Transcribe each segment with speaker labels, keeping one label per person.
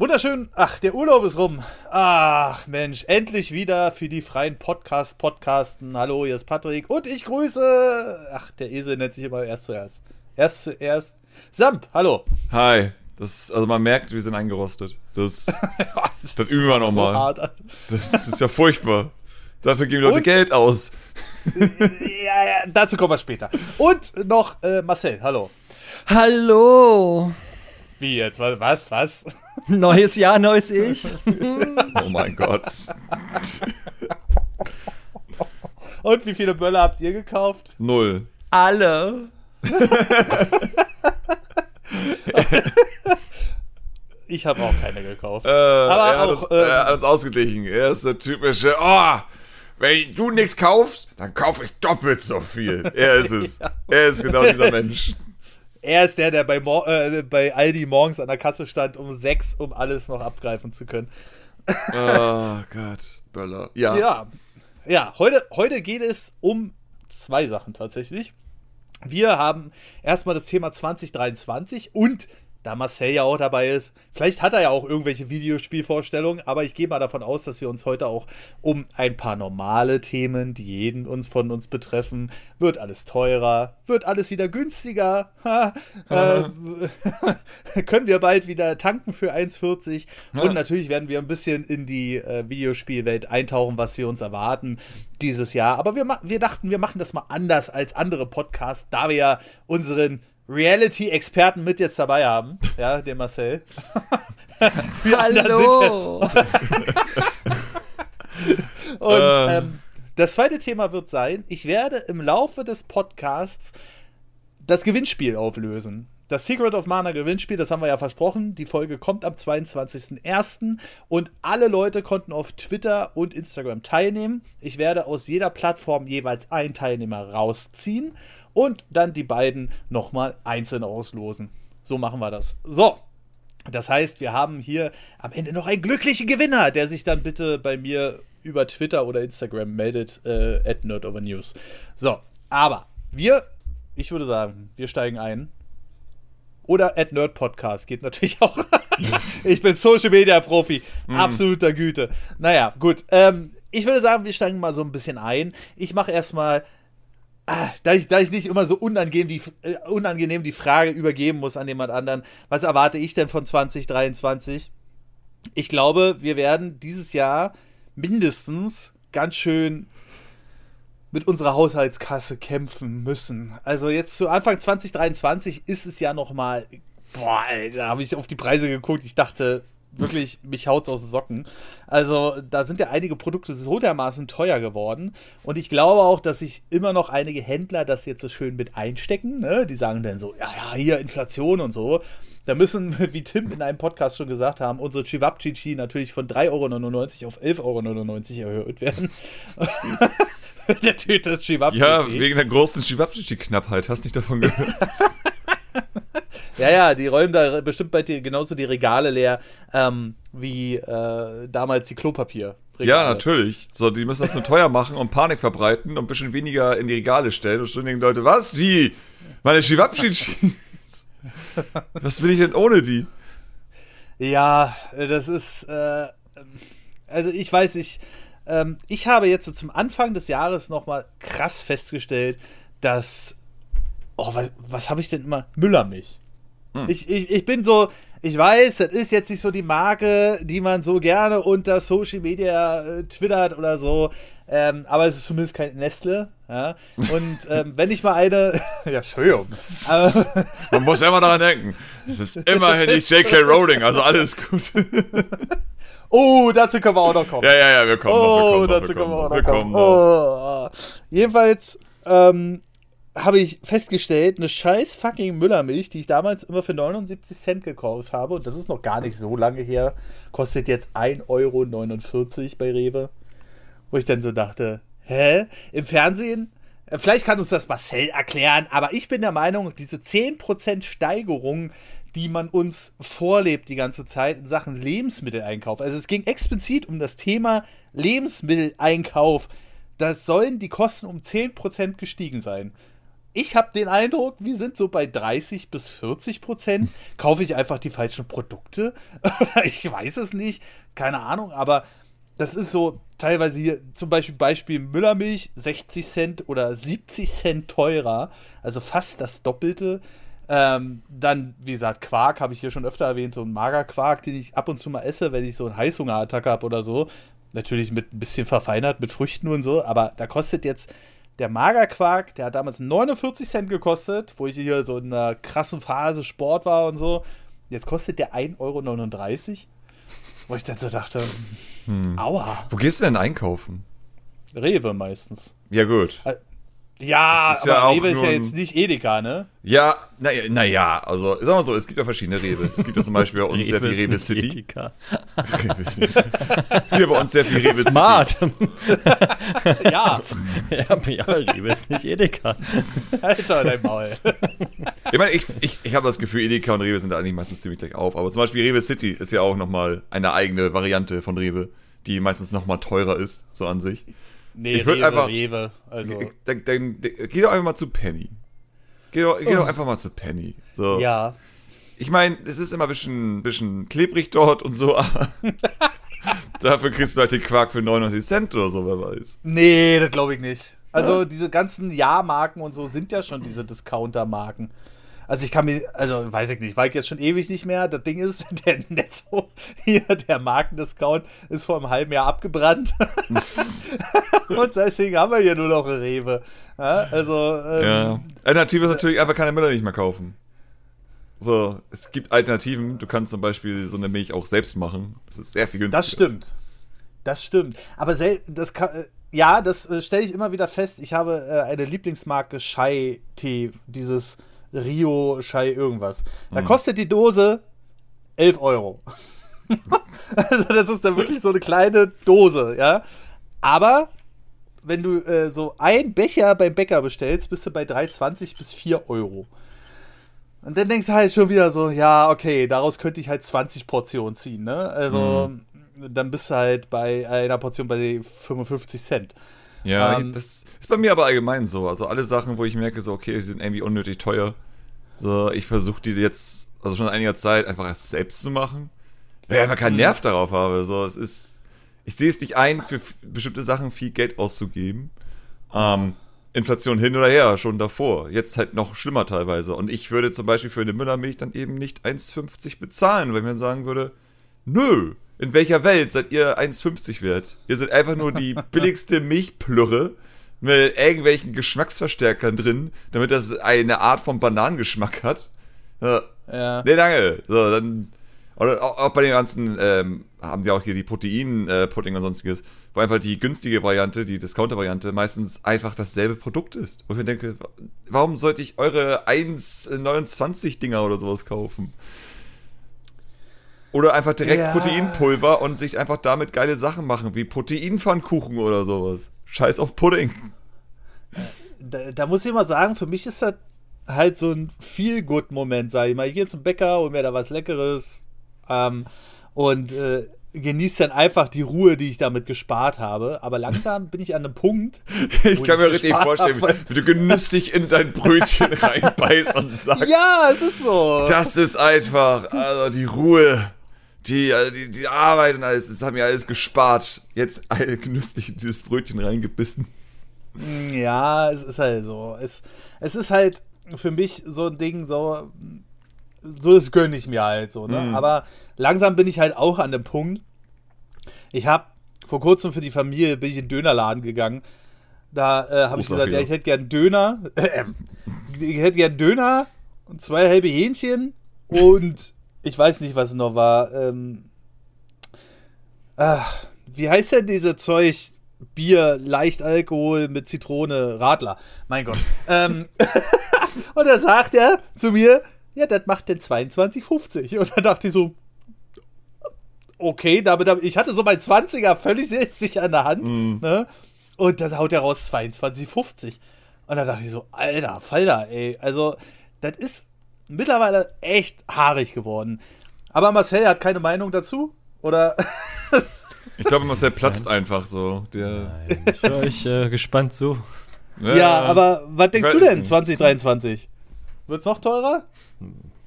Speaker 1: Wunderschön. Ach, der Urlaub ist rum. Ach, Mensch, endlich wieder für die freien Podcast Podcasten. Hallo, hier ist Patrick und ich grüße. Ach, der Esel nennt sich immer erst zuerst. Erst zuerst. Samp, hallo.
Speaker 2: Hi. Das, also man merkt, wir sind eingerostet. Das, das, das üben wir nochmal. So das ist ja furchtbar. Dafür geben Leute und, Geld aus.
Speaker 1: ja, ja, dazu kommen wir später. Und noch äh, Marcel, hallo.
Speaker 3: Hallo.
Speaker 1: Wie jetzt? Was? Was?
Speaker 3: Neues Jahr, neues Ich.
Speaker 2: oh mein Gott.
Speaker 1: Und wie viele Böller habt ihr gekauft?
Speaker 2: Null.
Speaker 3: Alle.
Speaker 1: ich habe auch keine gekauft.
Speaker 2: Äh, Aber er, auch, hat ähm, er hat uns ausgeglichen. Er ist der typische, oh, wenn du nichts kaufst, dann kaufe ich doppelt so viel. Er ist es. ja. Er ist genau dieser Mensch.
Speaker 1: Er ist der, der bei, äh, bei Aldi morgens an der Kasse stand, um sechs, um alles noch abgreifen zu können.
Speaker 2: Oh Gott, Böller.
Speaker 1: Ja. Ja, ja heute, heute geht es um zwei Sachen tatsächlich. Wir haben erstmal das Thema 2023 und da Marcel ja auch dabei ist. Vielleicht hat er ja auch irgendwelche Videospielvorstellungen, aber ich gehe mal davon aus, dass wir uns heute auch um ein paar normale Themen, die jeden uns von uns betreffen, wird alles teurer, wird alles wieder günstiger, äh, können wir bald wieder tanken für 1,40 ja. und natürlich werden wir ein bisschen in die äh, Videospielwelt eintauchen, was wir uns erwarten dieses Jahr. Aber wir, wir dachten, wir machen das mal anders als andere Podcasts, da wir ja unseren Reality-Experten mit jetzt dabei haben. Ja, den Marcel.
Speaker 3: Wir Hallo.
Speaker 1: Und äh. ähm, das zweite Thema wird sein, ich werde im Laufe des Podcasts das Gewinnspiel auflösen. Das Secret of Mana Gewinnspiel, das haben wir ja versprochen. Die Folge kommt am 22.01. und alle Leute konnten auf Twitter und Instagram teilnehmen. Ich werde aus jeder Plattform jeweils einen Teilnehmer rausziehen und dann die beiden nochmal einzeln auslosen. So machen wir das. So. Das heißt, wir haben hier am Ende noch einen glücklichen Gewinner, der sich dann bitte bei mir über Twitter oder Instagram meldet, äh, at nerdovernews. So, aber wir, ich würde sagen, wir steigen ein oder at Nerd Podcast geht natürlich auch. ich bin Social Media Profi. Mm. Absoluter Güte. Naja, gut. Ähm, ich würde sagen, wir steigen mal so ein bisschen ein. Ich mache erstmal. Ah, da, ich, da ich nicht immer so unangenehm die, äh, unangenehm die Frage übergeben muss an jemand anderen, was erwarte ich denn von 2023? Ich glaube, wir werden dieses Jahr mindestens ganz schön mit unserer Haushaltskasse kämpfen müssen. Also jetzt zu Anfang 2023 ist es ja noch mal boah, ey, da habe ich auf die Preise geguckt. Ich dachte wirklich, mich haut's aus den Socken. Also da sind ja einige Produkte so dermaßen teuer geworden. Und ich glaube auch, dass sich immer noch einige Händler das jetzt so schön mit einstecken. Ne? Die sagen dann so, ja, ja, hier Inflation und so. Da müssen, wie Tim in einem Podcast schon gesagt haben, unsere Chivapchichi natürlich von 3,99 Euro auf 11,99 Euro erhöht werden. der tötet Chivapchichi.
Speaker 2: Ja, wegen der großen Chivapchichi-Knappheit. Hast du nicht davon gehört?
Speaker 1: ja, ja, die räumen da bestimmt bei dir genauso die Regale leer, ähm, wie äh, damals die Klopapier.
Speaker 2: Ja, natürlich. So, die müssen das nur teuer machen und Panik verbreiten und ein bisschen weniger in die Regale stellen. Und schon denken Leute, was? Wie? Meine Chivapchichi? was will ich denn ohne die?
Speaker 1: Ja, das ist, äh, also ich weiß, ich, ähm, ich habe jetzt zum Anfang des Jahres nochmal krass festgestellt, dass. Oh, was, was habe ich denn immer? Müllermilch. Hm. Ich, ich, ich bin so, ich weiß, das ist jetzt nicht so die Marke, die man so gerne unter Social Media äh, twittert oder so. Ähm, aber es ist zumindest kein Nestle. Ja? Und ähm, wenn ich mal eine. ja, Entschuldigung.
Speaker 2: man muss immer daran denken. Es ist immerhin die J.K. Rowling, also alles gut.
Speaker 1: Oh, dazu können wir auch noch kommen.
Speaker 2: Ja, ja, ja, wir kommen.
Speaker 1: Oh, noch, wir dazu können wir auch noch kommen. Oh. Jedenfalls ähm, habe ich festgestellt, eine scheiß fucking Müllermilch, die ich damals immer für 79 Cent gekauft habe, und das ist noch gar nicht so lange her, kostet jetzt 1,49 Euro bei Rewe. Wo ich dann so dachte, hä? Im Fernsehen äh, Vielleicht kann uns das Marcel erklären, aber ich bin der Meinung, diese 10% Steigerung die man uns vorlebt die ganze Zeit in Sachen Lebensmitteleinkauf. Also es ging explizit um das Thema Lebensmitteleinkauf. Da sollen die Kosten um 10% gestiegen sein. ich habe den Eindruck, wir sind so bei 30 bis 40 Prozent. Kaufe ich einfach die falschen Produkte? ich weiß es nicht, keine Ahnung, aber das ist so teilweise hier zum Beispiel Beispiel Müllermilch 60 Cent oder 70 Cent teurer, also fast das Doppelte. Ähm, dann, wie gesagt, Quark habe ich hier schon öfter erwähnt, so ein Magerquark, den ich ab und zu mal esse, wenn ich so einen Heißhungerattacke habe oder so. Natürlich mit ein bisschen verfeinert, mit Früchten und so, aber da kostet jetzt der Magerquark, der hat damals 49 Cent gekostet, wo ich hier so in einer krassen Phase Sport war und so. Jetzt kostet der 1,39 Euro. Wo ich dann so dachte, hm. aua.
Speaker 2: Wo gehst du denn einkaufen?
Speaker 1: Rewe meistens.
Speaker 2: Ja, gut.
Speaker 1: Ja, aber ja Rewe ist ja jetzt nicht Edeka, ne?
Speaker 2: Ja, naja, na ja, also sagen wir so, es gibt ja verschiedene Rewe. Es gibt ja zum Beispiel bei uns Rewe sehr viel Rewe City. Edeka. es gibt ja bei uns sehr viel Rewe
Speaker 3: Smart.
Speaker 2: City.
Speaker 3: ja. ja. Ja, Rewe ist nicht Edeka.
Speaker 1: Alter, dein Maul.
Speaker 2: ich meine, ich, ich, ich habe das Gefühl, Edeka und Rewe sind da eigentlich meistens ziemlich gleich auf. Aber zum Beispiel Rewe City ist ja auch nochmal eine eigene Variante von Rewe, die meistens nochmal teurer ist, so an sich.
Speaker 1: Nee, ich Rewe, einfach, Rewe. Also.
Speaker 2: Dann, dann, geh doch einfach mal zu Penny. Geh doch, geh oh. doch einfach mal zu Penny. So.
Speaker 1: Ja.
Speaker 2: Ich meine, es ist immer ein bisschen, bisschen klebrig dort und so, aber dafür kriegst du halt den Quark für 99 Cent oder so, wer weiß.
Speaker 1: Nee, das glaube ich nicht. Also diese ganzen Ja-Marken und so sind ja schon diese Discounter-Marken. Also ich kann mir, also weiß ich nicht, war ich jetzt schon ewig nicht mehr. Das Ding ist, der Netto, hier, der Markendiscount, ist vor einem halben Jahr abgebrannt. und deswegen haben wir hier nur noch eine Rewe. Ja, also, ähm,
Speaker 2: ja. Alternative ist natürlich einfach keine Müller nicht mehr kaufen. So, es gibt Alternativen. Du kannst zum Beispiel so eine Milch auch selbst machen. Das ist sehr viel günstiger.
Speaker 1: Das stimmt. Das stimmt. Aber das kann, äh, ja, das äh, stelle ich immer wieder fest. Ich habe äh, eine Lieblingsmarke Schei-Tee, dieses Rio Schei irgendwas. Da hm. kostet die Dose 11 Euro. also das ist dann wirklich so eine kleine Dose, ja. Aber wenn du äh, so ein Becher beim Bäcker bestellst, bist du bei 3,20 bis 4 Euro. Und dann denkst du halt schon wieder so, ja, okay, daraus könnte ich halt 20 Portionen ziehen, ne? Also, mhm. dann bist du halt bei einer Portion bei 55 Cent.
Speaker 2: Ja, ähm, das ist bei mir aber allgemein so. Also alle Sachen, wo ich merke, so, okay, sie sind irgendwie unnötig teuer. So, ich versuche die jetzt, also schon einiger Zeit, einfach selbst zu machen. Weil ich einfach keinen mhm. Nerv darauf habe. So, es ist, ich sehe es nicht ein, für bestimmte Sachen viel Geld auszugeben. Ähm, Inflation hin oder her, schon davor. Jetzt halt noch schlimmer teilweise. Und ich würde zum Beispiel für eine Müllermilch dann eben nicht 1,50 bezahlen, weil ich mir sagen würde, nö, in welcher Welt seid ihr 1,50 wert? Ihr seid einfach nur die billigste Milchplürre mit irgendwelchen Geschmacksverstärkern drin, damit das eine Art von Bananengeschmack hat. Ja. Nee, danke. So, dann. Oder auch, auch bei den ganzen, ähm, haben die auch hier die Protein-Pudding äh, und sonstiges, wo einfach die günstige Variante, die Discounter-Variante, meistens einfach dasselbe Produkt ist. Wo ich mir denke, warum sollte ich eure 1,29-Dinger oder sowas kaufen? Oder einfach direkt ja. Proteinpulver und sich einfach damit geile Sachen machen, wie Proteinpfannkuchen oder sowas. Scheiß auf Pudding.
Speaker 1: Da, da, muss ich mal sagen, für mich ist das halt so ein Feel-Good-Moment, sag ich mal. Ich gehe zum Bäcker und mir da was Leckeres ähm, und äh, genieße dann einfach die Ruhe, die ich damit gespart habe. Aber langsam bin ich an einem Punkt.
Speaker 2: ich kann mir richtig vorstellen, wie du genüsslich in dein Brötchen reinbeißt und sagst:
Speaker 1: Ja, es ist so.
Speaker 2: Das ist einfach, also die Ruhe die, äh, die, die Arbeit und alles, das haben mir alles gespart. Jetzt genüsslich in dieses Brötchen reingebissen.
Speaker 1: Ja, es ist halt so. Es, es ist halt für mich so ein Ding, so, so das gönne ich mir halt so. Ne? Mhm. Aber langsam bin ich halt auch an dem Punkt. Ich habe vor kurzem für die Familie bin ich in den Dönerladen gegangen. Da äh, habe ich gesagt, ja, ich hätte gern Döner. Äh, ich hätte gern Döner und zwei halbe Hähnchen und ich weiß nicht, was es noch war. Ähm, ach, wie heißt denn diese Zeug? Bier, Leichtalkohol mit Zitrone, Radler. Mein Gott. ähm, und da sagt er zu mir, ja, das macht denn 22,50. Und da dachte ich so, okay, damit, ich hatte so mein 20er völlig sicher an der Hand. Mm. Ne? Und dann haut er raus 22,50. Und da dachte ich so, alter Falter, ey. Also, das ist mittlerweile echt haarig geworden. Aber Marcel hat keine Meinung dazu? Oder?
Speaker 2: ich glaube, Marcel platzt Nein. einfach so. Der
Speaker 3: Nein, ich höre euch äh, gespannt zu.
Speaker 1: Ja, ja aber was denkst du denn 2023? Wird es noch teurer?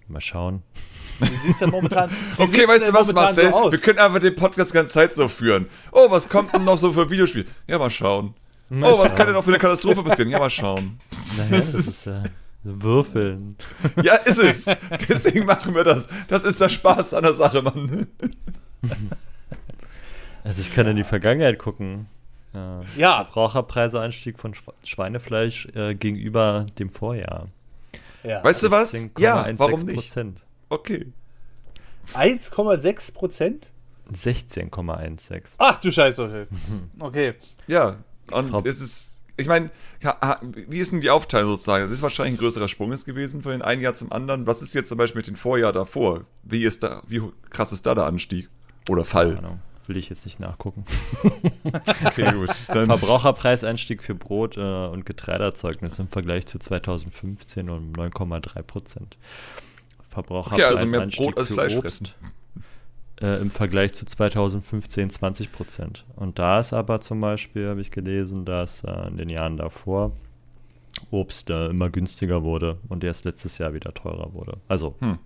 Speaker 3: Mal schauen.
Speaker 1: Wie sieht es denn momentan
Speaker 2: Okay, weißt du was, Marcel? So wir können einfach den Podcast die ganze Zeit so führen. Oh, was kommt denn noch so für Videospiele? Ja, mal schauen. Mal oh, was kann denn noch für eine Katastrophe passieren? Ja, mal schauen.
Speaker 3: Naja, das, das ist ja Würfeln.
Speaker 2: Ja, ist es. Deswegen machen wir das. Das ist der Spaß an der Sache, Mann.
Speaker 3: Also ich kann in die Vergangenheit gucken. Ja. ja. Verbraucherpreiseanstieg von Schweinefleisch äh, gegenüber dem Vorjahr.
Speaker 2: Ja. Weißt du was? Ja, warum nicht? Okay.
Speaker 1: 1,6 Prozent?
Speaker 3: 16,16.
Speaker 1: Ach du Scheiße. Okay.
Speaker 2: Ja, und Frau es ist, ich meine, wie ist denn die Aufteilung sozusagen? Das ist wahrscheinlich ein größerer Sprung ist gewesen von dem einen Jahr zum anderen. Was ist jetzt zum Beispiel mit dem Vorjahr davor? Wie ist da, wie krass ist da der Anstieg? Oder Fall? Keine Ahnung.
Speaker 3: Will ich jetzt nicht nachgucken. okay, gut. Dann Verbraucherpreiseinstieg für Brot äh, und Getreideerzeugnis im Vergleich zu 2015 um 9,3 Prozent. Verbraucherpreiseinstieg okay, also mehr Brot als Fleisch Obst, fressen. Äh, Im Vergleich zu 2015 20 Prozent. Und da ist aber zum Beispiel, habe ich gelesen, dass äh, in den Jahren davor Obst äh, immer günstiger wurde und erst letztes Jahr wieder teurer wurde. Also hm.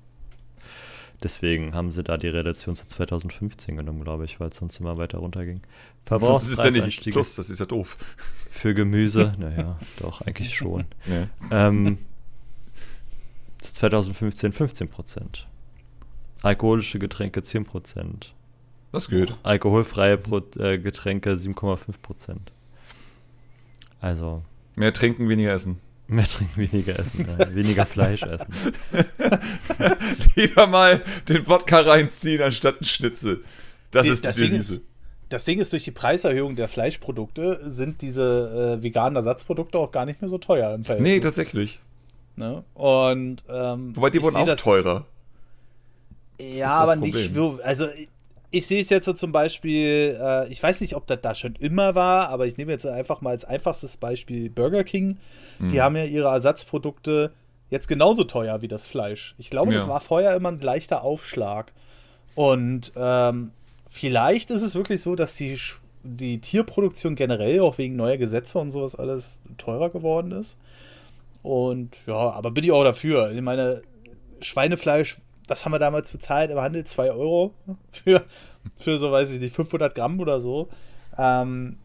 Speaker 3: Deswegen haben sie da die Relation zu 2015 genommen, glaube ich, weil es sonst immer weiter runterging.
Speaker 2: Das ist ja nicht plus, das ist ja doof.
Speaker 3: Für Gemüse, naja, doch, eigentlich schon. Ja. Ähm, 2015 15 Prozent. Alkoholische Getränke 10 Prozent.
Speaker 2: Das geht.
Speaker 3: Alkoholfreie Pro äh, Getränke 7,5 Prozent. Also.
Speaker 2: Mehr trinken, weniger essen.
Speaker 3: Mehr trinken, weniger essen, ja. weniger Fleisch essen.
Speaker 2: Lieber mal den Wodka reinziehen anstatt ein Schnitzel. Das, das ist die Devise.
Speaker 1: das Ding ist, durch die Preiserhöhung der Fleischprodukte sind diese äh, veganen Ersatzprodukte auch gar nicht mehr so teuer
Speaker 2: im Verhältnis. Nee, tatsächlich.
Speaker 1: Ne? Und, ähm,
Speaker 2: Wobei die wurden auch teurer.
Speaker 1: Ja, aber nicht so. Also, ich sehe es jetzt so zum Beispiel, äh, ich weiß nicht, ob das da schon immer war, aber ich nehme jetzt einfach mal als einfachstes Beispiel Burger King. Mhm. Die haben ja ihre Ersatzprodukte jetzt genauso teuer wie das Fleisch. Ich glaube, ja. das war vorher immer ein leichter Aufschlag. Und ähm, vielleicht ist es wirklich so, dass die, die Tierproduktion generell auch wegen neuer Gesetze und sowas alles teurer geworden ist. Und ja, aber bin ich auch dafür. Ich meine, Schweinefleisch was haben wir damals bezahlt im Handel? 2 Euro für, für so, weiß ich nicht, 500 Gramm oder so. Ähm,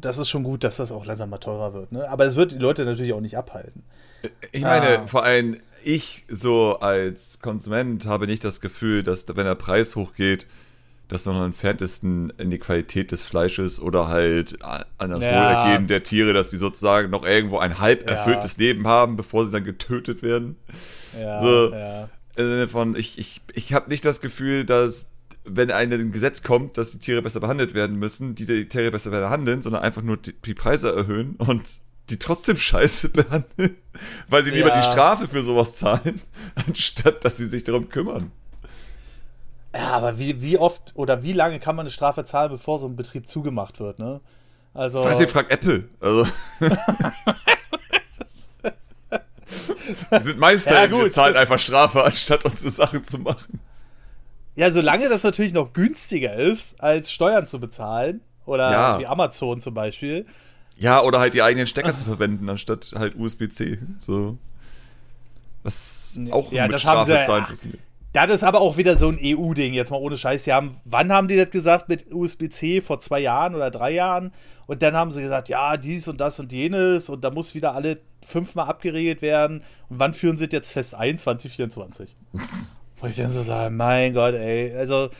Speaker 1: das ist schon gut, dass das auch langsam mal teurer wird. Ne? Aber es wird die Leute natürlich auch nicht abhalten.
Speaker 2: Ich meine, ah. vor allem ich so als Konsument habe nicht das Gefühl, dass wenn der Preis hochgeht, dass noch am entferntesten in die Qualität des Fleisches oder halt an das ja. Wohlergehen der Tiere, dass sie sozusagen noch irgendwo ein halb erfülltes ja. Leben haben, bevor sie dann getötet werden. Ja, so. ja. Äh, von, ich, ich, ich habe nicht das Gefühl, dass wenn ein Gesetz kommt, dass die Tiere besser behandelt werden müssen, die die Tiere besser behandeln, sondern einfach nur die, die Preise erhöhen und die trotzdem scheiße behandeln, weil sie ja. lieber die Strafe für sowas zahlen, anstatt dass sie sich darum kümmern.
Speaker 1: Ja, aber wie, wie oft oder wie lange kann man eine Strafe zahlen, bevor so ein Betrieb zugemacht wird, ne?
Speaker 2: Also. Ich weiß nicht, frag Apple. Also. Die sind Meister, ja, gut. zahlen einfach Strafe, anstatt unsere Sachen zu machen.
Speaker 1: Ja, solange das natürlich noch günstiger ist, als Steuern zu bezahlen, oder ja. wie Amazon zum Beispiel.
Speaker 2: Ja, oder halt die eigenen Stecker zu verwenden, anstatt halt USB-C. So. Was auch ja, mit das Strafe haben sie, zahlen
Speaker 1: ach, Das ist aber auch wieder so ein EU-Ding, jetzt mal ohne Scheiß. Sie haben, wann haben die das gesagt mit USB-C? Vor zwei Jahren oder drei Jahren? Und dann haben sie gesagt, ja, dies und das und jenes und da muss wieder alle fünfmal abgeregelt werden. Und wann führen sie jetzt fest ein? 2024. Wo ich dann so sage, mein Gott, ey. Also,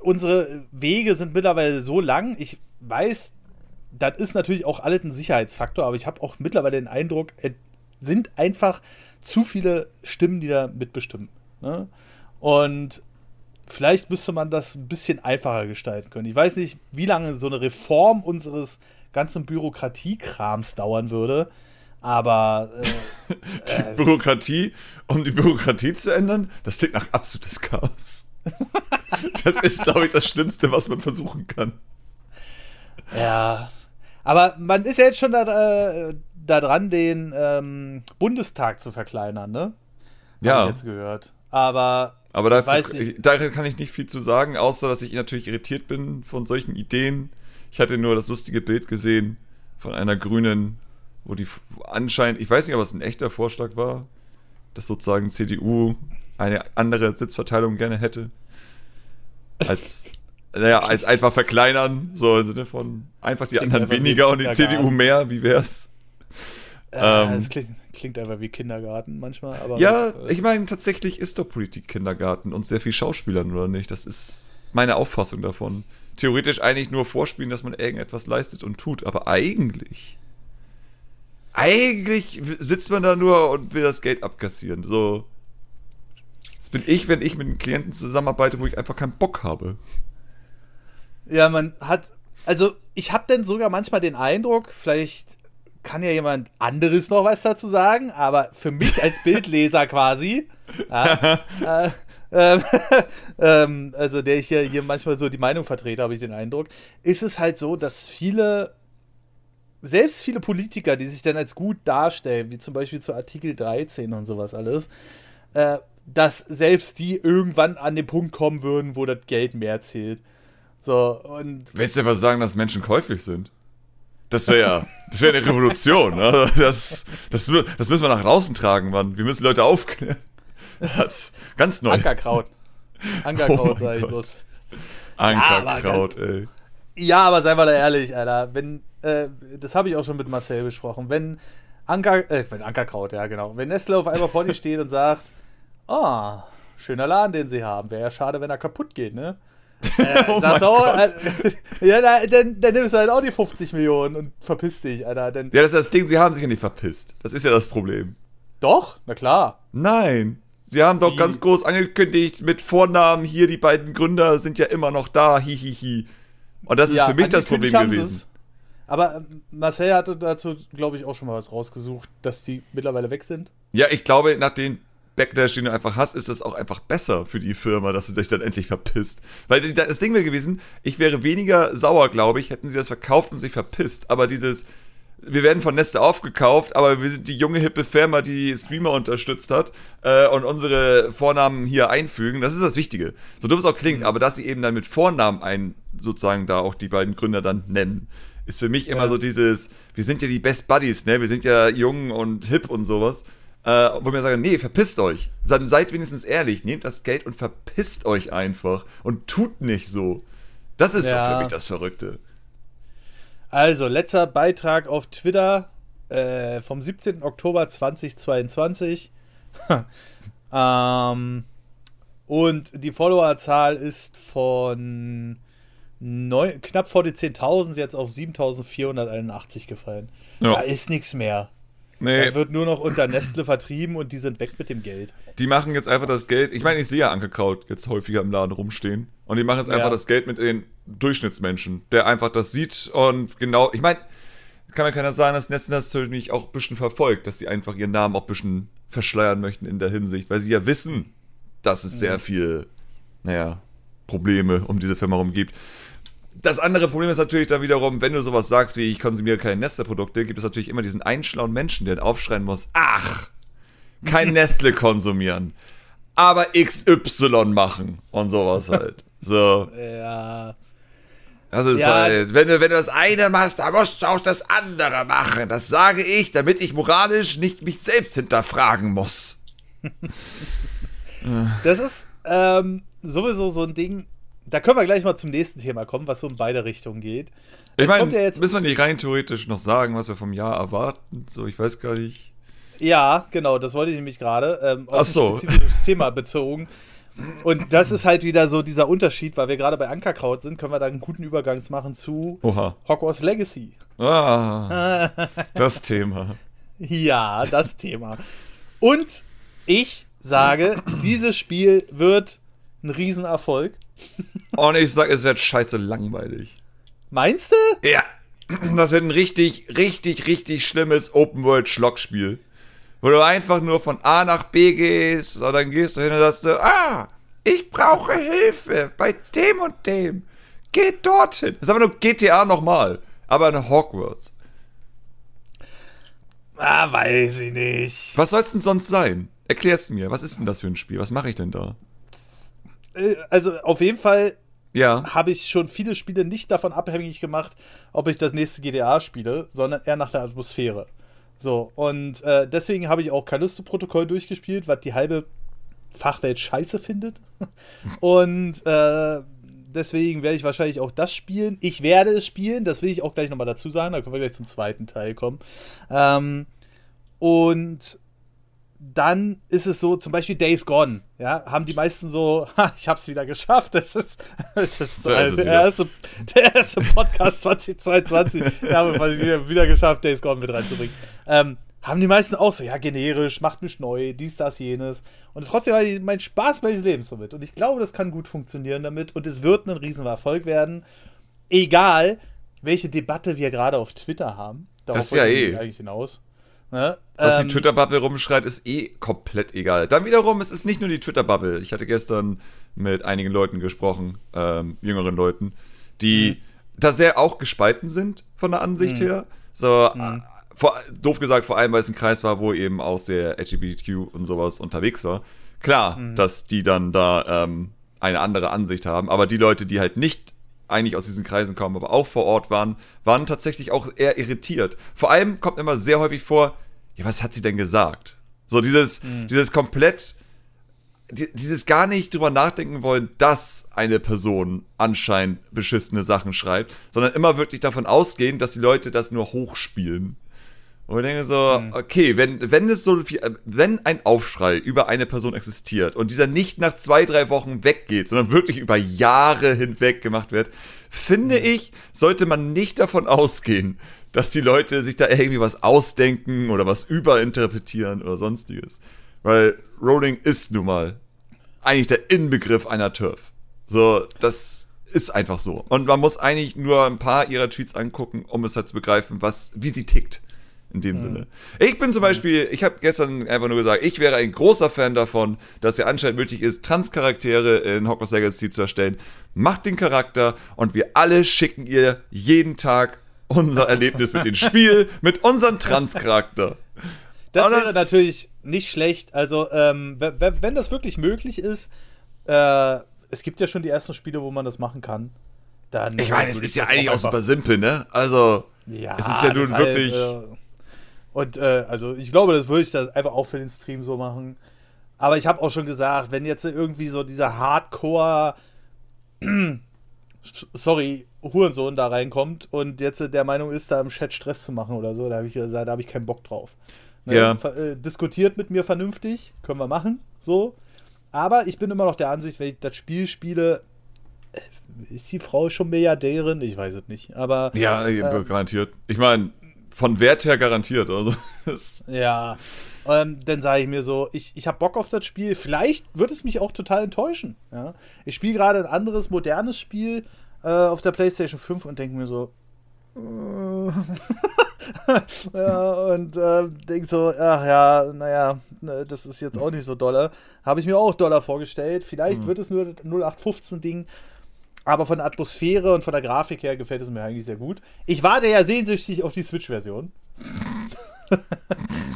Speaker 1: unsere Wege sind mittlerweile so lang. Ich weiß, das ist natürlich auch alles ein Sicherheitsfaktor, aber ich habe auch mittlerweile den Eindruck, es sind einfach zu viele Stimmen, die da mitbestimmen. Ne? Und vielleicht müsste man das ein bisschen einfacher gestalten können. Ich weiß nicht, wie lange so eine Reform unseres ganzen Bürokratiekrams dauern würde. Aber
Speaker 2: äh, die äh, Bürokratie, um die Bürokratie zu ändern, das klingt nach absolutes Chaos. das ist, glaube ich, das Schlimmste, was man versuchen kann.
Speaker 1: Ja. Aber man ist ja jetzt schon da, äh, da dran, den ähm, Bundestag zu verkleinern, ne?
Speaker 2: Ja.
Speaker 1: Hab ich jetzt gehört. Aber.
Speaker 2: Aber dazu, ich, da kann ich nicht viel zu sagen, außer dass ich natürlich irritiert bin von solchen Ideen. Ich hatte nur das lustige Bild gesehen von einer grünen wo die anscheinend, ich weiß nicht, ob es ein echter Vorschlag war, dass sozusagen CDU eine andere Sitzverteilung gerne hätte. Als, naja, als einfach verkleinern, so im Sinne von einfach die anderen weniger und die CDU mehr, wie wär's?
Speaker 1: Äh, ähm, es klingt, klingt einfach wie Kindergarten manchmal, aber.
Speaker 2: Ja, mit, äh, ich meine, tatsächlich ist doch Politik Kindergarten und sehr viel Schauspielern, oder nicht? Das ist meine Auffassung davon. Theoretisch eigentlich nur vorspielen, dass man irgendetwas leistet und tut, aber eigentlich eigentlich sitzt man da nur und will das Geld abkassieren. So. Das bin ich, wenn ich mit einem Klienten zusammenarbeite, wo ich einfach keinen Bock habe.
Speaker 1: Ja, man hat. Also, ich habe dann sogar manchmal den Eindruck, vielleicht kann ja jemand anderes noch was dazu sagen, aber für mich als Bildleser quasi, ja, äh, ähm, ähm, also der ich hier, hier manchmal so die Meinung vertrete, habe ich den Eindruck, ist es halt so, dass viele selbst viele Politiker, die sich dann als gut darstellen, wie zum Beispiel zu Artikel 13 und sowas alles, äh, dass selbst die irgendwann an den Punkt kommen würden, wo das Geld mehr zählt. So, und.
Speaker 2: Willst du etwa sagen, dass Menschen käuflich sind? Das wäre ja, das wäre eine Revolution. Ne? Das, das, das müssen wir nach draußen tragen, Mann. Wir müssen Leute aufklären. Das ganz neu.
Speaker 1: Ankerkraut. Ankerkraut, oh sag ich bloß.
Speaker 2: Ankerkraut, ja, ey.
Speaker 1: Ja, aber sei mal ehrlich, Alter. Wenn, äh, das habe ich auch schon mit Marcel besprochen. Wenn Anker, äh, wenn Ankerkraut, ja genau. Wenn Nestle auf einmal vor dir steht und sagt, oh, schöner Laden, den sie haben. Wäre ja schade, wenn er kaputt geht, ne? Äh, oh sagst auch, äh, ja, dann, dann nimmst du halt auch die 50 Millionen und verpiss dich, Alter. Denn,
Speaker 2: ja, das ist das Ding, sie haben sich ja nicht verpisst. Das ist ja das Problem.
Speaker 1: Doch, na klar.
Speaker 2: Nein. Sie haben doch Wie? ganz groß angekündigt, mit Vornamen hier, die beiden Gründer sind ja immer noch da, hihihi. Hi, hi. Und das ist ja, für mich das Problem gewesen.
Speaker 1: Aber ähm, Marcel hatte dazu, glaube ich, auch schon mal was rausgesucht, dass die mittlerweile weg sind.
Speaker 2: Ja, ich glaube, nach den Backlash, den du einfach hast, ist das auch einfach besser für die Firma, dass du dich dann endlich verpisst. Weil das Ding wäre gewesen, ich wäre weniger sauer, glaube ich, hätten sie das verkauft und sich verpisst. Aber dieses, wir werden von Neste aufgekauft, aber wir sind die junge, hippe Firma, die Streamer unterstützt hat äh, und unsere Vornamen hier einfügen. Das ist das Wichtige. So dumm es auch klingt, mhm. aber dass sie eben dann mit Vornamen ein, sozusagen da auch die beiden Gründer dann nennen, ist für mich immer ja. so dieses, wir sind ja die Best Buddies, ne? Wir sind ja jung und hip und sowas. Äh, wo mir sagen, nee, verpisst euch. Dann seid wenigstens ehrlich, nehmt das Geld und verpisst euch einfach und tut nicht so. Das ist ja. für mich das Verrückte.
Speaker 1: Also, letzter Beitrag auf Twitter äh, vom 17. Oktober 2022. ähm, und die Followerzahl ist von neun, knapp vor die 10.000 jetzt auf 7.481 gefallen. Ja. Da ist nichts mehr. Nee. Da wird nur noch unter Nestle vertrieben und die sind weg mit dem Geld.
Speaker 2: Die machen jetzt einfach das Geld. Ich meine, ich sehe ja Angekraut jetzt häufiger im Laden rumstehen. Und die machen jetzt einfach ja. das Geld mit den Durchschnittsmenschen, der einfach das sieht und genau. Ich meine, kann mir keiner sagen, dass Nestle das natürlich auch ein bisschen verfolgt, dass sie einfach ihren Namen auch ein bisschen verschleiern möchten in der Hinsicht, weil sie ja wissen, dass es mhm. sehr viel, naja, Probleme um diese Firma herum gibt. Das andere Problem ist natürlich dann wiederum, wenn du sowas sagst wie ich konsumiere keine Nestle-Produkte, gibt es natürlich immer diesen einschlauen Menschen, der aufschreien muss, ach, kein Nestle konsumieren, aber XY machen und sowas halt. So.
Speaker 1: Ja.
Speaker 2: Das ist ja. halt, wenn du, wenn du das eine machst, dann musst du auch das andere machen. Das sage ich, damit ich moralisch nicht mich selbst hinterfragen muss.
Speaker 1: das ist ähm, sowieso so ein Ding, da können wir gleich mal zum nächsten Thema kommen, was so in beide Richtungen geht.
Speaker 2: Ich meine, ja müssen wir nicht rein theoretisch noch sagen, was wir vom Jahr erwarten? So, ich weiß gar nicht.
Speaker 1: Ja, genau, das wollte ich nämlich gerade. Ähm,
Speaker 2: auf Ach so.
Speaker 1: ein spezifisches Thema bezogen. Und das ist halt wieder so dieser Unterschied, weil wir gerade bei Ankerkraut sind, können wir da einen guten Übergang machen zu
Speaker 2: Oha.
Speaker 1: Hogwarts Legacy.
Speaker 2: Ah, das Thema.
Speaker 1: Ja, das Thema. Und ich sage, dieses Spiel wird ein Riesenerfolg.
Speaker 2: Und ich sag, es wird scheiße langweilig.
Speaker 1: Meinst du?
Speaker 2: Ja. Das wird ein richtig, richtig, richtig schlimmes Open-World-Schlockspiel. Wo du einfach nur von A nach B gehst und dann gehst du hin und sagst du, ah, ich brauche Hilfe bei dem und dem. Geht dorthin. Das ist aber nur GTA nochmal. Aber in Hogwarts.
Speaker 1: Ah, weiß ich nicht.
Speaker 2: Was soll's denn sonst sein? Erklär's mir. Was ist denn das für ein Spiel? Was mache ich denn da?
Speaker 1: Äh, also auf jeden Fall
Speaker 2: ja.
Speaker 1: habe ich schon viele Spiele nicht davon abhängig gemacht, ob ich das nächste GTA spiele, sondern eher nach der Atmosphäre. So, und äh, deswegen habe ich auch Callisto-Protokoll durchgespielt, was die halbe Fachwelt scheiße findet. und äh, deswegen werde ich wahrscheinlich auch das spielen. Ich werde es spielen, das will ich auch gleich nochmal dazu sagen, da können wir gleich zum zweiten Teil kommen. Ähm, und dann ist es so, zum Beispiel Days Gone, ja, haben die meisten so, ha, ich hab's wieder geschafft, das ist, das ist so der, erste, der erste Podcast 2022, ja, haben wir wieder, wieder geschafft, Days Gone mit reinzubringen. Ähm, haben die meisten auch so, ja, generisch, macht mich neu, dies, das, jenes. Und trotzdem war mein Spaß meines Lebens damit. Und ich glaube, das kann gut funktionieren damit. Und es wird ein Riesenerfolg werden. Egal, welche Debatte wir gerade auf Twitter haben.
Speaker 2: Darauf das ist ja eh.
Speaker 1: eigentlich hinaus.
Speaker 2: Ne? Was ähm, die Twitter-Bubble rumschreit, ist eh komplett egal. Dann wiederum, es ist nicht nur die Twitter-Bubble. Ich hatte gestern mit einigen Leuten gesprochen, ähm, jüngeren Leuten, die mhm. da sehr auch gespalten sind von der Ansicht mhm. her. So, mhm. vor, doof gesagt, vor allem, weil es ein Kreis war, wo eben auch sehr LGBTQ und sowas unterwegs war. Klar, mhm. dass die dann da ähm, eine andere Ansicht haben, aber die Leute, die halt nicht eigentlich aus diesen Kreisen kommen, aber auch vor Ort waren, waren tatsächlich auch eher irritiert. Vor allem kommt immer sehr häufig vor, ja, was hat sie denn gesagt? So dieses, mhm. dieses komplett, dieses gar nicht drüber nachdenken wollen, dass eine Person anscheinend beschissene Sachen schreibt, sondern immer wirklich davon ausgehen, dass die Leute das nur hochspielen. Und ich denke so, mhm. okay, wenn, wenn es so viel, wenn ein Aufschrei über eine Person existiert und dieser nicht nach zwei, drei Wochen weggeht, sondern wirklich über Jahre hinweg gemacht wird, finde mhm. ich, sollte man nicht davon ausgehen, dass die Leute sich da irgendwie was ausdenken oder was überinterpretieren oder sonstiges. Weil Rowling ist nun mal eigentlich der Inbegriff einer Turf. So, das ist einfach so. Und man muss eigentlich nur ein paar ihrer Tweets angucken, um es halt zu begreifen, was, wie sie tickt. In dem mhm. Sinne. Ich bin zum Beispiel, ich habe gestern einfach nur gesagt, ich wäre ein großer Fan davon, dass ja anscheinend möglich ist, Transcharaktere in Hogwarts Legacy zu erstellen. Macht den Charakter und wir alle schicken ihr jeden Tag unser Erlebnis mit dem Spiel, mit unserem Trans-Charakter.
Speaker 1: Das wäre natürlich nicht schlecht. Also, ähm, wenn das wirklich möglich ist, äh, es gibt ja schon die ersten Spiele, wo man das machen kann. Dann
Speaker 2: ich meine, es ist ja eigentlich auch super simpel, ne? Also, ja, es ist ja nun wirklich.
Speaker 1: Äh, und äh, also, ich glaube, das würde ich dann einfach auch für den Stream so machen. Aber ich habe auch schon gesagt, wenn jetzt irgendwie so dieser Hardcore sorry, Hurensohn da reinkommt und jetzt der Meinung ist, da im Chat Stress zu machen oder so, da habe ich gesagt, da habe ich keinen Bock drauf. Ne? Ja. Äh, diskutiert mit mir vernünftig, können wir machen, so. Aber ich bin immer noch der Ansicht, wenn ich das Spiel spiele, äh, ist die Frau schon Milliardärin? Ich weiß es nicht, aber.
Speaker 2: Ja, äh, garantiert. Ich meine, von Wert her garantiert. Also,
Speaker 1: ja, ähm, dann sage ich mir so, ich, ich habe Bock auf das Spiel. Vielleicht wird es mich auch total enttäuschen. Ja? Ich spiele gerade ein anderes, modernes Spiel äh, auf der PlayStation 5 und denke mir so, äh, ja, und äh, denke so, ach ja, naja, ne, das ist jetzt auch nicht so doller. Habe ich mir auch Dollar vorgestellt. Vielleicht mhm. wird es nur das 0815-Ding. Aber von der Atmosphäre und von der Grafik her gefällt es mir eigentlich sehr gut. Ich warte ja sehnsüchtig auf die Switch-Version.
Speaker 2: ich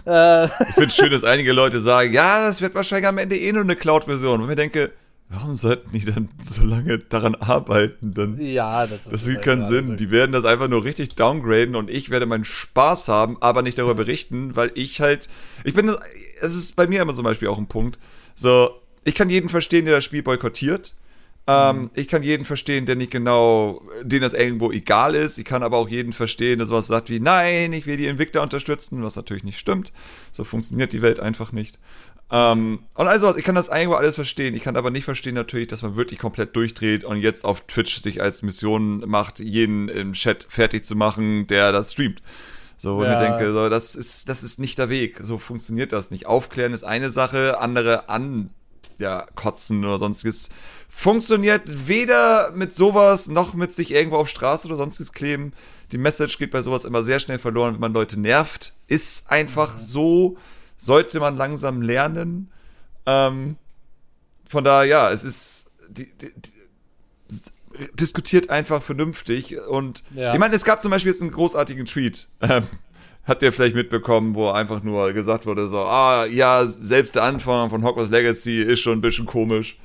Speaker 2: finde es schön, dass einige Leute sagen, ja, das wird wahrscheinlich am Ende eh nur eine Cloud-Version. Und ich mir denke, warum sollten die dann so lange daran arbeiten? Dann,
Speaker 1: ja, das ist.
Speaker 2: Das sieht keinen Sinn. Also die werden das einfach nur richtig downgraden und ich werde meinen Spaß haben, aber nicht darüber berichten, weil ich halt. Ich bin. Es ist bei mir immer zum Beispiel auch ein Punkt. So, ich kann jeden verstehen, der das Spiel boykottiert. Ähm, mhm. Ich kann jeden verstehen, der nicht genau, den das irgendwo egal ist. Ich kann aber auch jeden verstehen, der sowas sagt wie, nein, ich will die Invicta unterstützen, was natürlich nicht stimmt. So funktioniert die Welt einfach nicht. Ähm, und also, ich kann das irgendwo alles verstehen. Ich kann aber nicht verstehen natürlich, dass man wirklich komplett durchdreht und jetzt auf Twitch sich als Mission macht, jeden im Chat fertig zu machen, der das streamt. So, wo ja. ich mir denke, so, das ist, das ist nicht der Weg. So funktioniert das nicht. Aufklären ist eine Sache, andere an, ja, kotzen oder sonstiges funktioniert weder mit sowas noch mit sich irgendwo auf Straße oder sonstiges kleben. Die Message geht bei sowas immer sehr schnell verloren, wenn man Leute nervt. Ist einfach so, sollte man langsam lernen. Ähm, von daher, ja, es ist. Die, die, die, diskutiert einfach vernünftig. Und ja. ich meine, es gab zum Beispiel jetzt einen großartigen Tweet. Ähm, habt ihr vielleicht mitbekommen, wo einfach nur gesagt wurde: so, ah, ja, selbst der Anfang von Hogwarts Legacy ist schon ein bisschen komisch.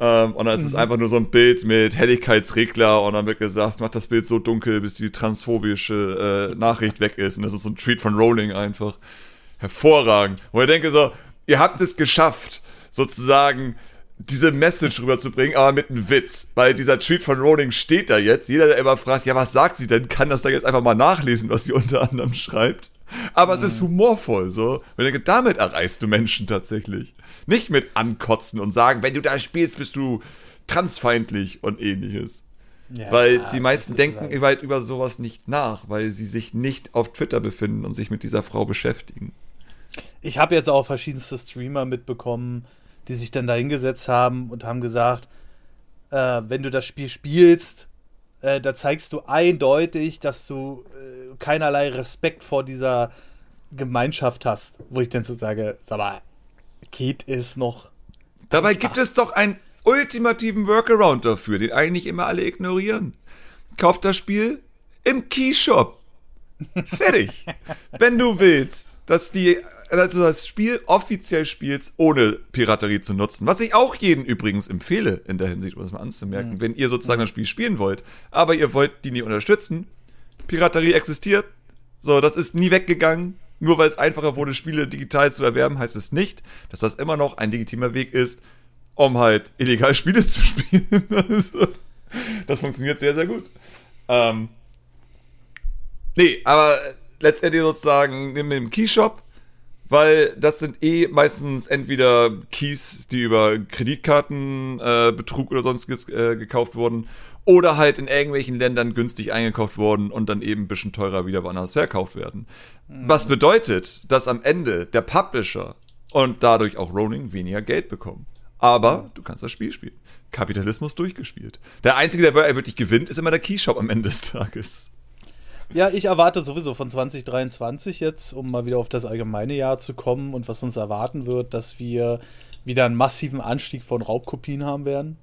Speaker 2: Ähm, und dann ist es mhm. einfach nur so ein Bild mit Helligkeitsregler und dann wird gesagt, macht das Bild so dunkel, bis die transphobische äh, Nachricht weg ist. Und das ist so ein Tweet von Rowling einfach. Hervorragend. Wo ich denke so, ihr habt es geschafft, sozusagen diese Message rüberzubringen, aber mit einem Witz. Weil dieser Tweet von Rowling steht da jetzt. Jeder, der immer fragt, ja, was sagt sie denn, kann das da jetzt einfach mal nachlesen, was sie unter anderem schreibt. Aber mhm. es ist mhm. humorvoll, so. Und ich denke, damit erreichst du Menschen tatsächlich. Nicht mit ankotzen und sagen, wenn du da spielst, bist du transfeindlich und ähnliches. Ja, weil die meisten denken halt über sowas nicht nach, weil sie sich nicht auf Twitter befinden und sich mit dieser Frau beschäftigen.
Speaker 1: Ich habe jetzt auch verschiedenste Streamer mitbekommen, die sich dann da hingesetzt haben und haben gesagt, äh, wenn du das Spiel spielst, äh, da zeigst du eindeutig, dass du äh, keinerlei Respekt vor dieser Gemeinschaft hast. Wo ich dann so sage, sag mal, geht es noch?
Speaker 2: Dabei gibt es doch einen ultimativen Workaround dafür, den eigentlich immer alle ignorieren. Kauft das Spiel im Keyshop. Fertig. Wenn du willst, dass die also das Spiel offiziell spielst, ohne Piraterie zu nutzen. Was ich auch jedem übrigens empfehle, in der Hinsicht, um das mal anzumerken. Mhm. Wenn ihr sozusagen das Spiel spielen wollt, aber ihr wollt die nicht unterstützen, Piraterie existiert. So, das ist nie weggegangen. Nur weil es einfacher wurde, Spiele digital zu erwerben, heißt es nicht, dass das immer noch ein legitimer Weg ist, um halt illegal Spiele zu spielen. also, das funktioniert sehr, sehr gut. Ähm, nee, aber letztendlich sozusagen mit dem Keyshop, weil das sind eh meistens entweder Keys, die über Kreditkartenbetrug äh, oder sonstiges äh, gekauft wurden, oder halt in irgendwelchen Ländern günstig eingekauft worden und dann eben ein bisschen teurer wieder woanders verkauft werden. Mhm. Was bedeutet, dass am Ende der Publisher und dadurch auch Rowling weniger Geld bekommen. Aber du kannst das Spiel spielen. Kapitalismus durchgespielt. Der Einzige, der wirklich gewinnt, ist immer der Keyshop am Ende des Tages.
Speaker 1: Ja, ich erwarte sowieso von 2023 jetzt, um mal wieder auf das allgemeine Jahr zu kommen und was uns erwarten wird, dass wir wieder einen massiven Anstieg von Raubkopien haben werden.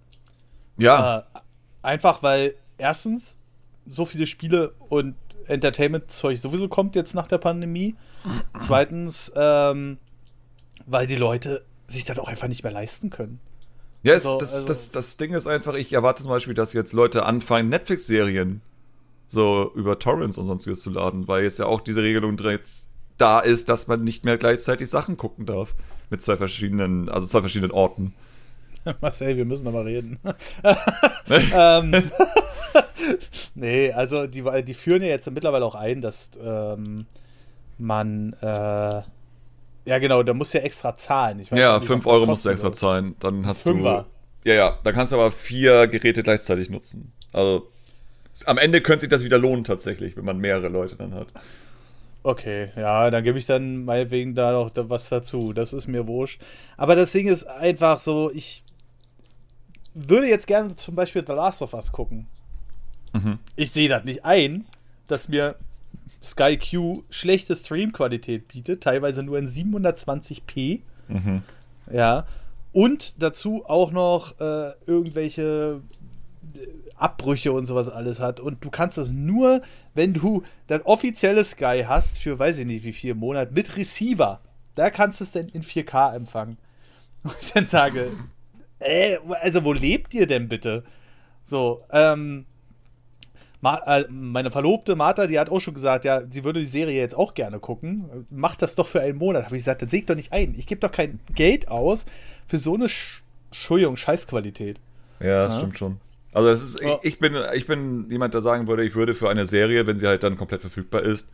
Speaker 1: Ja. Äh, Einfach weil erstens so viele Spiele und Entertainment-Zeug sowieso kommt jetzt nach der Pandemie. Zweitens, ähm, weil die Leute sich das auch einfach nicht mehr leisten können.
Speaker 2: Ja, yes, also, das, also, das, das Ding ist einfach, ich erwarte zum Beispiel, dass jetzt Leute anfangen, Netflix-Serien so über Torrents und sonstiges zu laden, weil jetzt ja auch diese Regelung da ist, dass man nicht mehr gleichzeitig Sachen gucken darf. Mit zwei verschiedenen, also zwei verschiedenen Orten.
Speaker 1: Marcel, wir müssen aber reden. ähm, nee, also die, die führen ja jetzt mittlerweile auch ein, dass ähm, man äh, ja genau, da muss ja extra zahlen.
Speaker 2: ja, 5 Euro musst du extra zahlen. Dann hast Fünfer. du. Ja, ja, dann kannst du aber vier Geräte gleichzeitig nutzen. Also am Ende könnte sich das wieder lohnen tatsächlich, wenn man mehrere Leute dann hat.
Speaker 1: Okay, ja, dann gebe ich dann meinetwegen da noch was dazu. Das ist mir wurscht. Aber das Ding ist einfach so, ich würde jetzt gerne zum Beispiel The Last of Us gucken. Mhm. Ich sehe das nicht ein, dass mir Sky Q schlechte Streamqualität bietet, teilweise nur in 720p. Mhm. Ja. Und dazu auch noch äh, irgendwelche Abbrüche und sowas alles hat. Und du kannst das nur, wenn du dein offizielles Sky hast, für weiß ich nicht wie viel Monat, mit Receiver. Da kannst du es dann in 4K empfangen. Und ich dann sage, äh, also wo lebt ihr denn bitte? So, ähm, Ma äh, meine Verlobte Martha, die hat auch schon gesagt, ja, sie würde die Serie jetzt auch gerne gucken. Macht das doch für einen Monat. Habe ich gesagt, dann ich doch nicht ein. Ich gebe doch kein Geld aus für so eine Sch Entschuldigung, Scheißqualität.
Speaker 2: Ja, das ja? stimmt schon. Also es ist, ich, ich, bin, ich bin jemand, der sagen würde, ich würde für eine Serie, wenn sie halt dann komplett verfügbar ist,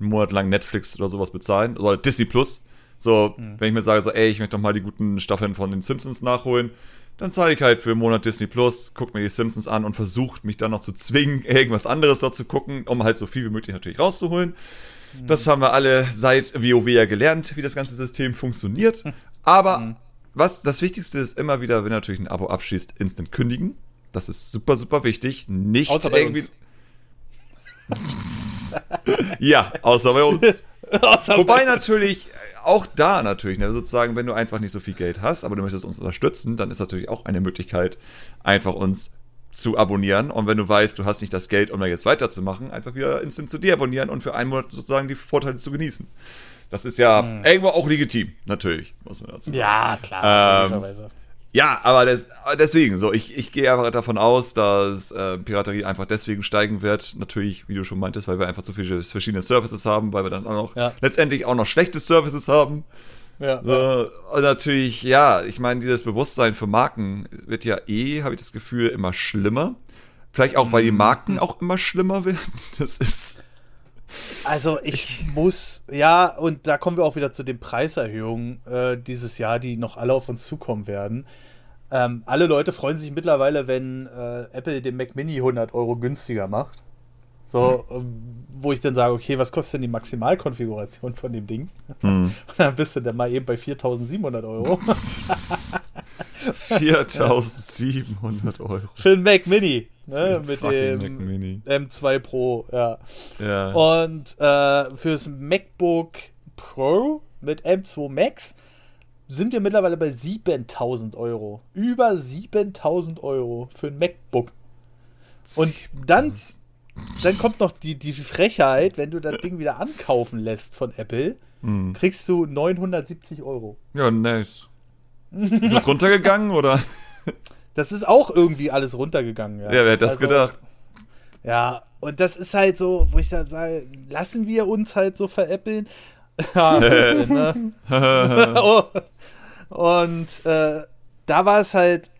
Speaker 2: einen Monat lang Netflix oder sowas bezahlen. Oder Disney Plus. So, mhm. wenn ich mir sage, so, ey, ich möchte doch mal die guten Staffeln von den Simpsons nachholen, dann zahle ich halt für einen Monat Disney Plus, guck mir die Simpsons an und versuche mich dann noch zu zwingen, irgendwas anderes dort zu gucken, um halt so viel wie möglich natürlich rauszuholen. Mhm. Das haben wir alle seit WoW ja gelernt, wie das ganze System funktioniert. Aber mhm. was das Wichtigste ist, immer wieder, wenn du natürlich ein Abo abschließt, instant kündigen. Das ist super, super wichtig. Nicht außer irgendwie. ja, außer bei uns. außer Wobei bei uns. natürlich auch da natürlich, ne, sozusagen, wenn du einfach nicht so viel Geld hast, aber du möchtest uns unterstützen, dann ist natürlich auch eine Möglichkeit, einfach uns zu abonnieren. Und wenn du weißt, du hast nicht das Geld, um da jetzt weiterzumachen, einfach wieder instant zu deabonnieren und für einen Monat sozusagen die Vorteile zu genießen. Das ist ja mhm. irgendwo auch legitim, natürlich, muss man dazu sagen.
Speaker 1: Ja, klar, ähm,
Speaker 2: Ja, aber das, deswegen, so, ich, ich gehe einfach davon aus, dass äh, Piraterie einfach deswegen steigen wird. Natürlich, wie du schon meintest, weil wir einfach zu viele verschiedene Services haben, weil wir dann auch noch ja. letztendlich auch noch schlechte Services haben. Ja. So, und natürlich, ja, ich meine, dieses Bewusstsein für Marken wird ja eh, habe ich das Gefühl, immer schlimmer. Vielleicht auch, weil die mhm. Marken auch immer schlimmer werden. Das ist.
Speaker 1: Also ich muss, ja, und da kommen wir auch wieder zu den Preiserhöhungen äh, dieses Jahr, die noch alle auf uns zukommen werden. Ähm, alle Leute freuen sich mittlerweile, wenn äh, Apple den Mac Mini 100 Euro günstiger macht. So, ähm, wo ich dann sage, okay, was kostet denn die Maximalkonfiguration von dem Ding? Hm. Und dann bist du dann mal eben bei 4700 Euro.
Speaker 2: 4700 Euro.
Speaker 1: Für den Mac Mini. Ne, mit dem M2 Pro, ja. ja. Und äh, fürs MacBook Pro mit M2 Max sind wir mittlerweile bei 7000 Euro. Über 7000 Euro für ein MacBook. Und dann, dann kommt noch die, die Frechheit, wenn du das Ding wieder ankaufen lässt von Apple, mhm. kriegst du 970 Euro.
Speaker 2: Ja, nice. Ist das runtergegangen oder?
Speaker 1: Das ist auch irgendwie alles runtergegangen. Ja,
Speaker 2: ja wer hätte das also, gedacht?
Speaker 1: Ja, und das ist halt so, wo ich da sage, lassen wir uns halt so veräppeln. ja, ne? und äh, da war es halt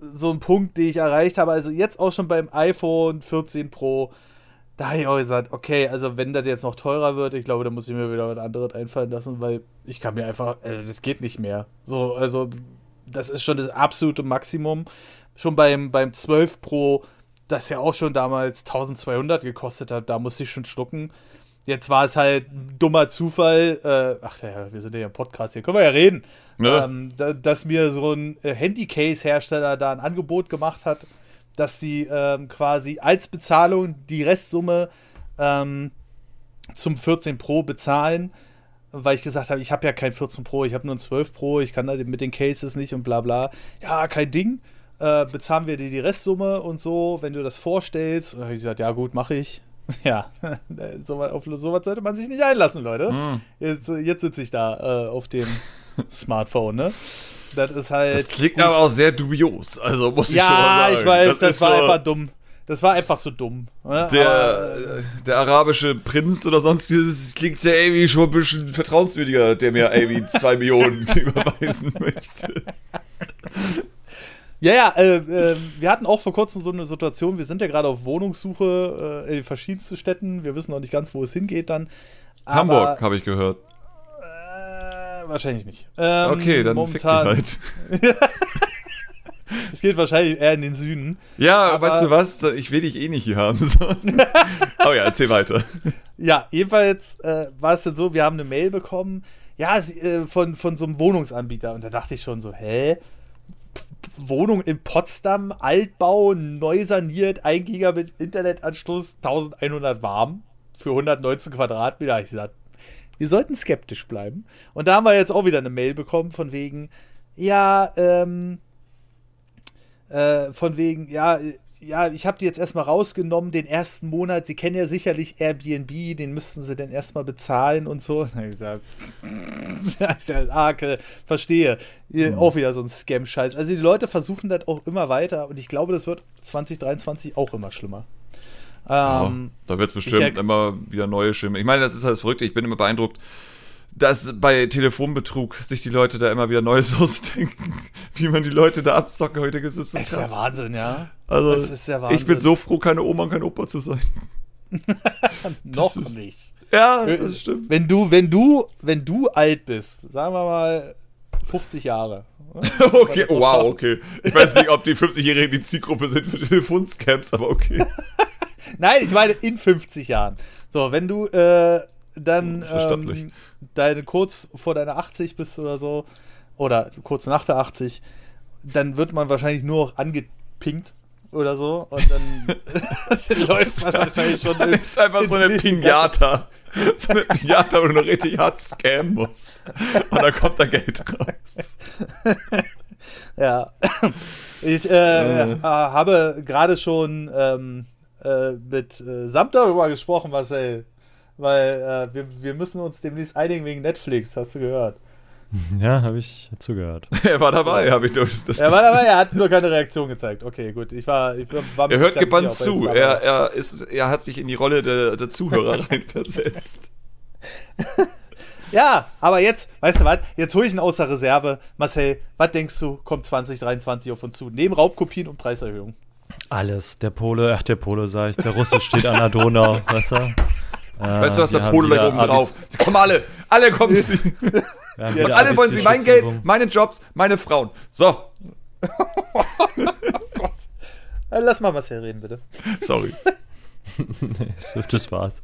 Speaker 1: so ein Punkt, den ich erreicht habe. Also jetzt auch schon beim iPhone 14 Pro, da habe ich auch gesagt, okay, also wenn das jetzt noch teurer wird, ich glaube, da muss ich mir wieder was anderes einfallen lassen, weil ich kann mir einfach, äh, das geht nicht mehr. So, also das ist schon das absolute Maximum. Schon beim, beim 12 Pro, das ja auch schon damals 1200 gekostet hat, da musste ich schon schlucken. Jetzt war es halt ein dummer Zufall. Äh, ach ja, wir sind ja im Podcast, hier können wir ja reden. Ja. Ähm, da, dass mir so ein äh, Handycase-Hersteller da ein Angebot gemacht hat, dass sie ähm, quasi als Bezahlung die Restsumme ähm, zum 14 Pro bezahlen weil ich gesagt habe, ich habe ja kein 14 Pro, ich habe nur ein 12 Pro, ich kann da mit den Cases nicht und bla bla. Ja, kein Ding. Äh, bezahlen wir dir die Restsumme und so, wenn du das vorstellst. Und dann habe ich gesagt, ja gut, mache ich. Ja, so, auf sowas sollte man sich nicht einlassen, Leute. Mm. Jetzt, jetzt sitze ich da äh, auf dem Smartphone, ne? Das ist halt. Das
Speaker 2: klingt gut. aber auch sehr dubios, also muss ich
Speaker 1: ja,
Speaker 2: schon sagen.
Speaker 1: Ja, ich weiß, das, das war so einfach dumm. Das war einfach so dumm.
Speaker 2: Ne? Der, Aber, äh, der arabische Prinz oder sonst dieses klingt ja irgendwie schon ein bisschen vertrauenswürdiger, der mir irgendwie zwei Millionen überweisen möchte.
Speaker 1: Ja, ja, äh, äh, wir hatten auch vor kurzem so eine Situation, wir sind ja gerade auf Wohnungssuche äh, in verschiedensten Städten, wir wissen noch nicht ganz, wo es hingeht dann.
Speaker 2: Hamburg, habe ich gehört.
Speaker 1: Äh, wahrscheinlich nicht.
Speaker 2: Ähm, okay, dann momentan, fick dich halt.
Speaker 1: Es geht wahrscheinlich eher in den Süden.
Speaker 2: Ja, aber weißt du was? Ich will dich eh nicht hier haben. oh ja, erzähl weiter.
Speaker 1: Ja, jedenfalls äh, war es dann so, wir haben eine Mail bekommen, ja, äh, von, von so einem Wohnungsanbieter. Und da dachte ich schon so, hä? Wohnung in Potsdam, Altbau, neu saniert, 1 Gigabit Internetanschluss, 1100 warm für 119 Quadratmeter. Ich gesagt, wir sollten skeptisch bleiben. Und da haben wir jetzt auch wieder eine Mail bekommen von wegen, ja, ähm, äh, von wegen, ja, ja, ich habe die jetzt erstmal rausgenommen, den ersten Monat. Sie kennen ja sicherlich Airbnb, den müssten sie dann erstmal bezahlen und so. ich gesagt, ah, okay, verstehe. Mhm. Auch wieder so ein Scam-Scheiß. Also die Leute versuchen das auch immer weiter und ich glaube, das wird 2023 auch immer schlimmer.
Speaker 2: Ähm, ja, da wird es bestimmt immer wieder neue Schimmel. Ich meine, das ist halt verrückt. Ich bin immer beeindruckt, dass bei Telefonbetrug sich die Leute da immer wieder Neues ausdenken, wie man die Leute da abzocken. Heute ist es so
Speaker 1: Das ist der Wahnsinn, ja.
Speaker 2: Also, das ist der Wahnsinn. ich bin so froh, keine Oma und kein Opa zu sein.
Speaker 1: Noch ist, nicht.
Speaker 2: Ja, das stimmt.
Speaker 1: Wenn du, wenn du, wenn du alt bist, sagen wir mal 50 Jahre.
Speaker 2: okay, wow, okay. Ich weiß nicht, ob die 50-Jährigen die Zielgruppe sind für Telefonscams, aber okay.
Speaker 1: Nein, ich meine in 50 Jahren. So, wenn du äh, dann ähm, deine kurz vor deiner 80 bist oder so, oder kurz nach der 80, dann wird man wahrscheinlich nur noch angepinkt oder so und dann läuft man wahrscheinlich schon.
Speaker 2: Dann in, ist einfach so eine Pinata. So eine Pinata, wo du noch richtig hart scammen musst. Und dann kommt da Geld raus.
Speaker 1: ja. Ich äh, äh. habe gerade schon ähm, äh, mit äh, Samt darüber gesprochen, was ey, weil äh, wir, wir müssen uns demnächst einigen wegen Netflix, hast du gehört?
Speaker 3: Ja, habe ich zugehört.
Speaker 2: er war dabei, habe ich durch.
Speaker 1: Das er war dabei, er hat nur keine Reaktion gezeigt. Okay, gut. Ich war, ich war
Speaker 2: er hört gebannt zu. Er, er, ist, er hat sich in die Rolle der, der Zuhörer reinversetzt.
Speaker 1: ja, aber jetzt, weißt du was? Jetzt hole ich ihn außer Reserve. Marcel, was denkst du, kommt 2023 auf uns zu? Neben Raubkopien und Preiserhöhung.
Speaker 3: Alles. Der Pole, ach, der Pole, sag ich. Der Russe steht an der Donau, weißt du?
Speaker 2: Äh, weißt du was, der Pole da oben drauf? Sie kommen alle. Alle kommen sie. Und alle wollen sie mein Geld, meine Jobs, meine Frauen. So. oh
Speaker 1: Gott. Äh, lass mal Marcel reden, bitte.
Speaker 2: Sorry.
Speaker 3: das war's.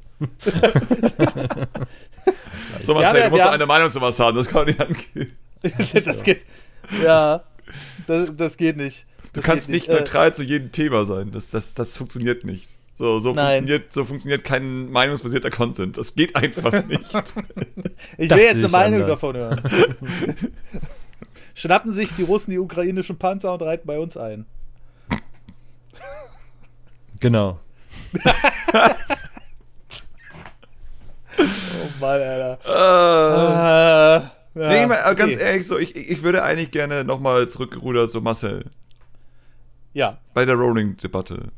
Speaker 2: so, Marcel, ja, du musst eine Meinung zu was haben, das kann man nicht angehen.
Speaker 1: das geht. Ja, das, das geht nicht.
Speaker 2: Du kannst nicht, nicht neutral äh, zu jedem Thema sein. Das, das, das funktioniert nicht. So, so, funktioniert, so funktioniert kein meinungsbasierter Content. Das geht einfach nicht.
Speaker 1: ich will jetzt eine Meinung anders. davon hören. Schnappen sich die Russen die ukrainischen Panzer und reiten bei uns ein.
Speaker 3: Genau.
Speaker 1: oh Mann, Alter.
Speaker 2: Uh, uh, ja, nee, mal, ganz ehrlich, so, ich, ich würde eigentlich gerne nochmal zurückgerudert, so Marcel.
Speaker 1: Ja.
Speaker 2: Bei der Rolling-Debatte.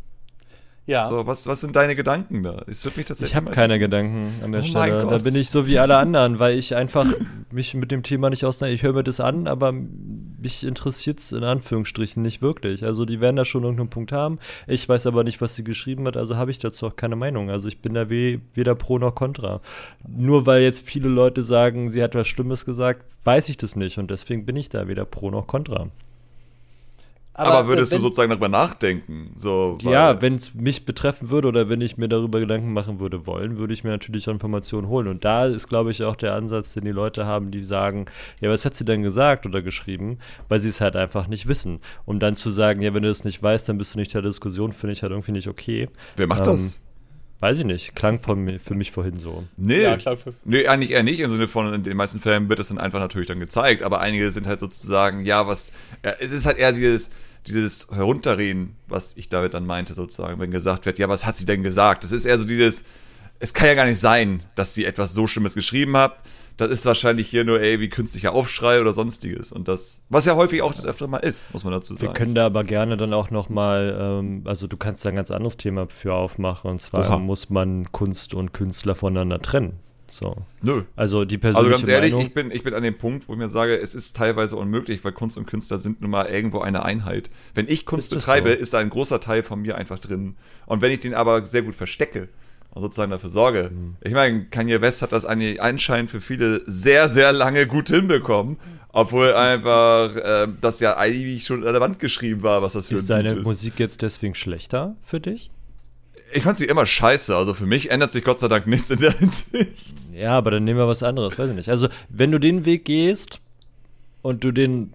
Speaker 1: Ja.
Speaker 2: So, was, was sind deine Gedanken da? Es wird mich tatsächlich.
Speaker 3: Ich habe keine Gedanken an der oh Stelle. Da bin ich so wie alle anderen, weil ich einfach mich mit dem Thema nicht auseinander. Ich höre mir das an, aber mich interessiert es in Anführungsstrichen nicht wirklich. Also die werden da schon irgendeinen Punkt haben. Ich weiß aber nicht, was sie geschrieben hat, also habe ich dazu auch keine Meinung. Also ich bin da weder pro noch contra. Nur weil jetzt viele Leute sagen, sie hat was Schlimmes gesagt, weiß ich das nicht und deswegen bin ich da weder pro noch contra.
Speaker 2: Aber, aber würdest wenn, du sozusagen darüber nachdenken? So,
Speaker 3: ja, wenn es mich betreffen würde oder wenn ich mir darüber Gedanken machen würde wollen, würde ich mir natürlich Informationen holen. Und da ist, glaube ich, auch der Ansatz, den die Leute haben, die sagen, ja, was hat sie denn gesagt oder geschrieben? Weil sie es halt einfach nicht wissen. Um dann zu sagen, ja, wenn du das nicht weißt, dann bist du nicht der Diskussion, finde ich halt irgendwie nicht okay.
Speaker 2: Wer macht ähm, das?
Speaker 3: Weiß ich nicht. Klang von, für mich vorhin so.
Speaker 2: Nee, ja, klar für nee, eigentlich eher nicht. Im Sinne von, in den meisten Fällen wird es dann einfach natürlich dann gezeigt. Aber einige sind halt sozusagen, ja, was. Ja, es ist halt eher dieses dieses Herunterreden, was ich damit dann meinte, sozusagen, wenn gesagt wird, ja, was hat sie denn gesagt? Das ist eher so dieses, es kann ja gar nicht sein, dass sie etwas so Schlimmes geschrieben hat. Das ist wahrscheinlich hier nur ey, wie künstlicher Aufschrei oder sonstiges. Und das, was ja häufig auch das öfter mal ist, muss man dazu sagen.
Speaker 3: Wir können da aber gerne dann auch nochmal, ähm, also du kannst da ein ganz anderes Thema für aufmachen. Und zwar Oha. muss man Kunst und Künstler voneinander trennen. So.
Speaker 2: Nö.
Speaker 3: Also die persönliche
Speaker 2: Also ganz ehrlich, ich bin, ich bin an dem Punkt, wo ich mir sage, es ist teilweise unmöglich, weil Kunst und Künstler sind nun mal irgendwo eine Einheit. Wenn ich Kunst ist betreibe, so? ist da ein großer Teil von mir einfach drin. Und wenn ich den aber sehr gut verstecke und sozusagen dafür sorge, mhm. ich meine, Kanye West hat das anscheinend für viele sehr, sehr lange gut hinbekommen. Obwohl einfach äh, das ja eigentlich schon an der Wand geschrieben war, was das für
Speaker 3: ist ein Ist deine Musik jetzt deswegen schlechter für dich?
Speaker 2: ich fand sie immer scheiße. Also für mich ändert sich Gott sei Dank nichts in der Hinsicht.
Speaker 3: Ja, aber dann nehmen wir was anderes, weiß ich nicht. Also, wenn du den Weg gehst und du den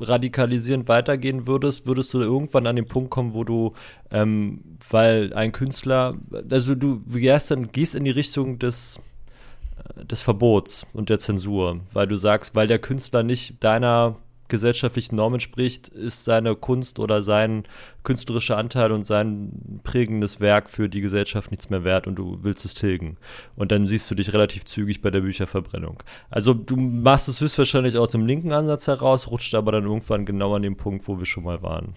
Speaker 3: radikalisierend weitergehen würdest, würdest du irgendwann an den Punkt kommen, wo du, ähm, weil ein Künstler, also du gehst dann gehst in die Richtung des äh, des Verbots und der Zensur, weil du sagst, weil der Künstler nicht deiner gesellschaftlichen Normen spricht, ist seine Kunst oder sein künstlerischer Anteil und sein prägendes Werk für die Gesellschaft nichts mehr wert und du willst es tilgen. Und dann siehst du dich relativ zügig bei der Bücherverbrennung. Also du machst es höchstwahrscheinlich aus dem linken Ansatz heraus, rutscht aber dann irgendwann genau an dem Punkt, wo wir schon mal waren.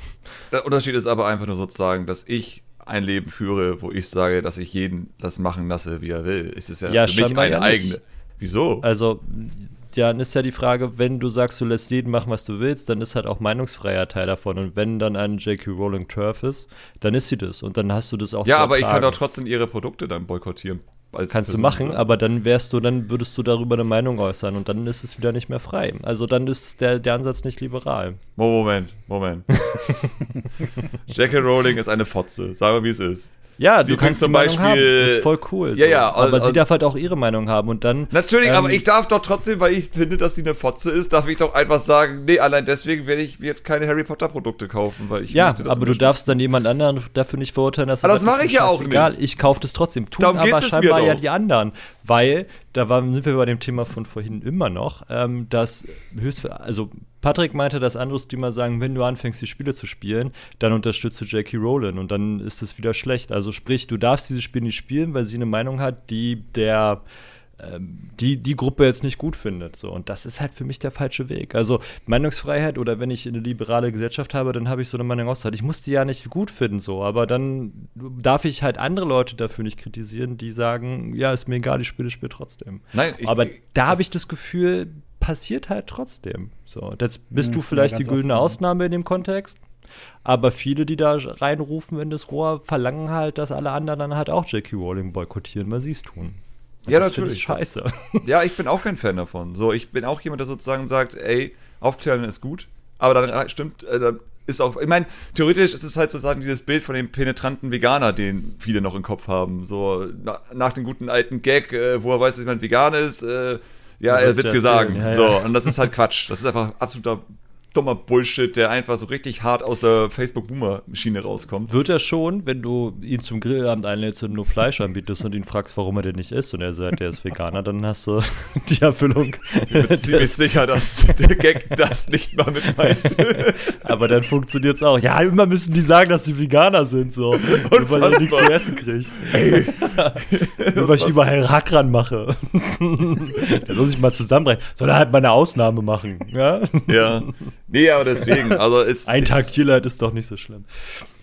Speaker 2: Der Unterschied ist aber einfach nur sozusagen, dass ich ein Leben führe, wo ich sage, dass ich jeden das machen lasse, wie er will. Es ist ja, ja für mich eine eigene. Wieso?
Speaker 3: Also dann ist ja die Frage, wenn du sagst, du lässt jeden machen, was du willst, dann ist halt auch meinungsfreier Teil davon. Und wenn dann ein J.K. Rowling Turf ist, dann ist sie das. Und dann hast du das auch
Speaker 2: Ja, aber ich kann doch trotzdem ihre Produkte dann boykottieren.
Speaker 3: Kannst Person, du machen, oder? aber dann wärst du, dann würdest du darüber eine Meinung äußern und dann ist es wieder nicht mehr frei. Also dann ist der, der Ansatz nicht liberal.
Speaker 2: Moment, Moment. J.K. Rowling ist eine Fotze, sagen wir, wie es ist.
Speaker 3: Ja, sie du kannst zum Beispiel. Haben. Das ist voll cool.
Speaker 2: Ja, so. ja.
Speaker 3: Aber und, sie darf halt auch ihre Meinung haben und dann.
Speaker 2: Natürlich, ähm, aber ich darf doch trotzdem, weil ich finde, dass sie eine Fotze ist, darf ich doch einfach sagen, nee, allein deswegen werde ich jetzt keine Harry Potter Produkte kaufen, weil ich.
Speaker 3: Ja, möchte, aber du darfst dann jemand anderen dafür nicht verurteilen, dass
Speaker 2: aber das mache ich ja auch nicht.
Speaker 3: Egal, ich kaufe das trotzdem. Tun Darum aber scheinbar ja die anderen, weil da waren, sind wir bei dem Thema von vorhin immer noch, ähm, dass höchst, also Patrick meinte, dass andere Streamer sagen, wenn du anfängst, die Spiele zu spielen, dann unterstützt du Jackie Rowland und dann ist es wieder schlecht. Also sprich, du darfst diese Spiele nicht spielen, weil sie eine Meinung hat, die der ähm, die die Gruppe jetzt nicht gut findet. So. Und das ist halt für mich der falsche Weg. Also Meinungsfreiheit oder wenn ich eine liberale Gesellschaft habe, dann habe ich so eine Meinung auszuhalten. Ich muss die ja nicht gut finden, so, aber dann darf ich halt andere Leute dafür nicht kritisieren, die sagen, ja, ist mir egal, ich spiele das Spiel trotzdem. Nein, ich, aber da habe ich das Gefühl, passiert halt trotzdem. So, jetzt bist hm, du vielleicht die güldene Ausnahme in dem Kontext. Aber viele, die da reinrufen in das Rohr, verlangen halt, dass alle anderen dann halt auch Jackie Rowling boykottieren, weil sie es tun.
Speaker 2: Ja, das natürlich. Ich scheiße. Das, ja, ich bin auch kein Fan davon. So, ich bin auch jemand, der sozusagen sagt, ey, Aufklären ist gut, aber dann stimmt, äh, dann ist auch, ich meine, theoretisch ist es halt sozusagen dieses Bild von dem penetranten Veganer, den viele noch im Kopf haben. So na, nach dem guten alten Gag, äh, wo er weiß, dass jemand vegan ist, äh, ja, er wird es dir sagen. Ja, so, und das ist halt Quatsch. Das ist einfach absoluter dummer Bullshit, der einfach so richtig hart aus der Facebook-Boomer-Schiene rauskommt.
Speaker 3: Wird er schon, wenn du ihn zum Grillabend einlädst und nur Fleisch anbietest und ihn fragst, warum er denn nicht isst und er sagt, er ist Veganer, dann hast du die Erfüllung.
Speaker 2: Ich bin ziemlich sicher, dass der Gag das nicht mal mit meint.
Speaker 3: Aber dann funktioniert es auch. Ja, immer müssen die sagen, dass sie Veganer sind, so. Und weil er nichts zu essen kriegt. Ey. nur weil ich überall Hackran mache. da muss ich mal zusammenbrechen. Soll er halt mal eine Ausnahme machen, ja?
Speaker 2: Ja. Nee, aber deswegen, also ist.
Speaker 3: Ein Tag Tierleid ist doch nicht so schlimm.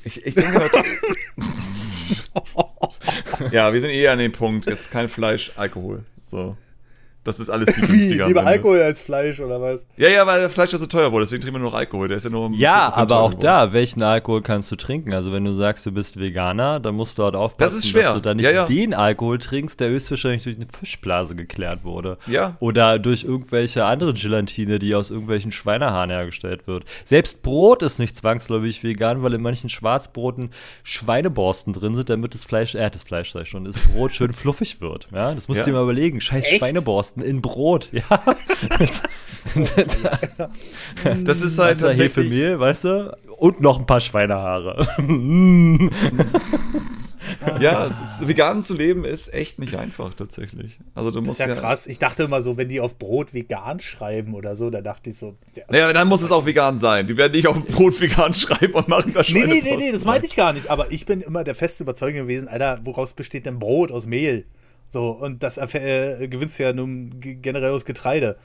Speaker 2: Ich, ich denke mal. ja, wir sind eher an dem Punkt, jetzt kein Fleisch, Alkohol. So. Das ist alles
Speaker 1: viel günstiger. Wie, lieber Alkohol als Fleisch oder was?
Speaker 2: Ja, ja, weil Fleisch ja so teuer wurde, deswegen trinken wir nur noch Alkohol. Der ist ja nur
Speaker 3: Ja, aber auch da, welchen Alkohol kannst du trinken? Also wenn du sagst, du bist Veganer, dann musst du halt aufpassen,
Speaker 2: das dass
Speaker 3: du da nicht
Speaker 2: ja, ja.
Speaker 3: den Alkohol trinkst, der höchstwahrscheinlich durch eine Fischblase geklärt wurde.
Speaker 2: Ja.
Speaker 3: Oder durch irgendwelche andere Gelatine, die aus irgendwelchen Schweinehaaren hergestellt wird. Selbst Brot ist nicht zwangsläufig vegan, weil in manchen Schwarzbroten Schweineborsten drin sind, damit das Fleisch, äh, das Fleisch ich schon, das Brot schön fluffig wird. Ja, das musst du dir mal überlegen. Scheiß Echt? Schweineborsten Borsten in Brot, ja.
Speaker 2: das ist halt
Speaker 3: das Hefemehl, weißt du? Und noch ein paar Schweinehaare.
Speaker 2: ja, ist, vegan zu leben ist echt nicht einfach tatsächlich. Also du musst
Speaker 1: das ist ja, ja, krass. Ich dachte immer so, wenn die auf Brot vegan schreiben oder so, da dachte ich so.
Speaker 2: Ja, naja, dann muss es auch vegan sein. Die werden nicht auf Brot vegan schreiben und machen
Speaker 1: das Nee, nee, nee, nee, das meinte ich gar nicht. Aber ich bin immer der feste Überzeugung gewesen, Alter, woraus besteht denn Brot? Aus Mehl. So, und das äh, gewinnst du ja nun generell aus Getreide.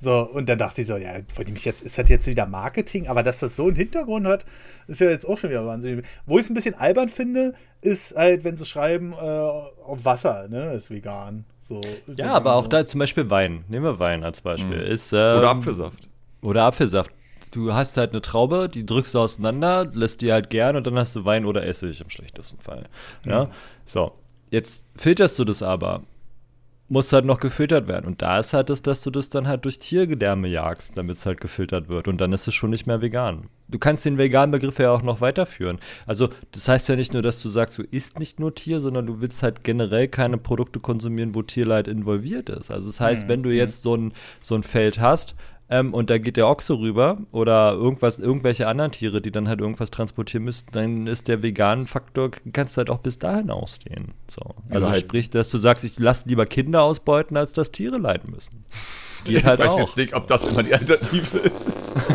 Speaker 1: So, und dann dachte ich so, ja, von dem ich jetzt, ist das jetzt wieder Marketing? Aber dass das so einen Hintergrund hat, ist ja jetzt auch schon wieder wahnsinnig. Wo ich es ein bisschen albern finde, ist halt, wenn sie schreiben, äh, auf Wasser, ne, ist vegan. So,
Speaker 3: ja, aber auch da zum Beispiel Wein. Nehmen wir Wein als Beispiel. Mhm. Ist,
Speaker 2: ähm, oder Apfelsaft.
Speaker 3: Oder Apfelsaft. Du hast halt eine Traube, die drückst du auseinander, lässt die halt gern und dann hast du Wein oder Essig im schlechtesten Fall. Ja. Mhm. So. Jetzt filterst du das aber. Muss halt noch gefiltert werden. Und da ist halt das, dass du das dann halt durch Tiergedärme jagst, damit es halt gefiltert wird. Und dann ist es schon nicht mehr vegan. Du kannst den veganen Begriff ja auch noch weiterführen. Also, das heißt ja nicht nur, dass du sagst, du isst nicht nur Tier, sondern du willst halt generell keine Produkte konsumieren, wo Tierleid involviert ist. Also, das heißt, mhm. wenn du jetzt so ein, so ein Feld hast, ähm, und da geht der Ochse rüber oder irgendwas, irgendwelche anderen Tiere, die dann halt irgendwas transportieren müssten, dann ist der veganen Faktor, kannst du halt auch bis dahin ausdehnen. So. Also ja, halt sprich, dass du sagst, ich lasse lieber Kinder ausbeuten, als dass Tiere leiden müssen.
Speaker 2: Geht halt ich weiß auch. jetzt nicht, ob das immer die Alternative ist.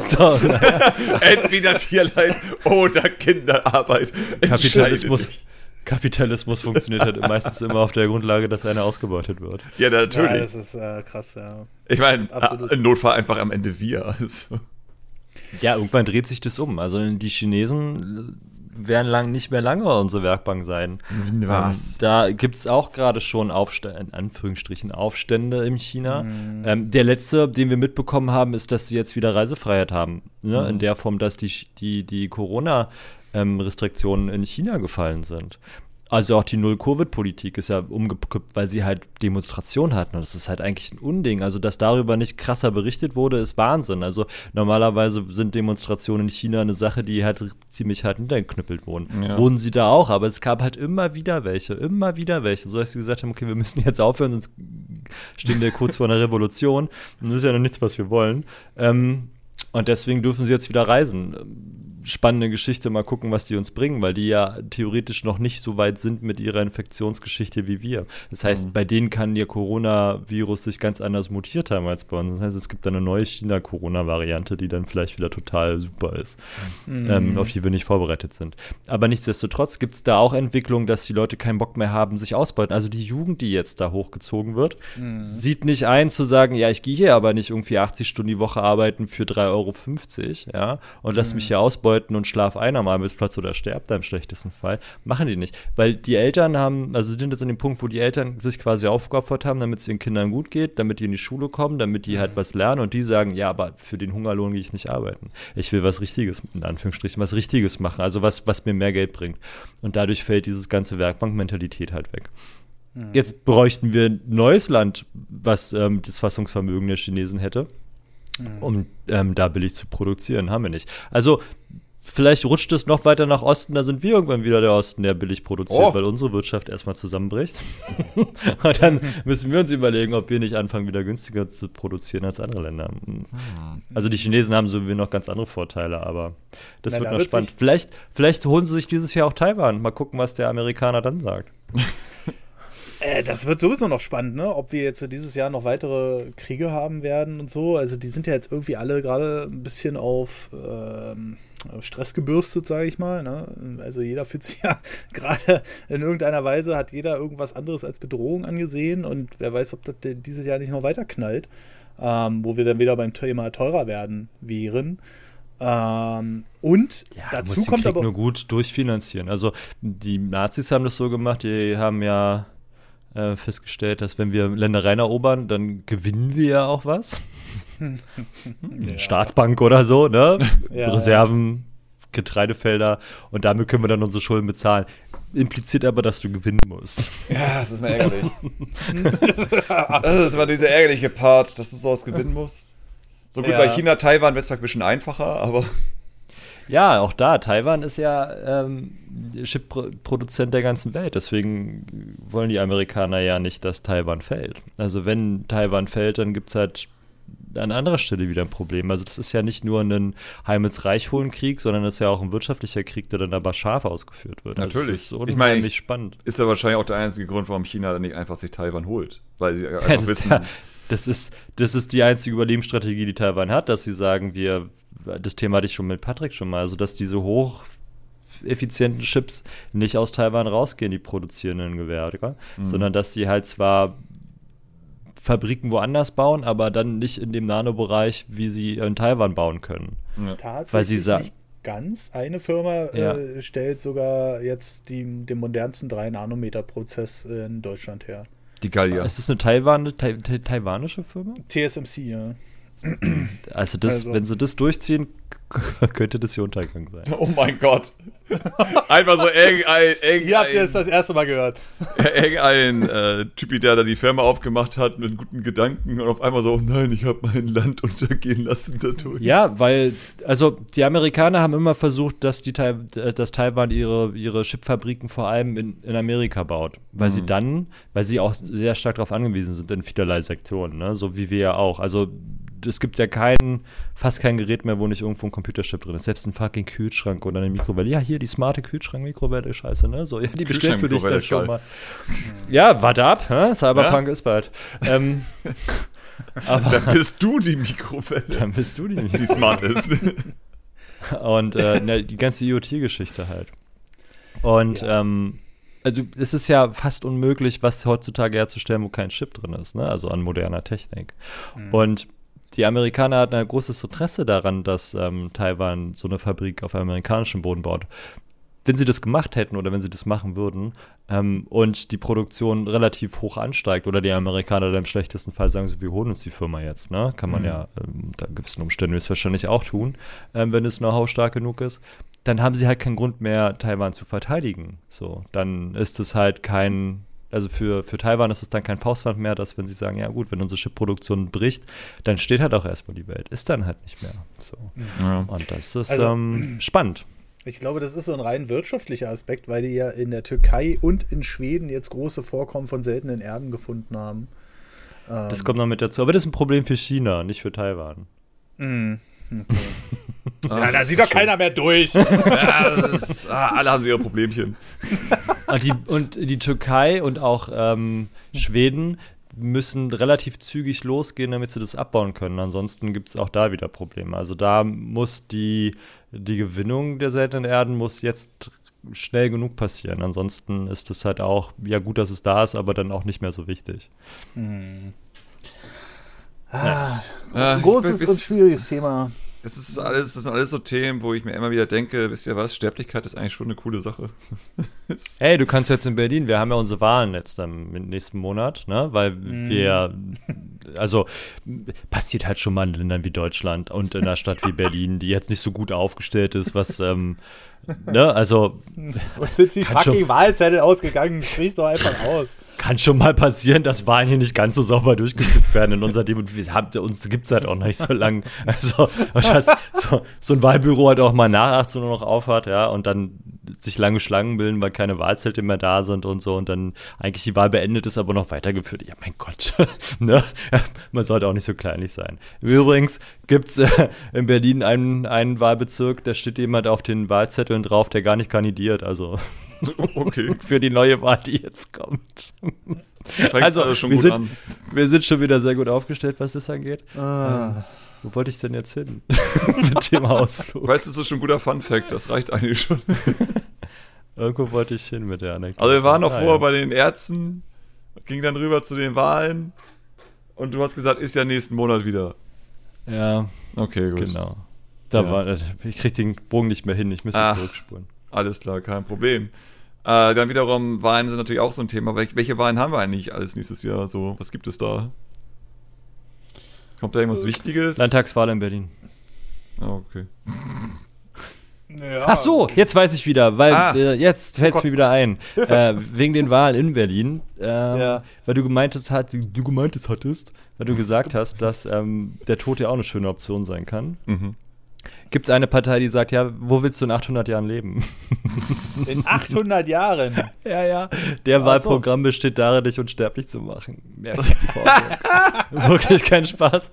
Speaker 2: So, Entweder Tierleid oder Kinderarbeit.
Speaker 3: Kapitalismus. Kapitalismus funktioniert halt meistens immer auf der Grundlage, dass einer ausgebeutet wird.
Speaker 2: Ja, natürlich. Ja,
Speaker 1: das ist äh, krass, ja.
Speaker 2: Ich meine, im Notfall einfach am Ende wir. Also.
Speaker 3: Ja, irgendwann dreht sich das um. Also die Chinesen werden lang nicht mehr lange unsere Werkbank sein.
Speaker 2: Was?
Speaker 3: Ähm, da gibt es auch gerade schon Aufstände, in Anführungsstrichen Aufstände in China. Mhm. Ähm, der letzte, den wir mitbekommen haben, ist, dass sie jetzt wieder Reisefreiheit haben. Ne? Mhm. In der Form, dass die, die, die Corona- ähm, Restriktionen in China gefallen sind. Also auch die Null-Covid-Politik ist ja umgekippt, weil sie halt Demonstrationen hatten. Und das ist halt eigentlich ein Unding. Also, dass darüber nicht krasser berichtet wurde, ist Wahnsinn. Also normalerweise sind Demonstrationen in China eine Sache, die halt ziemlich hart hintergeknüppelt wurden. Ja. Wurden sie da auch, aber es gab halt immer wieder welche, immer wieder welche. So dass sie gesagt haben, okay, wir müssen jetzt aufhören, sonst stehen wir kurz vor einer Revolution. Und das ist ja noch nichts, was wir wollen. Ähm, und deswegen dürfen sie jetzt wieder reisen spannende Geschichte. Mal gucken, was die uns bringen, weil die ja theoretisch noch nicht so weit sind mit ihrer Infektionsgeschichte wie wir. Das heißt, mhm. bei denen kann ihr Coronavirus sich ganz anders mutiert haben als bei uns. Das heißt, es gibt eine neue China-Corona-Variante, die dann vielleicht wieder total super ist, mhm. ähm, auf die wir nicht vorbereitet sind. Aber nichtsdestotrotz gibt es da auch Entwicklungen, dass die Leute keinen Bock mehr haben, sich ausbeuten. Also die Jugend, die jetzt da hochgezogen wird, mhm. sieht nicht ein zu sagen, ja, ich gehe hier aber nicht irgendwie 80 Stunden die Woche arbeiten für 3,50 Euro, ja, und lass mich mhm. hier ausbeuten und schlaf ein am Arbeitsplatz oder sterbt da im schlechtesten Fall. Machen die nicht. Weil die Eltern haben, also sind jetzt an dem Punkt, wo die Eltern sich quasi aufgeopfert haben, damit es ihren Kindern gut geht, damit die in die Schule kommen, damit die halt mhm. was lernen und die sagen, ja, aber für den Hungerlohn gehe ich nicht arbeiten. Ich will was Richtiges, in Anführungsstrichen, was Richtiges machen, also was, was mir mehr Geld bringt. Und dadurch fällt dieses ganze Werkbankmentalität halt weg. Mhm. Jetzt bräuchten wir ein neues Land, was ähm, das Fassungsvermögen der Chinesen hätte, mhm. um ähm, da billig zu produzieren. Haben wir nicht. Also vielleicht rutscht es noch weiter nach Osten, da sind wir irgendwann wieder der Osten, der billig produziert, oh. weil unsere Wirtschaft erstmal zusammenbricht. und dann müssen wir uns überlegen, ob wir nicht anfangen, wieder günstiger zu produzieren als andere Länder. Hm. Also die Chinesen haben so wie noch ganz andere Vorteile, aber das Na, wird noch spannend. Vielleicht, vielleicht holen sie sich dieses Jahr auch Taiwan. Mal gucken, was der Amerikaner dann sagt.
Speaker 1: Äh, das wird sowieso noch spannend, ne? Ob wir jetzt dieses Jahr noch weitere Kriege haben werden und so. Also die sind ja jetzt irgendwie alle gerade ein bisschen auf ähm, Stress gebürstet, sage ich mal. Ne? Also jeder fühlt sich ja gerade in irgendeiner Weise, hat jeder irgendwas anderes als Bedrohung angesehen und wer weiß, ob das dieses Jahr nicht noch weiter knallt, ähm, wo wir dann wieder beim Thema teurer werden wären. Ähm, und
Speaker 3: ja, dazu kommt aber nur gut durchfinanzieren. Also die Nazis haben das so gemacht, die haben ja äh, festgestellt, dass wenn wir Ländereien erobern, dann gewinnen wir ja auch was. Ja. Staatsbank oder so, ne? Ja, Reserven, Getreidefelder und damit können wir dann unsere Schulden bezahlen. Impliziert aber, dass du gewinnen musst.
Speaker 2: Ja, das ist mir ärgerlich. das ist immer dieser ärgerliche Part, dass du sowas gewinnen musst. So gut bei China, Taiwan wäre es ein bisschen einfacher, aber.
Speaker 3: Ja, auch da. Taiwan ist ja ähm, Chip-Produzent der ganzen Welt. Deswegen wollen die Amerikaner ja nicht, dass Taiwan fällt. Also wenn Taiwan fällt, dann gibt es halt an anderer Stelle wieder ein Problem. Also das ist ja nicht nur ein Heimelsreichholen-Krieg, sondern es ist ja auch ein wirtschaftlicher Krieg, der dann aber scharf ausgeführt wird.
Speaker 2: Also Natürlich. Also ich meine, spannend. Ist ja wahrscheinlich auch der einzige Grund, warum China dann nicht einfach sich Taiwan holt. Weil sie einfach ja, wissen.
Speaker 3: Ja, das ist, das ist die einzige Überlebensstrategie, die Taiwan hat, dass sie sagen, wir, das Thema hatte ich schon mit Patrick schon mal, also dass diese hoch effizienten Chips nicht aus Taiwan rausgehen, die produzierenden Gewerke, mhm. sondern dass sie halt zwar Fabriken woanders bauen, aber dann nicht in dem Nanobereich, wie sie in Taiwan bauen können.
Speaker 1: Ja. Tatsächlich Weil sie sagen, ganz. Eine Firma äh, ja. äh, stellt sogar jetzt die, den modernsten 3-Nanometer-Prozess in Deutschland her.
Speaker 3: Die Gallia. Ist das eine Taiwan, tai, tai, taiwanische Firma?
Speaker 1: TSMC, ja.
Speaker 3: Also, das, also, wenn sie das durchziehen, könnte das hier Untergang sein.
Speaker 2: Oh mein Gott. Einfach so irgendein.
Speaker 1: irgendein Hier habt ihr es das erste Mal gehört.
Speaker 2: Irgendein äh, Typi, der da die Firma aufgemacht hat mit guten Gedanken und auf einmal so: oh nein, ich habe mein Land untergehen lassen dadurch.
Speaker 3: Ja, weil, also die Amerikaner haben immer versucht, dass, die, dass Taiwan ihre, ihre Chipfabriken vor allem in, in Amerika baut. Weil mhm. sie dann, weil sie auch sehr stark darauf angewiesen sind in vielerlei Sektoren, ne? so wie wir ja auch. Also es gibt ja kein, fast kein Gerät mehr, wo nicht irgendwo ein Computerchip drin ist. Selbst ein fucking Kühlschrank oder eine Mikrowelle. Ja, hier die smarte Kühlschrank-Mikrowelle, scheiße, ne? So, ja, die bestellt für dich dann schon mal. ja, warte ab, hä? Cyberpunk ja? ist bald. Ähm,
Speaker 2: aber, dann bist du die Mikrowelle.
Speaker 3: Dann bist du die,
Speaker 2: die smart ist.
Speaker 3: Und äh, ne, die ganze IoT-Geschichte halt. Und ja. ähm, also es ist ja fast unmöglich, was heutzutage herzustellen, wo kein Chip drin ist, ne? Also an moderner Technik. Mhm. Und die Amerikaner hatten ein großes Interesse daran, dass ähm, Taiwan so eine Fabrik auf amerikanischem Boden baut. Wenn sie das gemacht hätten oder wenn sie das machen würden ähm, und die Produktion relativ hoch ansteigt oder die Amerikaner dann im schlechtesten Fall sagen, so, wir holen uns die Firma jetzt, ne? Kann man mhm. ja ähm, unter gewissen Umständen wahrscheinlich auch tun, ähm, wenn es Know-how stark genug ist. Dann haben sie halt keinen Grund mehr, Taiwan zu verteidigen. So, dann ist es halt kein also für, für Taiwan ist es dann kein Faustpfand mehr, dass wenn sie sagen, ja gut, wenn unsere Chipproduktion bricht, dann steht halt auch erstmal die Welt. Ist dann halt nicht mehr so. Ja. Und das ist also, ähm, spannend.
Speaker 1: Ich glaube, das ist so ein rein wirtschaftlicher Aspekt, weil die ja in der Türkei und in Schweden jetzt große Vorkommen von seltenen Erden gefunden haben.
Speaker 3: Das ähm, kommt noch mit dazu. Aber das ist ein Problem für China, nicht für Taiwan.
Speaker 1: Mm, okay. ja, da sieht doch schön. keiner mehr durch. ja,
Speaker 2: ist, ah, alle haben ihre Problemchen.
Speaker 3: Und die, und die Türkei und auch ähm, Schweden müssen relativ zügig losgehen, damit sie das abbauen können. Ansonsten gibt es auch da wieder Probleme. Also da muss die, die Gewinnung der seltenen Erden muss jetzt schnell genug passieren. Ansonsten ist es halt auch, ja gut, dass es da ist, aber dann auch nicht mehr so wichtig. Hm.
Speaker 1: Ah, ja. großes und schwieriges Thema.
Speaker 2: Es ist alles, das sind alles so Themen, wo ich mir immer wieder denke, wisst ihr was, Sterblichkeit ist eigentlich schon eine coole Sache.
Speaker 3: hey, du kannst jetzt in Berlin, wir haben ja unsere Wahlen jetzt im nächsten Monat, ne? Weil mm. wir, also passiert halt schon mal in Ländern wie Deutschland und in einer Stadt wie Berlin, die jetzt nicht so gut aufgestellt ist, was ähm, Ne, also.
Speaker 1: Und sind die fucking schon, Wahlzettel ausgegangen? Sprich doch einfach aus.
Speaker 3: Kann schon mal passieren, dass Wahlen hier nicht ganz so sauber durchgeführt werden in unserer Demokratie. Uns gibt es halt auch nicht so lange. Also, das, so, so, ein Wahlbüro halt auch mal nach 18 Uhr noch aufhat, ja, und dann sich lange Schlangen bilden, weil keine Wahlzelte mehr da sind und so und dann eigentlich die Wahl beendet ist, aber noch weitergeführt. Ja, mein Gott. ne? Man sollte auch nicht so kleinlich sein. Übrigens gibt es äh, in Berlin einen, einen Wahlbezirk, da steht jemand auf den Wahlzetteln drauf, der gar nicht kandidiert. Also okay. für die neue Wahl, die jetzt kommt. also, also wir, sind, wir sind schon wieder sehr gut aufgestellt, was das angeht. Ah. Ähm, wo wollte ich denn jetzt hin? Mit
Speaker 2: dem Ausflug. Weißt du, das ist schon ein guter Fun-Fact, das reicht eigentlich schon.
Speaker 3: Irgendwo wollte ich hin mit der Anekdote.
Speaker 2: Also, wir waren noch ah, vorher ja. bei den Ärzten, ging dann rüber zu den Wahlen und du hast gesagt, ist ja nächsten Monat wieder.
Speaker 3: Ja. Okay, gut. Genau. Da ja. war, ich krieg den Bogen nicht mehr hin, ich müsste Ach, zurückspulen.
Speaker 2: Alles klar, kein Problem. Äh, dann wiederum, Wahlen sind natürlich auch so ein Thema. Welche Wahlen haben wir eigentlich alles nächstes Jahr? So, was gibt es da? Kommt da irgendwas Wichtiges?
Speaker 3: Landtagswahl in Berlin.
Speaker 2: Ah, okay.
Speaker 3: Ja. Ach so, jetzt weiß ich wieder, weil ah. äh, jetzt fällt es oh mir wieder ein. Äh, wegen den Wahlen in Berlin. Äh, ja. Weil du gemeintest, hat, du gemeintes hattest, weil du gesagt hast, dass ähm, der Tod ja auch eine schöne Option sein kann. Mhm gibt es eine Partei, die sagt, ja, wo willst du in 800 Jahren leben?
Speaker 1: In 800 Jahren?
Speaker 3: ja, ja. Der Ach Wahlprogramm so. besteht darin, dich unsterblich zu machen. Mehr Wirklich kein Spaß.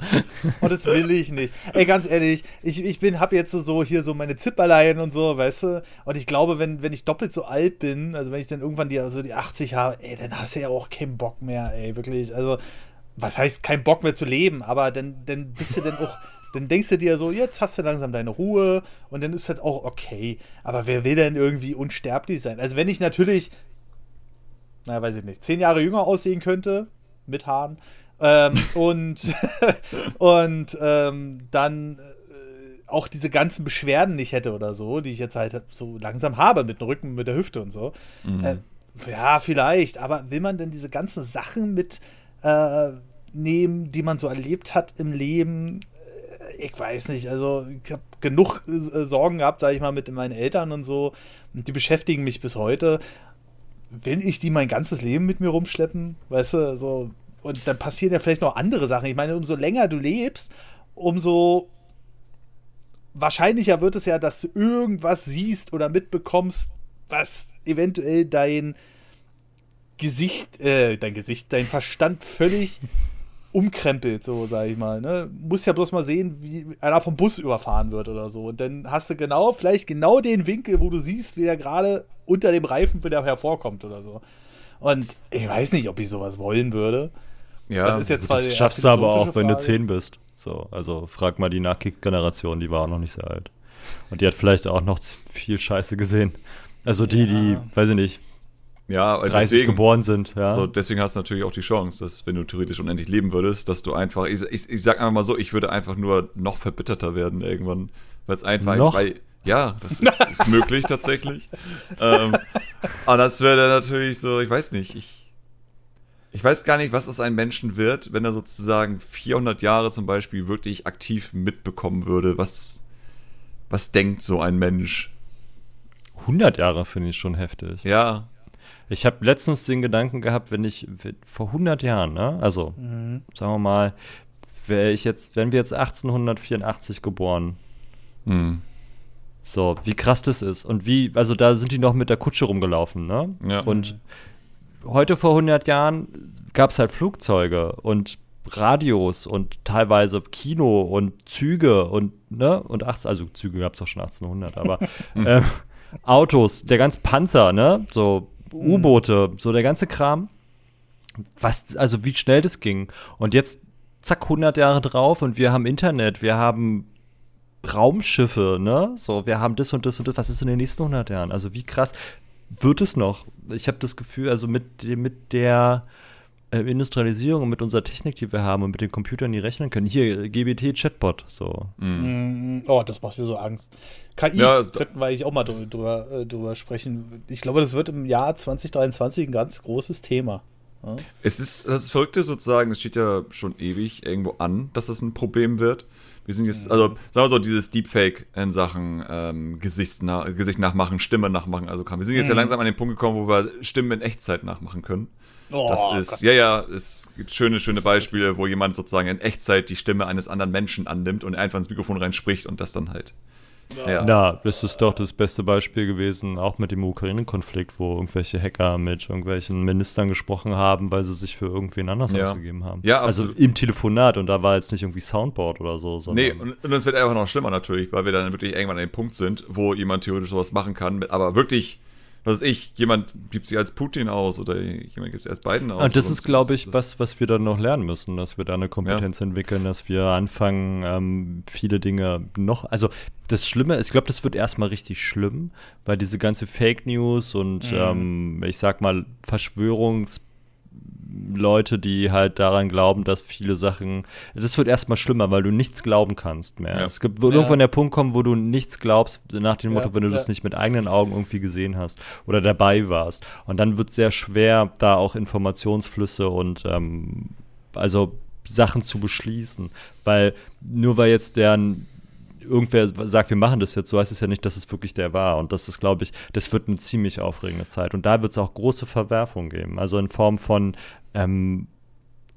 Speaker 1: Oh, das will ich nicht. Ey, ganz ehrlich, ich, ich bin, hab jetzt so hier so meine Zipperlein und so, weißt du? Und ich glaube, wenn, wenn ich doppelt so alt bin, also wenn ich dann irgendwann die, also die 80 habe, ey, dann hast du ja auch keinen Bock mehr, ey, wirklich. Also, was heißt kein Bock mehr zu leben, aber dann, dann bist du dann auch dann denkst du dir so, jetzt hast du langsam deine Ruhe und dann ist das auch okay. Aber wer will denn irgendwie unsterblich sein? Also wenn ich natürlich, naja, weiß ich nicht, zehn Jahre jünger aussehen könnte, mit Haaren, ähm, und, und ähm, dann äh, auch diese ganzen Beschwerden nicht hätte oder so, die ich jetzt halt so langsam habe mit dem Rücken, mit der Hüfte und so. Mhm. Äh, ja, vielleicht, aber will man denn diese ganzen Sachen mit äh, nehmen, die man so erlebt hat im Leben, ich weiß nicht, also ich habe genug äh, Sorgen gehabt, sage ich mal, mit meinen Eltern und so. Und die beschäftigen mich bis heute. Will ich die mein ganzes Leben mit mir rumschleppen? Weißt du, so. Und dann passieren ja vielleicht noch andere Sachen. Ich meine, umso länger du lebst, umso wahrscheinlicher wird es ja, dass du irgendwas siehst oder mitbekommst, was eventuell dein Gesicht, äh, dein Gesicht, dein Verstand völlig umkrempelt, so sag ich mal. Ne? Muss ja bloß mal sehen, wie einer vom Bus überfahren wird oder so. Und dann hast du genau, vielleicht genau den Winkel, wo du siehst, wie er gerade unter dem Reifen wieder hervorkommt oder so. Und ich weiß nicht, ob ich sowas wollen würde.
Speaker 3: Ja, das, das schaffst du aber auch, wenn du 10 bist. So, also frag mal die Nachkick-Generation, die war auch noch nicht sehr alt. Und die hat vielleicht auch noch viel Scheiße gesehen. Also die, ja. die, weiß ich nicht,
Speaker 2: ja,
Speaker 3: 30 deswegen, geboren sind. Ja.
Speaker 2: So, deswegen hast du natürlich auch die Chance, dass wenn du theoretisch unendlich leben würdest, dass du einfach, ich, ich, ich sag einfach mal so, ich würde einfach nur noch verbitterter werden irgendwann, weil es einfach,
Speaker 3: noch?
Speaker 2: Weil, ja, das ist, ist möglich tatsächlich. ähm, aber das wäre dann natürlich so, ich weiß nicht, ich, ich weiß gar nicht, was aus einem Menschen wird, wenn er sozusagen 400 Jahre zum Beispiel wirklich aktiv mitbekommen würde, was, was denkt so ein Mensch.
Speaker 3: 100 Jahre finde ich schon heftig.
Speaker 2: Ja,
Speaker 3: ich habe letztens den Gedanken gehabt, wenn ich vor 100 Jahren, ne, also mhm. sagen wir mal, wäre ich jetzt, wenn wir jetzt 1884 geboren. Mhm. So, wie krass das ist. Und wie, also da sind die noch mit der Kutsche rumgelaufen, ne? Ja. Und heute vor 100 Jahren gab es halt Flugzeuge und Radios und teilweise Kino und Züge und, ne, und 18, also Züge gab es auch schon 1800, aber äh, Autos, der ganze Panzer, ne, so U-Boote, so der ganze Kram. Was, also wie schnell das ging. Und jetzt, zack, 100 Jahre drauf und wir haben Internet, wir haben Raumschiffe, ne, so, wir haben das und das und das. Was ist in den nächsten 100 Jahren? Also wie krass wird es noch? Ich habe das Gefühl, also mit, mit der, äh, Industrialisierung und mit unserer Technik, die wir haben und mit den Computern, die rechnen können. Hier, GBT-Chatbot, so.
Speaker 1: Mm. Oh, das macht mir so Angst. KIs ja, könnten wir eigentlich auch mal drüber, äh, drüber sprechen. Ich glaube, das wird im Jahr 2023 ein ganz großes Thema.
Speaker 2: Ja? Es ist das Verrückte sozusagen, es steht ja schon ewig irgendwo an, dass das ein Problem wird. Wir sind jetzt, also sagen wir so, dieses Deepfake in Sachen ähm, Gesicht, nach, Gesicht nachmachen, Stimme nachmachen, also kann. Wir sind jetzt mhm. ja langsam an den Punkt gekommen, wo wir Stimmen in Echtzeit nachmachen können. Oh, das ist, Gott. ja, ja, es gibt schöne, schöne Beispiele, wo jemand sozusagen in Echtzeit die Stimme eines anderen Menschen annimmt und einfach ins Mikrofon reinspricht und das dann halt.
Speaker 3: Ja. ja, das ist doch das beste Beispiel gewesen, auch mit dem Ukraine-Konflikt, wo irgendwelche Hacker mit irgendwelchen Ministern gesprochen haben, weil sie sich für irgendwen anders ja. ausgegeben haben. Ja, also im Telefonat und da war jetzt nicht irgendwie Soundboard oder so.
Speaker 2: Sondern nee, und, und es wird einfach noch schlimmer natürlich, weil wir dann wirklich irgendwann an dem Punkt sind, wo jemand theoretisch sowas machen kann, aber wirklich was ist ich, jemand gibt sich als Putin aus oder jemand gibt sich als Biden aus.
Speaker 3: Und das ist, glaube ich, was, was wir dann noch lernen müssen, dass wir da eine Kompetenz ja. entwickeln, dass wir anfangen, ähm, viele Dinge noch, also das Schlimme, ich glaube, das wird erstmal richtig schlimm, weil diese ganze Fake News und mhm. ähm, ich sag mal Verschwörungs- Leute, die halt daran glauben, dass viele Sachen. Das wird erstmal schlimmer, weil du nichts glauben kannst mehr. Ja. Es gibt wird ja. irgendwann der Punkt kommen, wo du nichts glaubst, nach dem Motto, ja, wenn du das nicht mit eigenen Augen irgendwie gesehen hast oder dabei warst. Und dann wird es sehr schwer, da auch Informationsflüsse und ähm, also Sachen zu beschließen. Weil nur weil jetzt deren irgendwer sagt, wir machen das jetzt, so heißt es ja nicht, dass es wirklich der war. Und das ist, glaube ich, das wird eine ziemlich aufregende Zeit. Und da wird es auch große Verwerfungen geben. Also in Form von ähm,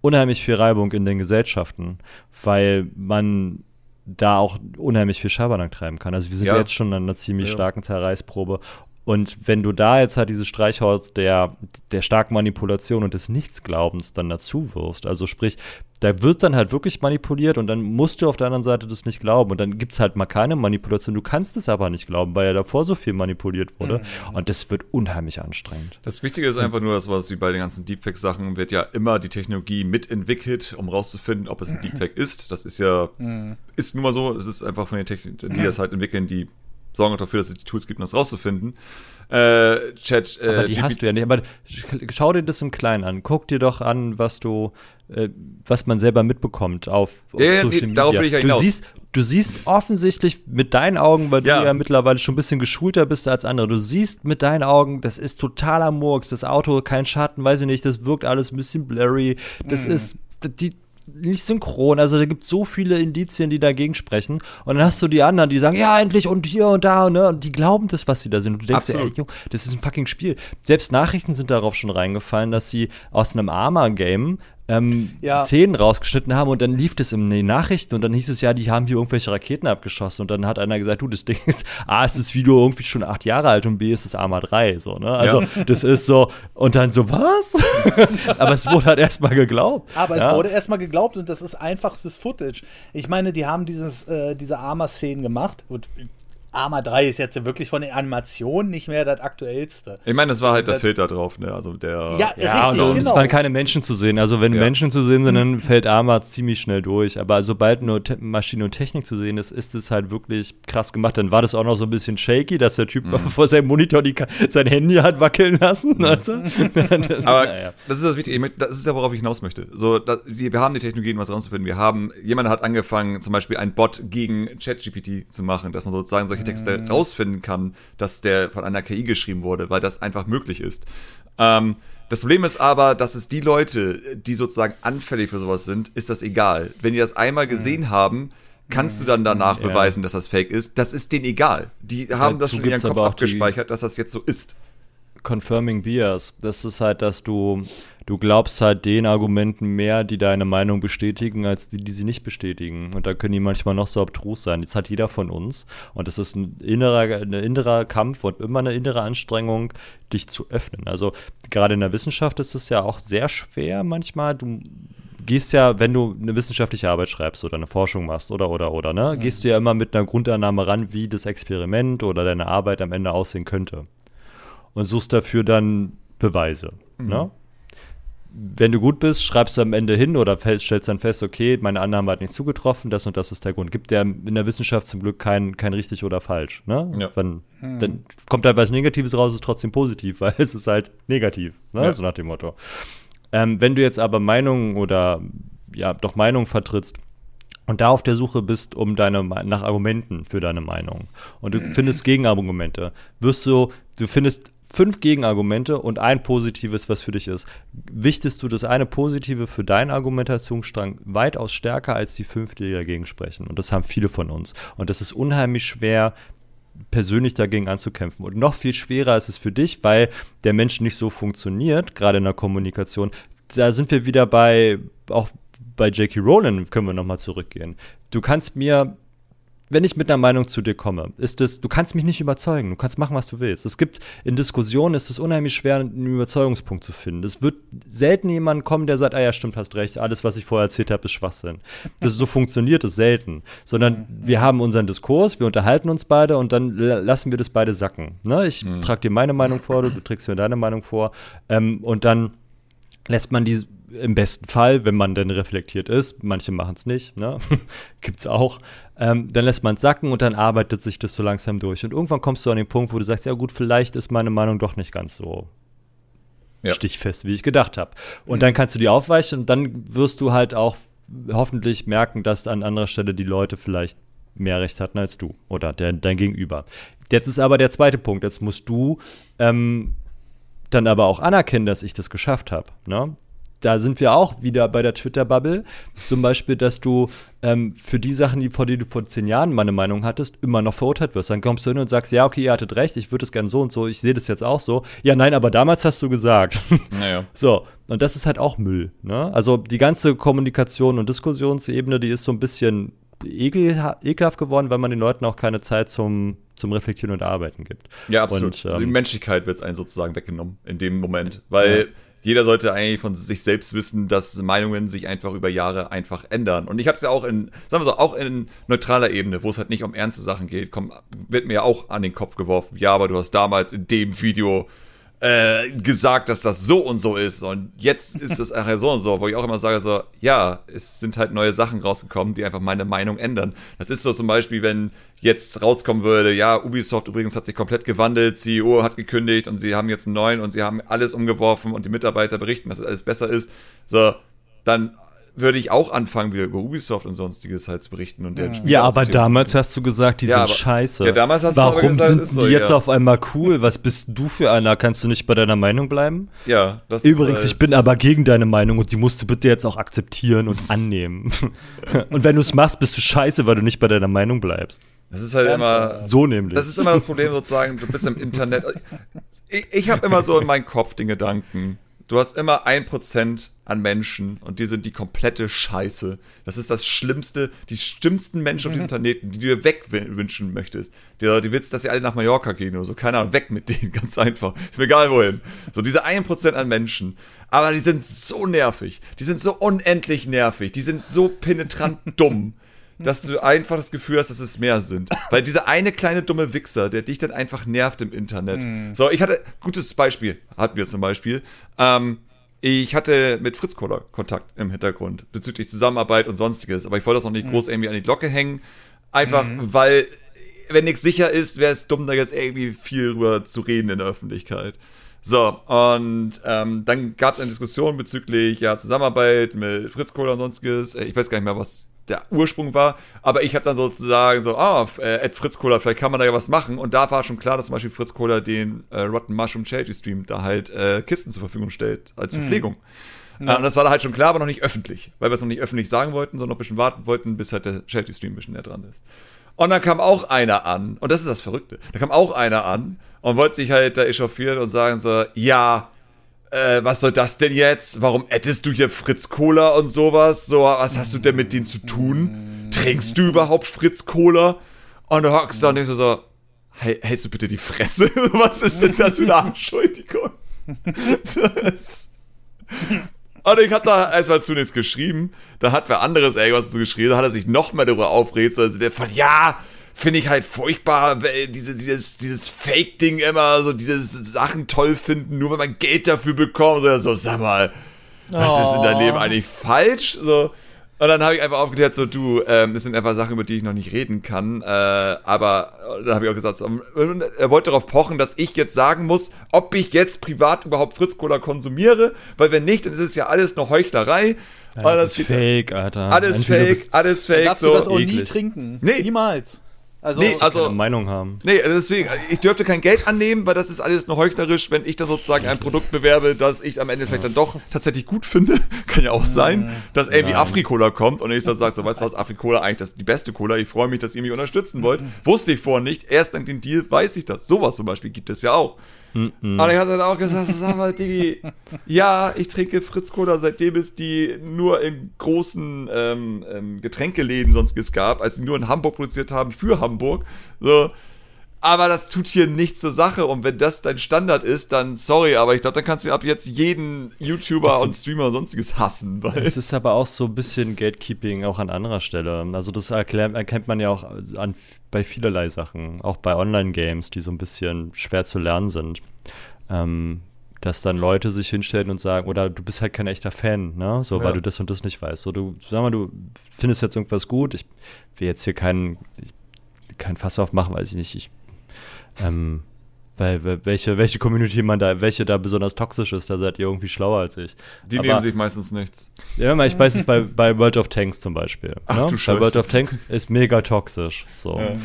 Speaker 3: unheimlich viel Reibung in den Gesellschaften, weil man da auch unheimlich viel Schabernack treiben kann. Also wir sind ja. jetzt schon an einer ziemlich ja. starken Zerreißprobe und wenn du da jetzt halt dieses Streichholz der, der starken Manipulation und des Nichtsglaubens dann dazu wirfst, also sprich, da wird dann halt wirklich manipuliert und dann musst du auf der anderen Seite das nicht glauben und dann gibt es halt mal keine Manipulation. Du kannst es aber nicht glauben, weil ja davor so viel manipuliert wurde mhm. und das wird unheimlich anstrengend.
Speaker 2: Das Wichtige ist einfach nur, dass was wie bei den ganzen Deepfake-Sachen wird ja immer die Technologie mitentwickelt, um rauszufinden, ob es ein Deepfake ist. Das ist ja, mhm. ist nun mal so, es ist einfach von den Technologien, die das halt entwickeln, die sorgen auch dafür, dass es die Tools gibt, um das rauszufinden. Äh, Chat.
Speaker 3: Äh, aber die hast du ja nicht. Aber schau dir das im Kleinen an. Guck dir doch an, was du, äh, was man selber mitbekommt auf,
Speaker 2: auf ja, Social nee, Media. Darauf will ich ja
Speaker 3: du siehst, du siehst offensichtlich mit deinen Augen, weil ja. du ja mittlerweile schon ein bisschen geschulter bist als andere. Du siehst mit deinen Augen, das ist totaler Murks. Das Auto, kein Schatten, weiß ich nicht. Das wirkt alles ein bisschen blurry. Das mhm. ist die, nicht synchron. Also da gibt es so viele Indizien, die dagegen sprechen. Und dann hast du die anderen, die sagen, ja, endlich und hier und da, ne? Und die glauben das, was sie da sind. Und du denkst dir, ey, Junge, das ist ein fucking Spiel. Selbst Nachrichten sind darauf schon reingefallen, dass sie aus einem Arma-Game ähm, ja. Szenen rausgeschnitten haben und dann lief das in den Nachrichten und dann hieß es ja, die haben hier irgendwelche Raketen abgeschossen und dann hat einer gesagt, du, das Ding ist, A, ist das Video irgendwie schon acht Jahre alt und B, ist es Arma 3, so, ne? Also, ja. das ist so, und dann so, was? Aber es wurde halt erstmal geglaubt.
Speaker 1: Aber ja. es wurde erstmal geglaubt und das ist einfachstes Footage. Ich meine, die haben dieses, äh, diese Arma-Szenen gemacht und Arma 3 ist jetzt wirklich von den Animationen nicht mehr das aktuellste.
Speaker 2: Ich meine, es war halt der Filter drauf, ne? Also der.
Speaker 3: Ja, ja richtig, und genau. es waren keine Menschen zu sehen. Also wenn ja. Menschen zu sehen sind, dann fällt Arma ziemlich schnell durch. Aber sobald nur Te Maschine und Technik zu sehen ist, ist es halt wirklich krass gemacht. Dann war das auch noch so ein bisschen shaky, dass der Typ mhm. vor seinem Monitor die, sein Handy hat wackeln lassen. Mhm. Weißt du?
Speaker 2: Aber naja. das ist das Wichtige. Das ist ja, worauf ich hinaus möchte. So, das, wir haben die Technologien, was rauszufinden. Wir haben, jemand hat angefangen, zum Beispiel ein Bot gegen ChatGPT zu machen, dass man sozusagen solche Texte mhm. rausfinden kann, dass der von einer KI geschrieben wurde, weil das einfach möglich ist. Ähm, das Problem ist aber, dass es die Leute, die sozusagen anfällig für sowas sind, ist das egal. Wenn die das einmal gesehen mhm. haben, kannst du dann danach ja. beweisen, dass das fake ist. Das ist denen egal. Die haben Dazu das schon in ihrem Kopf abgespeichert, dass das jetzt so ist.
Speaker 3: Confirming Bias. Das ist halt, dass du, du glaubst halt den Argumenten mehr, die deine Meinung bestätigen, als die, die sie nicht bestätigen. Und da können die manchmal noch so abstrus sein. Jetzt hat jeder von uns. Und das ist ein innerer, ein innerer Kampf und immer eine innere Anstrengung, dich zu öffnen. Also gerade in der Wissenschaft ist es ja auch sehr schwer manchmal. Du gehst ja, wenn du eine wissenschaftliche Arbeit schreibst oder eine Forschung machst oder oder oder, ne, gehst du ja immer mit einer Grundannahme ran, wie das Experiment oder deine Arbeit am Ende aussehen könnte. Und suchst dafür dann Beweise. Mhm. Ne? Wenn du gut bist, schreibst du am Ende hin oder stellst dann fest, okay, meine Annahme hat nicht zugetroffen, das und das ist der Grund. Gibt ja in der Wissenschaft zum Glück kein, kein richtig oder falsch. Ne? Ja. Wenn, hm. Dann kommt da was Negatives raus, ist trotzdem positiv, weil es ist halt negativ, ne? Ja. so nach dem Motto. Ähm, wenn du jetzt aber Meinungen oder ja, doch Meinungen vertrittst, und da auf der Suche bist um deine nach Argumenten für deine Meinung und du findest Gegenargumente, wirst du du findest fünf Gegenargumente und ein positives, was für dich ist. Wichtest du das eine positive für deinen Argumentationsstrang weitaus stärker als die fünf, die dagegen sprechen. Und das haben viele von uns. Und das ist unheimlich schwer, persönlich dagegen anzukämpfen. Und noch viel schwerer ist es für dich, weil der Mensch nicht so funktioniert, gerade in der Kommunikation. Da sind wir wieder bei, auch bei J.K. Rowling können wir nochmal zurückgehen. Du kannst mir wenn ich mit einer Meinung zu dir komme, ist es, du kannst mich nicht überzeugen, du kannst machen, was du willst. Es gibt in Diskussionen ist es unheimlich schwer, einen Überzeugungspunkt zu finden. Es wird selten jemand kommen, der sagt, ah ja, stimmt, hast recht, alles, was ich vorher erzählt habe, ist Schwachsinn. Das, so funktioniert es selten. Sondern wir haben unseren Diskurs, wir unterhalten uns beide und dann lassen wir das beide sacken. Ne? Ich mhm. trage dir meine Meinung vor, du, du trägst mir deine Meinung vor. Ähm, und dann lässt man die im besten Fall, wenn man denn reflektiert ist, manche machen es nicht, ne? gibt es auch, ähm, dann lässt man es sacken und dann arbeitet sich das so langsam durch. Und irgendwann kommst du an den Punkt, wo du sagst, ja gut, vielleicht ist meine Meinung doch nicht ganz so ja. stichfest, wie ich gedacht habe. Und mhm. dann kannst du die aufweichen und dann wirst du halt auch hoffentlich merken, dass an anderer Stelle die Leute vielleicht mehr Recht hatten als du oder der, dein Gegenüber. Jetzt ist aber der zweite Punkt. Jetzt musst du ähm, dann aber auch anerkennen, dass ich das geschafft habe. Ne? da sind wir auch wieder bei der Twitter-Bubble. Zum Beispiel, dass du ähm, für die Sachen, die, vor denen du vor zehn Jahren meine Meinung hattest, immer noch verurteilt wirst. Dann kommst du hin und sagst, ja, okay, ihr hattet recht, ich würde es gerne so und so, ich sehe das jetzt auch so. Ja, nein, aber damals hast du gesagt. Naja. So, und das ist halt auch Müll. Ne? Also die ganze Kommunikation und Diskussionsebene, die ist so ein bisschen ekelhaft geworden, weil man den Leuten auch keine Zeit zum, zum Reflektieren und Arbeiten gibt.
Speaker 2: Ja, absolut. Und, ähm, die Menschlichkeit wird einen sozusagen weggenommen in dem Moment, weil ja jeder sollte eigentlich von sich selbst wissen, dass Meinungen sich einfach über Jahre einfach ändern. Und ich habe es ja auch in, sagen wir so, auch in neutraler Ebene, wo es halt nicht um ernste Sachen geht, komm, wird mir ja auch an den Kopf geworfen, ja, aber du hast damals in dem Video äh, gesagt, dass das so und so ist und jetzt ist es ach, so und so, wo ich auch immer sage so, ja, es sind halt neue Sachen rausgekommen, die einfach meine Meinung ändern. Das ist so zum Beispiel, wenn jetzt rauskommen würde, ja, Ubisoft übrigens hat sich komplett gewandelt, CEO hat gekündigt und sie haben jetzt einen neuen und sie haben alles umgeworfen und die Mitarbeiter berichten, dass alles besser ist. So, dann würde ich auch anfangen, wieder über Ubisoft und sonstiges halt zu berichten. Und
Speaker 3: ja, ja aber damals hast du gesagt, die ja, sind aber, scheiße.
Speaker 2: Ja, damals hast
Speaker 3: Warum du gesagt, sind so, die jetzt ja. auf einmal cool? Was bist du für einer? Kannst du nicht bei deiner Meinung bleiben?
Speaker 2: Ja,
Speaker 3: das Übrigens, ist, äh, ich bin aber gegen deine Meinung und die musst du bitte jetzt auch akzeptieren und annehmen. und wenn du es machst, bist du scheiße, weil du nicht bei deiner Meinung bleibst.
Speaker 2: Das ist halt immer.
Speaker 3: So nämlich.
Speaker 2: Das ist immer das Problem sozusagen, du bist im Internet. Ich, ich habe immer so in meinem Kopf den Gedanken, du hast immer ein Prozent an Menschen und die sind die komplette Scheiße. Das ist das Schlimmste, die schlimmsten Menschen auf diesem Planeten, die du dir wegwünschen möchtest. Die, die willst, dass sie alle nach Mallorca gehen oder so. Keine Ahnung, weg mit denen, ganz einfach. Ist mir egal wohin. So diese 1% an Menschen. Aber die sind so nervig. Die sind so unendlich nervig. Die sind so penetrant dumm dass du einfach das Gefühl hast, dass es mehr sind. Weil dieser eine kleine dumme Wichser, der dich dann einfach nervt im Internet. Mhm. So, ich hatte, gutes Beispiel, hatten wir zum Beispiel. Ähm, ich hatte mit Fritz Kohler Kontakt im Hintergrund bezüglich Zusammenarbeit und sonstiges, aber ich wollte das noch nicht mhm. groß irgendwie an die Glocke hängen. Einfach, mhm. weil, wenn nichts sicher ist, wäre es dumm, da jetzt irgendwie viel drüber zu reden in der Öffentlichkeit. So, und ähm, dann gab es eine Diskussion bezüglich ja, Zusammenarbeit mit Fritz Kohler und sonstiges. Ich weiß gar nicht mehr, was der Ursprung war. Aber ich habe dann sozusagen so, ah, äh, Ed Fritz Kohler, vielleicht kann man da ja was machen. Und da war schon klar, dass zum Beispiel Fritz Kohler den äh, Rotten Mushroom Charity Stream da halt äh, Kisten zur Verfügung stellt als mhm. Verpflegung. Mhm. Äh, und das war da halt schon klar, aber noch nicht öffentlich, weil wir es noch nicht öffentlich sagen wollten, sondern noch ein bisschen warten wollten, bis halt der Charity Stream ein bisschen näher dran ist. Und dann kam auch einer an, und das ist das Verrückte, da kam auch einer an und wollte sich halt da echauffieren und sagen so, ja, äh, was soll das denn jetzt? Warum ättest du hier Fritz Cola und sowas? So, was hast du denn mit denen zu tun? Trinkst du überhaupt Fritz Cola? Und du hockst da und denkst so, hey, hältst du bitte die Fresse? was ist denn das für eine Anschuldigung? Und ich hab da erstmal zunächst geschrieben, da hat wer anderes irgendwas zu geschrieben, da hat er sich noch mehr darüber aufregt, also der von, ja, finde ich halt furchtbar, diese, dieses, dieses Fake-Ding immer, so diese Sachen toll finden, nur wenn man Geld dafür bekommt, so, so sag mal, was oh. ist in deinem Leben eigentlich falsch? So, und dann habe ich einfach aufgeklärt, so du, ähm, das sind einfach Sachen, über die ich noch nicht reden kann. Äh, aber äh, dann habe ich auch gesagt, um, er wollte darauf pochen, dass ich jetzt sagen muss, ob ich jetzt privat überhaupt Fritz Cola konsumiere, weil wenn nicht, dann ist es ja alles noch Heuchlerei.
Speaker 3: Ja, das, ist fake, Alter.
Speaker 2: Alles Entweder fake, alles fake.
Speaker 1: Darfst so. du das auch eklig. nie trinken?
Speaker 2: Nee.
Speaker 1: Niemals.
Speaker 3: Also, nee, also eine Meinung haben.
Speaker 2: Nee, deswegen, ich dürfte kein Geld annehmen, weil das ist alles nur heuchlerisch, wenn ich dann sozusagen ein Produkt bewerbe, das ich am Ende vielleicht dann doch tatsächlich gut finde. Kann ja auch sein, dass irgendwie Afrikola kommt und ich dann sage, so, weißt du was, Afrikola eigentlich das die beste Cola, ich freue mich, dass ihr mich unterstützen wollt. Wusste ich vorher nicht, erst dank dem Deal weiß ich das. Sowas zum Beispiel gibt es ja auch. Mm -mm. Und ich hatte dann auch gesagt, sag mal, Digi, ja, ich trinke Fritz Cola seitdem es die nur in großen ähm, ähm, Getränkeläden sonst gab, als sie nur in Hamburg produziert haben für Hamburg. So. Aber das tut hier nichts zur Sache. Und wenn das dein Standard ist, dann sorry, aber ich glaube, dann kannst du ab jetzt jeden YouTuber das und Streamer und sonstiges hassen.
Speaker 3: Weil es ist aber auch so ein bisschen Gatekeeping auch an anderer Stelle. Also das erkennt man ja auch an, bei vielerlei Sachen, auch bei Online-Games, die so ein bisschen schwer zu lernen sind. Ähm, dass dann Leute sich hinstellen und sagen, oder du bist halt kein echter Fan, ne? So, ja. weil du das und das nicht weißt. So, du, sag mal, du findest jetzt irgendwas gut. Ich will jetzt hier keinen kein Fass aufmachen, weiß ich nicht. Ich ähm, weil welche, welche Community man da, welche da besonders toxisch ist, da seid ihr irgendwie schlauer als ich.
Speaker 2: Die Aber, nehmen sich meistens nichts.
Speaker 3: Ja, ich weiß es bei, bei World of Tanks zum Beispiel. Ach, ne? du Scheiße. Bei World of Tanks ist mega toxisch. So. Ja.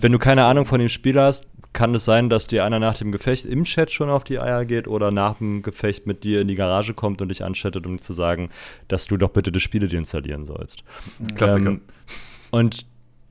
Speaker 3: Wenn du keine Ahnung von dem Spiel hast, kann es sein, dass dir einer nach dem Gefecht im Chat schon auf die Eier geht oder nach dem Gefecht mit dir in die Garage kommt und dich anschattet, um zu sagen, dass du doch bitte das Spiel installieren sollst.
Speaker 2: Klassiker. Ähm,
Speaker 3: und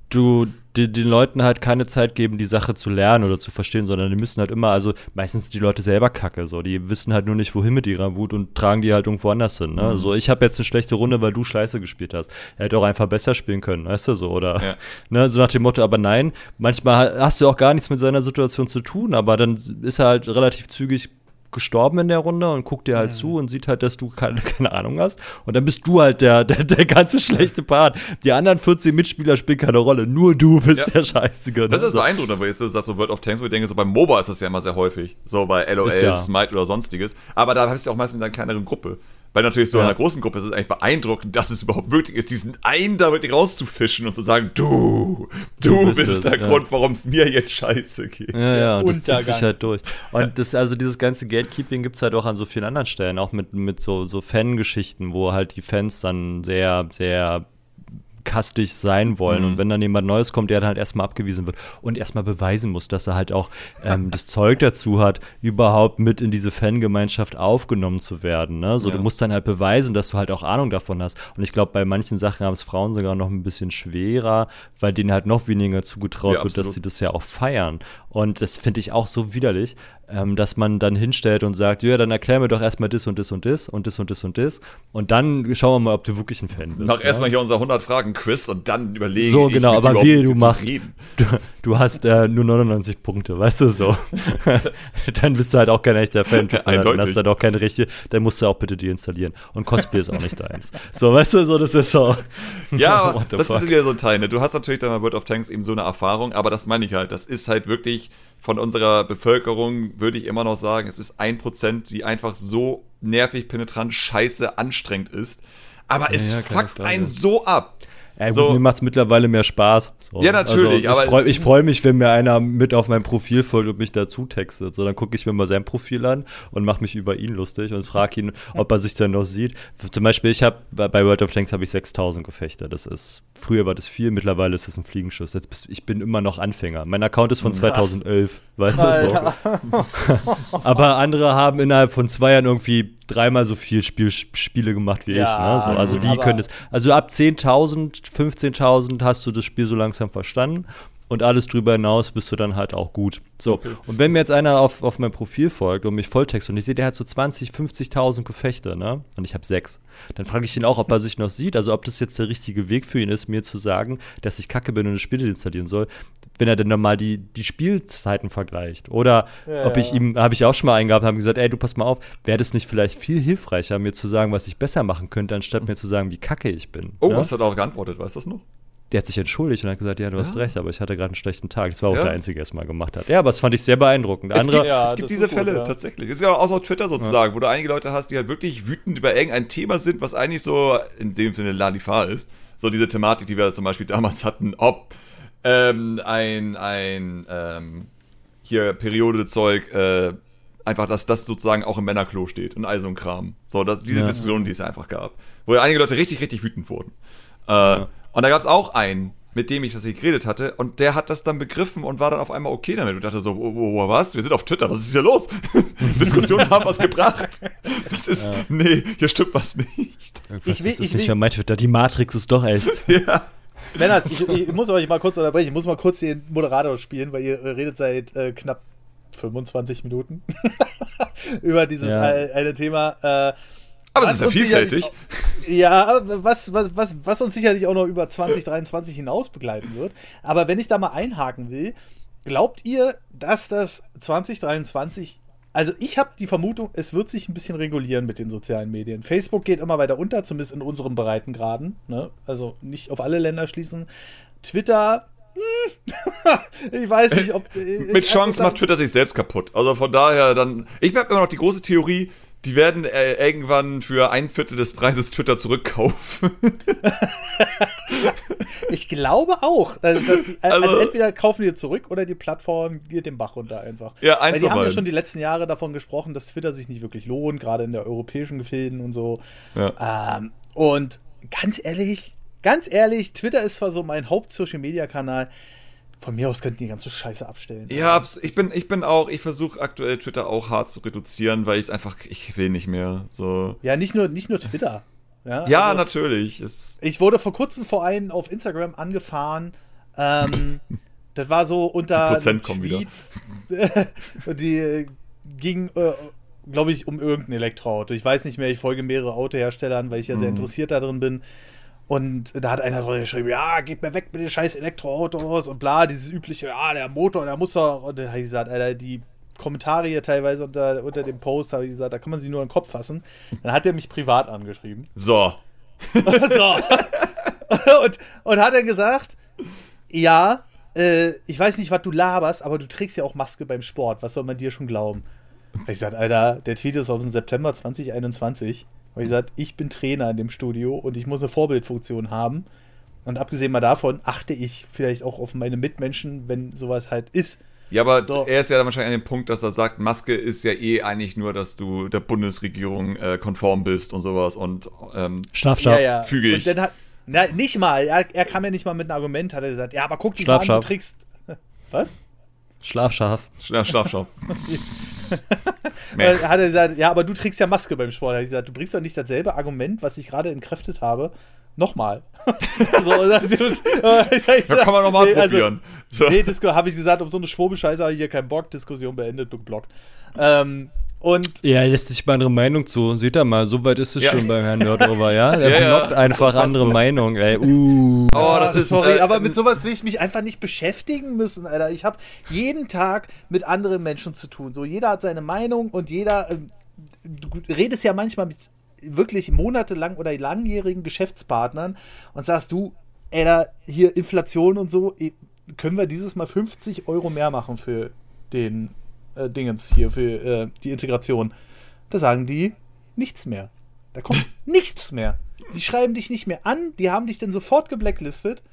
Speaker 3: du die, den Leuten halt keine Zeit geben, die Sache zu lernen oder zu verstehen, sondern die müssen halt immer, also meistens die Leute selber kacke, so, die wissen halt nur nicht, wohin mit ihrer Wut und tragen die halt irgendwo anders hin, ne? Mhm. So, ich habe jetzt eine schlechte Runde, weil du Scheiße gespielt hast. Er hätte auch einfach besser spielen können, weißt du, so, oder, ja. ne, so nach dem Motto, aber nein, manchmal hast du auch gar nichts mit seiner Situation zu tun, aber dann ist er halt relativ zügig gestorben in der Runde und guckt dir halt mhm. zu und sieht halt, dass du keine, keine, Ahnung hast. Und dann bist du halt der, der, der ganze schlechte Part. Die anderen 14 Mitspieler spielen keine Rolle. Nur du bist ja. der Scheißige. Ne?
Speaker 2: Das ist beeindruckend, aber jetzt ist das so World of Tanks, wo ich denke, so beim MOBA ist das ja immer sehr häufig. So bei LOL, ja. Smite oder sonstiges. Aber da hast du ja auch meistens in einer kleineren Gruppe. Weil natürlich so ja. in einer großen Gruppe ist es eigentlich beeindruckend, dass es überhaupt möglich ist, diesen einen da wirklich rauszufischen und zu sagen, du, du, du bist, bist der ja. Grund, warum es mir jetzt scheiße geht.
Speaker 3: Ja, ja, und das zieht sich halt durch. Und das, also dieses ganze Gatekeeping gibt es halt auch an so vielen anderen Stellen, auch mit, mit so, so Fangeschichten, wo halt die Fans dann sehr, sehr kastig sein wollen. Mhm. Und wenn dann jemand Neues kommt, der dann halt erstmal abgewiesen wird und erstmal beweisen muss, dass er halt auch ähm, das Zeug dazu hat, überhaupt mit in diese Fangemeinschaft aufgenommen zu werden. Ne? So, ja. du musst dann halt beweisen, dass du halt auch Ahnung davon hast. Und ich glaube, bei manchen Sachen haben es Frauen sogar noch ein bisschen schwerer, weil denen halt noch weniger zugetraut ja, wird, dass sie das ja auch feiern. Und das finde ich auch so widerlich, ähm, dass man dann hinstellt und sagt, ja, dann erklär mir doch erstmal das und das und das und das und das und das. Und dann schauen wir mal, ob du wirklich ein Fan bist.
Speaker 2: Mach ja? erstmal hier unser 100-Fragen-Quiz und dann überlegen.
Speaker 3: So, genau, aber wie du machst, du, du, hast äh, nur 99 Punkte, weißt du so. dann bist du halt auch kein echter Fan. Dann hast du halt auch keine richtige, dann musst du auch bitte deinstallieren. Und Cosplay ist auch nicht deins. So, weißt du, so, das ist so.
Speaker 2: Ja, das fuck? ist wieder so ein Teil, ne? Du hast natürlich dann bei World of Tanks eben so eine Erfahrung, aber das meine ich halt, das ist halt wirklich von unserer Bevölkerung würde ich immer noch sagen, es ist ein Prozent, die einfach so nervig, penetrant, scheiße, anstrengend ist. Aber es ja, fuckt einen so ab.
Speaker 3: Ja, so. mir macht es mittlerweile mehr Spaß.
Speaker 2: So. Ja, natürlich.
Speaker 3: Also, ich freue freu mich, wenn mir einer mit auf mein Profil folgt und mich dazu textet. So, dann gucke ich mir mal sein Profil an und mache mich über ihn lustig und frage ihn, ob er sich dann noch sieht. Zum Beispiel, ich habe bei World of Tanks habe ich 6000 Gefechte. Das ist, früher war das viel, mittlerweile ist das ein Fliegenschuss. Jetzt bist, ich bin immer noch Anfänger. Mein Account ist von 2011, weißt du so. Aber andere haben innerhalb von zwei Jahren irgendwie dreimal so viel Spiel, Spiele gemacht wie ja, ich. Ne? So, also die können es. Also ab 10.000 15.000 hast du das Spiel so langsam verstanden. Und alles drüber hinaus bist du dann halt auch gut. So, okay. und wenn mir jetzt einer auf, auf mein Profil folgt und mich volltext und ich sehe, der hat so 20, 50.000 Gefechte, ne? Und ich habe sechs. Dann frage ich ihn auch, ob er sich noch sieht, also ob das jetzt der richtige Weg für ihn ist, mir zu sagen, dass ich kacke bin und eine Spiele installieren soll, wenn er denn dann mal die, die Spielzeiten vergleicht. Oder ja, ob ich ihm, habe ich auch schon mal eingehabt, habe gesagt, ey, du pass mal auf, wäre das nicht vielleicht viel hilfreicher, mir zu sagen, was ich besser machen könnte, anstatt mir zu sagen, wie kacke ich bin.
Speaker 2: Oh, ja? hast du darauf geantwortet, weißt du das noch?
Speaker 3: Der hat sich entschuldigt und hat gesagt, ja, du ja. hast recht, aber ich hatte gerade einen schlechten Tag. Das war auch ja. der Einzige, der es mal gemacht hat. Ja, aber das fand ich sehr beeindruckend.
Speaker 2: Der
Speaker 3: andere,
Speaker 2: es gibt, ja, es gibt diese Fälle gut, tatsächlich. Das ist ja auch auf Twitter sozusagen, wo du einige Leute hast, die halt wirklich wütend über irgendein Thema sind, was eigentlich so in dem Sinne Lalifar ist. So diese Thematik, die wir zum Beispiel damals hatten, ob ähm, ein, ein ähm, hier Periodezeug äh, einfach, dass das sozusagen auch im Männerklo steht und all so ein Kram. So, das, diese Diskussion, die es einfach gab. Wo einige Leute richtig, richtig wütend wurden. Äh, und da gab es auch einen, mit dem ich tatsächlich geredet hatte, und der hat das dann begriffen und war dann auf einmal okay damit. Und dachte so, oh, oh, oh was? Wir sind auf Twitter, was ist hier los? Diskussionen haben was gebracht. Das ist, ja. nee, hier stimmt was nicht.
Speaker 3: Irgendwas ich will, ist ich nicht mehr mein Twitter, die Matrix ist doch echt. ja.
Speaker 1: Männers, ich, ich, muss euch mal kurz unterbrechen, ich muss mal kurz den Moderator spielen, weil ihr redet seit äh, knapp 25 Minuten über dieses ja. eine Thema. Äh,
Speaker 2: aber es ist ja vielfältig.
Speaker 1: Auch, ja, was, was, was, was uns sicherlich auch noch über 2023 hinaus begleiten wird. Aber wenn ich da mal einhaken will, glaubt ihr, dass das 2023 also ich habe die Vermutung, es wird sich ein bisschen regulieren mit den sozialen Medien. Facebook geht immer weiter unter, zumindest in unserem Breitengraden. Ne? Also nicht auf alle Länder schließen. Twitter, hm, ich weiß nicht, ob.
Speaker 2: Äh, mit Chance macht Twitter sich selbst kaputt. Also von daher dann. Ich habe immer noch die große Theorie, die werden äh, irgendwann für ein Viertel des Preises Twitter zurückkaufen.
Speaker 1: ich glaube auch. Also, sie, äh, also, also, entweder kaufen die zurück oder die Plattform geht den Bach runter einfach.
Speaker 2: Ja, eins
Speaker 1: Weil die haben ja schon die letzten Jahre davon gesprochen, dass Twitter sich nicht wirklich lohnt, gerade in der europäischen Gefilden und so. Ja. Ähm, und ganz ehrlich, ganz ehrlich, Twitter ist zwar so mein Haupt-Social-Media-Kanal, von mir aus könnten die ganze Scheiße abstellen.
Speaker 2: Ja, ich bin, ich bin auch, ich versuche aktuell Twitter auch hart zu reduzieren, weil ich es einfach, ich will nicht mehr. So.
Speaker 1: Ja, nicht nur, nicht nur Twitter.
Speaker 2: Ja, ja also, natürlich. Es
Speaker 1: ich wurde vor kurzem vor einen auf Instagram angefahren. Ähm, das war so unter.
Speaker 2: Die Prozent kommen wieder.
Speaker 1: die ging, äh, glaube ich, um irgendein Elektroauto. Ich weiß nicht mehr, ich folge mehrere Autoherstellern, weil ich ja sehr mhm. interessiert darin bin. Und da hat einer geschrieben, ja, geht mir weg mit den scheiß Elektroautos und bla, dieses übliche, ja, der Motor, der muss doch. Und da habe ich gesagt, Alter, die Kommentare hier teilweise unter, unter dem Post, habe ich gesagt, da kann man sich nur in den Kopf fassen. Dann hat er mich privat angeschrieben.
Speaker 2: So.
Speaker 1: so. und, und hat er gesagt, ja, äh, ich weiß nicht, was du laberst, aber du trägst ja auch Maske beim Sport. Was soll man dir schon glauben? Ich gesagt, Alter, der Tweet ist aus dem September 2021. Weil ich gesagt, ich bin Trainer in dem Studio und ich muss eine Vorbildfunktion haben. Und abgesehen mal davon achte ich vielleicht auch auf meine Mitmenschen, wenn sowas halt ist.
Speaker 2: Ja, aber so. er ist ja dann wahrscheinlich an dem Punkt, dass er sagt, Maske ist ja eh eigentlich nur, dass du der Bundesregierung äh, konform bist und sowas und ähm,
Speaker 3: schlaf, schlaf.
Speaker 1: Ja, ja.
Speaker 2: füge ich.
Speaker 1: Und dann hat, na, nicht mal, er, er, kam ja nicht mal mit einem Argument, hat er gesagt, ja, aber guck dich
Speaker 3: schlaf,
Speaker 1: mal an, du trägst. Was?
Speaker 3: Schlafschaf.
Speaker 2: Schlaf, Schlafschaf.
Speaker 1: hat er gesagt, ja, aber du trägst ja Maske beim Sport. Hat gesagt, du bringst doch nicht dasselbe Argument, was ich gerade entkräftet habe, nochmal. so, das,
Speaker 2: da kann man nochmal nee, also, probieren.
Speaker 1: Also, so. Nee, habe ich gesagt, auf so eine Schwurbelscheiße habe ich hier keinen Bock. Diskussion beendet, geblockt. Ähm, und
Speaker 3: ja, lässt sich mal andere Meinung zu. Seht ihr mal, so weit ist es ja. schon beim Herrn Nerdover, ja? Er ja, blockt ja, einfach andere Meinung, ey. Uh.
Speaker 1: Oh, das ist, sorry, äh, aber mit sowas will ich mich einfach nicht beschäftigen müssen, Alter. Ich habe jeden Tag mit anderen Menschen zu tun. So, jeder hat seine Meinung und jeder. Äh, du redest ja manchmal mit wirklich monatelang oder langjährigen Geschäftspartnern und sagst du, Alter, hier Inflation und so, können wir dieses Mal 50 Euro mehr machen für den äh, Dingens hier für äh, die Integration. Da sagen die nichts mehr. Da kommt nichts mehr. Die schreiben dich nicht mehr an, die haben dich dann sofort geblacklistet.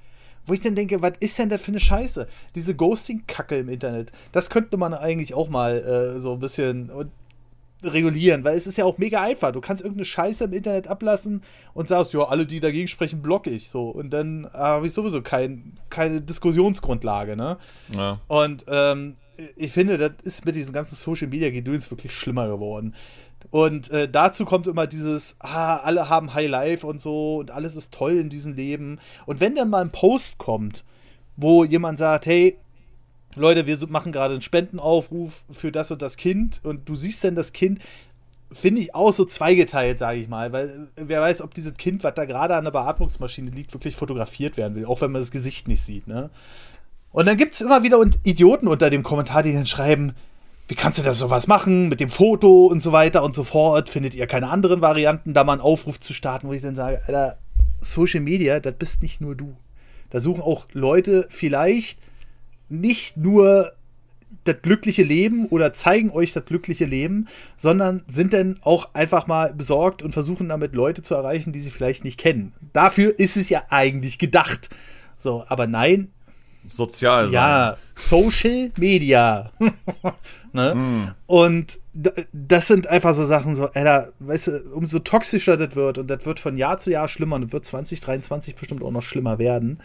Speaker 1: Wo ich dann denke, was ist denn da für eine Scheiße? Diese Ghosting-Kacke im Internet, das könnte man eigentlich auch mal äh, so ein bisschen regulieren, weil es ist ja auch mega einfach. Du kannst irgendeine Scheiße im Internet ablassen und sagst, ja, alle, die dagegen sprechen, blocke ich. So. Und dann habe ich sowieso kein, keine Diskussionsgrundlage, ne? Ja. Und ähm, ich finde, das ist mit diesen ganzen Social Media Gedöns wirklich schlimmer geworden. Und äh, dazu kommt immer dieses, ah, alle haben High Life und so und alles ist toll in diesem Leben. Und wenn dann mal ein Post kommt, wo jemand sagt, hey, Leute, wir machen gerade einen Spendenaufruf für das und das Kind und du siehst dann das Kind, finde ich auch so zweigeteilt, sage ich mal, weil wer weiß, ob dieses Kind, was da gerade an der Beatmungsmaschine liegt, wirklich fotografiert werden will, auch wenn man das Gesicht nicht sieht, ne? Und dann gibt es immer wieder Idioten unter dem Kommentar, die dann schreiben, wie kannst du das sowas machen mit dem Foto und so weiter und so fort? Findet ihr keine anderen Varianten, da mal einen Aufruf zu starten, wo ich dann sage, Alter, Social Media, das bist nicht nur du. Da suchen auch Leute vielleicht nicht nur das glückliche Leben oder zeigen euch das glückliche Leben, sondern sind dann auch einfach mal besorgt und versuchen damit Leute zu erreichen, die sie vielleicht nicht kennen. Dafür ist es ja eigentlich gedacht. So, aber nein.
Speaker 2: Sozial sein.
Speaker 1: Ja, Social Media. ne? mm. Und das sind einfach so Sachen, so, Alter, weißt du, umso toxischer das wird und das wird von Jahr zu Jahr schlimmer und wird 2023 bestimmt auch noch schlimmer werden,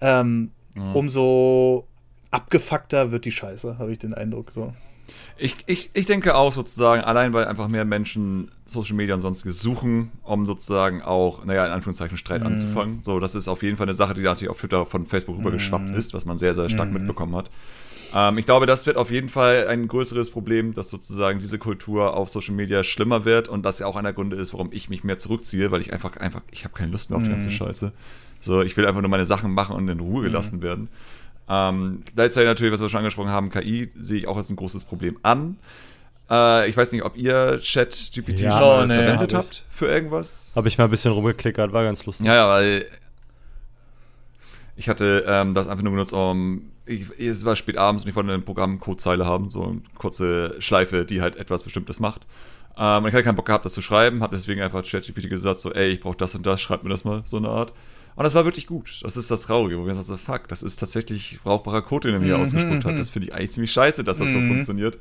Speaker 1: ähm, mm. umso abgefuckter wird die Scheiße, habe ich den Eindruck. So.
Speaker 2: Ich, ich, ich denke auch sozusagen, allein weil einfach mehr Menschen Social Media und sonstiges suchen, um sozusagen auch, naja, in Anführungszeichen Streit mm. anzufangen. So, das ist auf jeden Fall eine Sache, die natürlich auf Twitter von Facebook rübergeschwappt mm. ist, was man sehr, sehr stark mm. mitbekommen hat. Ähm, ich glaube, das wird auf jeden Fall ein größeres Problem, dass sozusagen diese Kultur auf Social Media schlimmer wird und das ja auch einer Gründe ist, warum ich mich mehr zurückziehe, weil ich einfach, einfach, ich habe keine Lust mehr auf die ganze Scheiße. So, ich will einfach nur meine Sachen machen und in Ruhe gelassen werden. Ähm, gleichzeitig natürlich, was wir schon angesprochen haben, KI sehe ich auch als ein großes Problem an. Äh, ich weiß nicht, ob ihr Chat-GPT
Speaker 3: ja,
Speaker 2: schon
Speaker 3: nee,
Speaker 2: verwendet hab habt für irgendwas.
Speaker 3: Habe ich mal ein bisschen rumgeklickert, war ganz lustig.
Speaker 2: Ja, ja, weil ich hatte ähm, das einfach nur benutzt, um. Ich, es war spät abends und ich wollte eine Programmcodezeile haben, so eine kurze Schleife, die halt etwas Bestimmtes macht. Ähm, ich hatte keinen Bock gehabt, das zu schreiben, habe deswegen einfach ChatGPT gesagt, so, ey, ich brauche das und das, schreib mir das mal, so eine Art. Und das war wirklich gut. Das ist das Traurige, wo wir sagen, so, fuck, das ist tatsächlich brauchbarer Code, den er mir mhm. ausgespuckt hat. Das finde ich eigentlich ziemlich scheiße, dass das mhm. so funktioniert.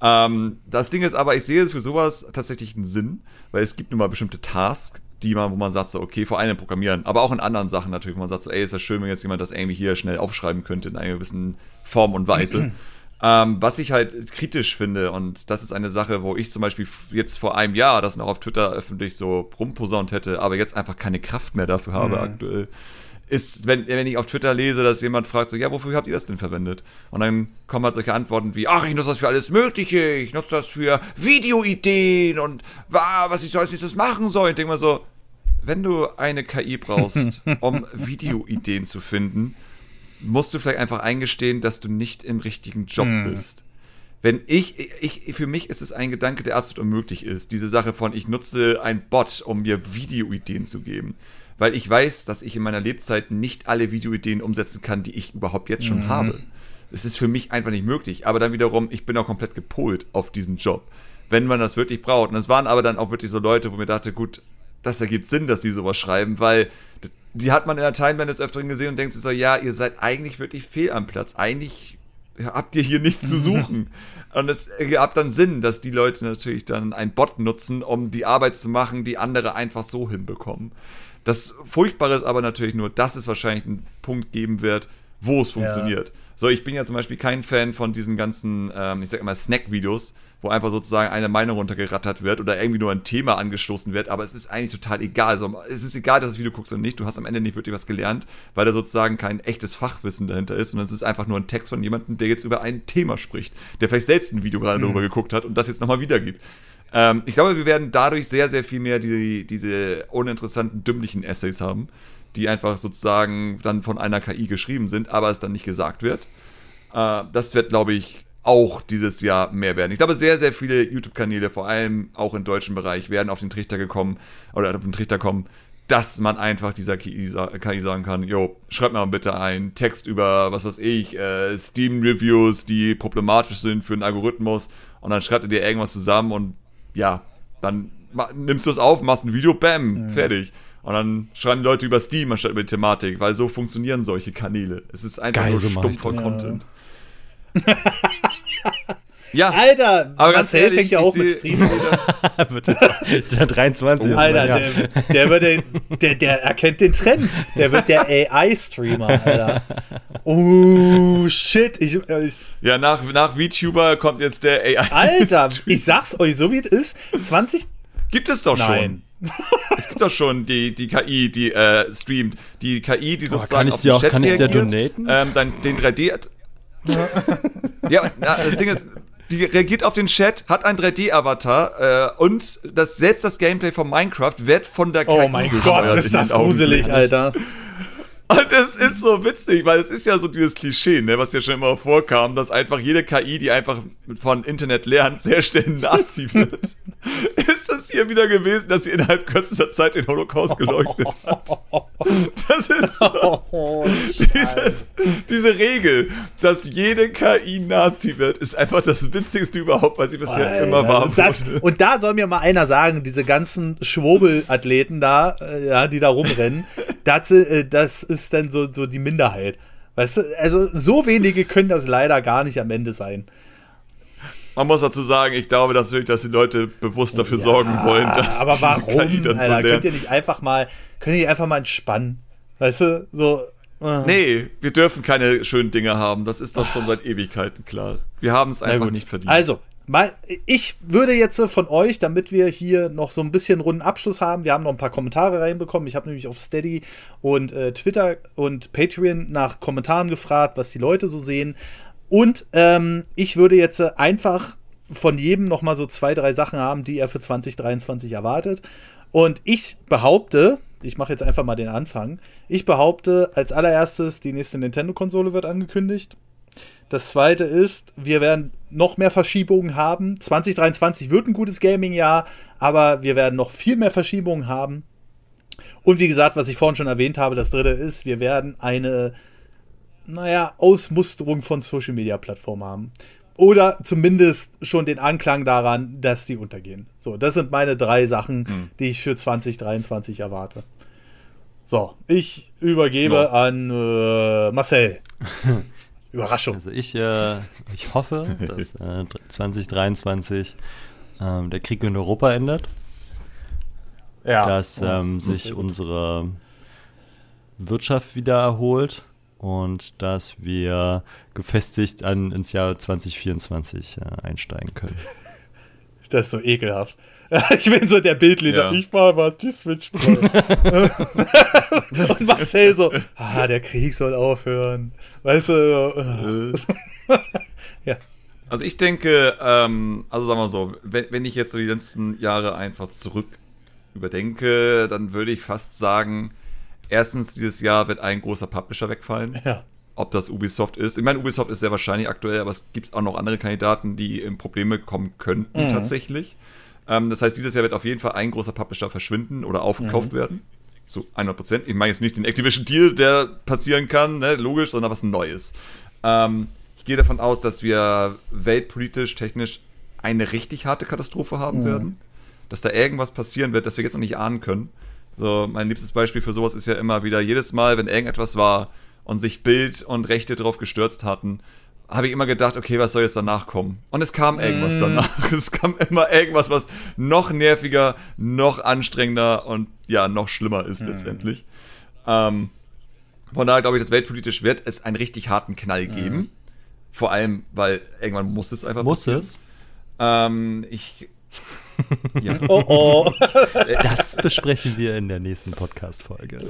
Speaker 2: Ähm, das Ding ist aber, ich sehe für sowas tatsächlich einen Sinn, weil es gibt nun mal bestimmte Tasks, die man, wo man sagt, so, okay, vor allem Programmieren, aber auch in anderen Sachen natürlich, wo man sagt, so, ey, es wäre schön, wenn jetzt jemand das irgendwie hier schnell aufschreiben könnte in einer gewissen Form und Weise. Ähm, was ich halt kritisch finde, und das ist eine Sache, wo ich zum Beispiel jetzt vor einem Jahr das noch auf Twitter öffentlich so rumposaunt hätte, aber jetzt einfach keine Kraft mehr dafür habe mhm. aktuell, ist, wenn, wenn ich auf Twitter lese, dass jemand fragt, so, ja, wofür habt ihr das denn verwendet? Und dann kommen halt solche Antworten wie, ach, ich nutze das für alles Mögliche, ich nutze das für Videoideen und was ich so als nächstes machen soll. Ich denke mal so, wenn du eine KI brauchst, um Videoideen zu finden, musst du vielleicht einfach eingestehen, dass du nicht im richtigen Job hm. bist. Wenn ich, ich, für mich ist es ein Gedanke, der absolut unmöglich ist. Diese Sache von, ich nutze ein Bot, um mir Videoideen zu geben. Weil ich weiß, dass ich in meiner Lebzeit nicht alle Videoideen umsetzen kann, die ich überhaupt jetzt schon mhm. habe. Es ist für mich einfach nicht möglich. Aber dann wiederum, ich bin auch komplett gepolt auf diesen Job. Wenn man das wirklich braucht. Und es waren aber dann auch wirklich so Leute, wo mir dachte, gut, das ergibt Sinn, dass die sowas schreiben, weil die hat man in der Timeline des Öfteren gesehen und denkt sich so, ja, ihr seid eigentlich wirklich fehl am Platz. Eigentlich habt ihr hier nichts zu suchen. und es gab dann Sinn, dass die Leute natürlich dann ein Bot nutzen, um die Arbeit zu machen, die andere einfach so hinbekommen. Das Furchtbare ist aber natürlich nur, dass es wahrscheinlich einen Punkt geben wird, wo es funktioniert. Ja. So, ich bin ja zum Beispiel kein Fan von diesen ganzen, ähm, ich sag immer, Snack-Videos, wo einfach sozusagen eine Meinung runtergerattert wird oder irgendwie nur ein Thema angestoßen wird, aber es ist eigentlich total egal. Also, es ist egal, dass das Video guckst oder nicht, du hast am Ende nicht wirklich was gelernt, weil da sozusagen kein echtes Fachwissen dahinter ist, sondern es ist einfach nur ein Text von jemandem, der jetzt über ein Thema spricht, der vielleicht selbst ein Video gerade mhm. darüber geguckt hat und das jetzt nochmal wiedergibt. Ähm, ich glaube, wir werden dadurch sehr, sehr viel mehr die, diese uninteressanten, dümmlichen Essays haben, die einfach sozusagen dann von einer KI geschrieben sind, aber es dann nicht gesagt wird. Äh, das wird, glaube ich, auch dieses Jahr mehr werden. Ich glaube, sehr, sehr viele YouTube-Kanäle, vor allem auch im deutschen Bereich, werden auf den Trichter gekommen oder auf den Trichter kommen, dass man einfach dieser KI, sagen kann, jo, schreib mir mal bitte einen Text über, was weiß ich, äh, Steam-Reviews, die problematisch sind für einen Algorithmus und dann schreibt er dir irgendwas zusammen und ja, dann nimmst du es auf, machst ein Video, bam, mhm. fertig. Und dann schreiben die Leute über Steam anstatt über die Thematik, weil so funktionieren solche Kanäle. Es ist einfach Geil, nur so stumpf von Content.
Speaker 1: Ja, Alter, aber Marcel fängt ja auch mit Streamen.
Speaker 3: der 23
Speaker 1: oh, Alter, ja. der, der, wird, der, der erkennt den Trend. Der wird der AI-Streamer, Alter. Oh, shit. Ich, ich,
Speaker 2: ja, nach, nach VTuber kommt jetzt der AI.
Speaker 1: Alter, ich sag's euch, so wie es ist, 20.
Speaker 2: Gibt es doch
Speaker 1: Nein.
Speaker 2: schon. es gibt doch schon die, die KI, die äh, streamt. Die KI, die sozusagen
Speaker 3: kann ich dir auch, kann ich dir donaten?
Speaker 2: Ähm, dann den 3D. Ja, na, das Ding ist, die reagiert auf den Chat, hat einen 3D-Avatar äh, und das, selbst das Gameplay von Minecraft wird von der KI
Speaker 1: Oh mein Gott, ist das gruselig, Alter.
Speaker 2: Und es ist so witzig, weil es ist ja so dieses Klischee, ne, was ja schon immer vorkam, dass einfach jede KI, die einfach von Internet lernt, sehr schnell Nazi wird. ist das hier wieder gewesen, dass sie innerhalb kürzester Zeit den Holocaust geleugnet hat? Das ist so, oh, dieses, diese Regel, dass jede KI Nazi wird, ist einfach das Witzigste überhaupt, weil sie bisher Alter, immer war.
Speaker 1: Und, das, und da soll mir mal einer sagen, diese ganzen Schwurbelathleten da, äh, ja, die da rumrennen, das, äh, das ist dann so, so die Minderheit. Weißt du, also so wenige können das leider gar nicht am Ende sein.
Speaker 2: Man muss dazu sagen, ich glaube, dass wirklich, dass die Leute bewusst dafür ja, sorgen wollen, dass
Speaker 1: aber warum, KI dann Alter, so könnt ihr nicht einfach mal, könnt ihr einfach mal entspannen, weißt du, so.
Speaker 2: Uh. Nee, wir dürfen keine schönen Dinge haben. Das ist doch schon seit Ewigkeiten klar. Wir haben es einfach nicht verdient.
Speaker 1: Also, Mal, ich würde jetzt von euch, damit wir hier noch so ein bisschen runden Abschluss haben, wir haben noch ein paar Kommentare reinbekommen. Ich habe nämlich auf Steady und äh, Twitter und Patreon nach Kommentaren gefragt, was die Leute so sehen. Und ähm, ich würde jetzt einfach von jedem noch mal so zwei, drei Sachen haben, die er für 2023 erwartet. Und ich behaupte, ich mache jetzt einfach mal den Anfang. Ich behaupte, als allererstes, die nächste Nintendo-Konsole wird angekündigt. Das zweite ist, wir werden noch mehr Verschiebungen haben. 2023 wird ein gutes Gaming-Jahr, aber wir werden noch viel mehr Verschiebungen haben. Und wie gesagt, was ich vorhin schon erwähnt habe, das dritte ist, wir werden eine, naja, Ausmusterung von Social-Media-Plattformen haben. Oder zumindest schon den Anklang daran, dass sie untergehen. So, das sind meine drei Sachen, hm. die ich für 2023 erwarte. So, ich übergebe no. an äh, Marcel. Überraschung.
Speaker 3: Also ich, äh, ich hoffe, dass äh, 2023 äh, der Krieg in Europa endet. Ja. Dass ähm, sich unsere Wirtschaft wieder erholt und dass wir gefestigt an, ins Jahr 2024 äh, einsteigen können.
Speaker 1: Das ist so ekelhaft. Ich bin so der Bildleser. Ja. Ich fahr mal die Switch 2. und Marcel so, ah, der Krieg soll aufhören. Weißt du,
Speaker 2: so, ja. Also ich denke, ähm, also sagen wir so, wenn, wenn ich jetzt so die letzten Jahre einfach zurück überdenke, dann würde ich fast sagen, erstens, dieses Jahr wird ein großer Publisher wegfallen. Ja. Ob das Ubisoft ist. Ich meine, Ubisoft ist sehr wahrscheinlich aktuell, aber es gibt auch noch andere Kandidaten, die in Probleme kommen könnten mhm. tatsächlich. Ähm, das heißt, dieses Jahr wird auf jeden Fall ein großer Publisher verschwinden oder aufgekauft mhm. werden. So 100 Prozent. Ich meine jetzt nicht den Activision Deal, der passieren kann, ne, logisch, sondern was Neues. Ähm, ich gehe davon aus, dass wir weltpolitisch, technisch eine richtig harte Katastrophe haben mhm. werden. Dass da irgendwas passieren wird, das wir jetzt noch nicht ahnen können. So, mein liebstes Beispiel für sowas ist ja immer wieder, jedes Mal, wenn irgendetwas war und sich Bild und Rechte drauf gestürzt hatten, habe ich immer gedacht, okay, was soll jetzt danach kommen? Und es kam irgendwas mm. danach. Es kam immer irgendwas, was noch nerviger, noch anstrengender und ja, noch schlimmer ist mm. letztendlich. Ähm, von daher glaube ich, dass weltpolitisch wird es einen richtig harten Knall geben. Mm. Vor allem, weil irgendwann muss es einfach
Speaker 3: muss passieren. Muss es?
Speaker 2: Ähm, ich
Speaker 3: ja. Oh oh. Das besprechen wir in der nächsten Podcast-Folge.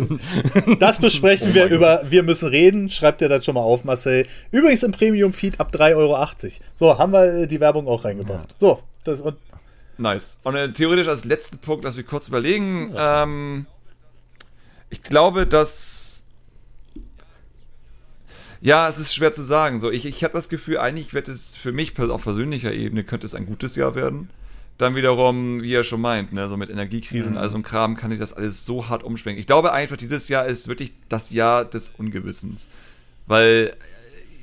Speaker 1: Das besprechen oh wir über Wir müssen reden. Schreibt ihr das schon mal auf, Marcel. Übrigens im Premium-Feed ab 3,80 Euro. So, haben wir äh, die Werbung auch reingebracht. Ja. So, das und.
Speaker 2: Nice. Und äh, theoretisch als letzten Punkt, lass mich kurz überlegen. Ja. Ähm, ich glaube, dass. Ja, es ist schwer zu sagen. So, ich, ich habe das Gefühl, eigentlich wird es für mich auf persönlicher Ebene könnte es ein gutes Jahr werden dann wiederum, wie er schon meint, ne, so mit Energiekrisen mhm. und all so ein Kram kann sich das alles so hart umschwenken. Ich glaube einfach, dieses Jahr ist wirklich das Jahr des Ungewissens. Weil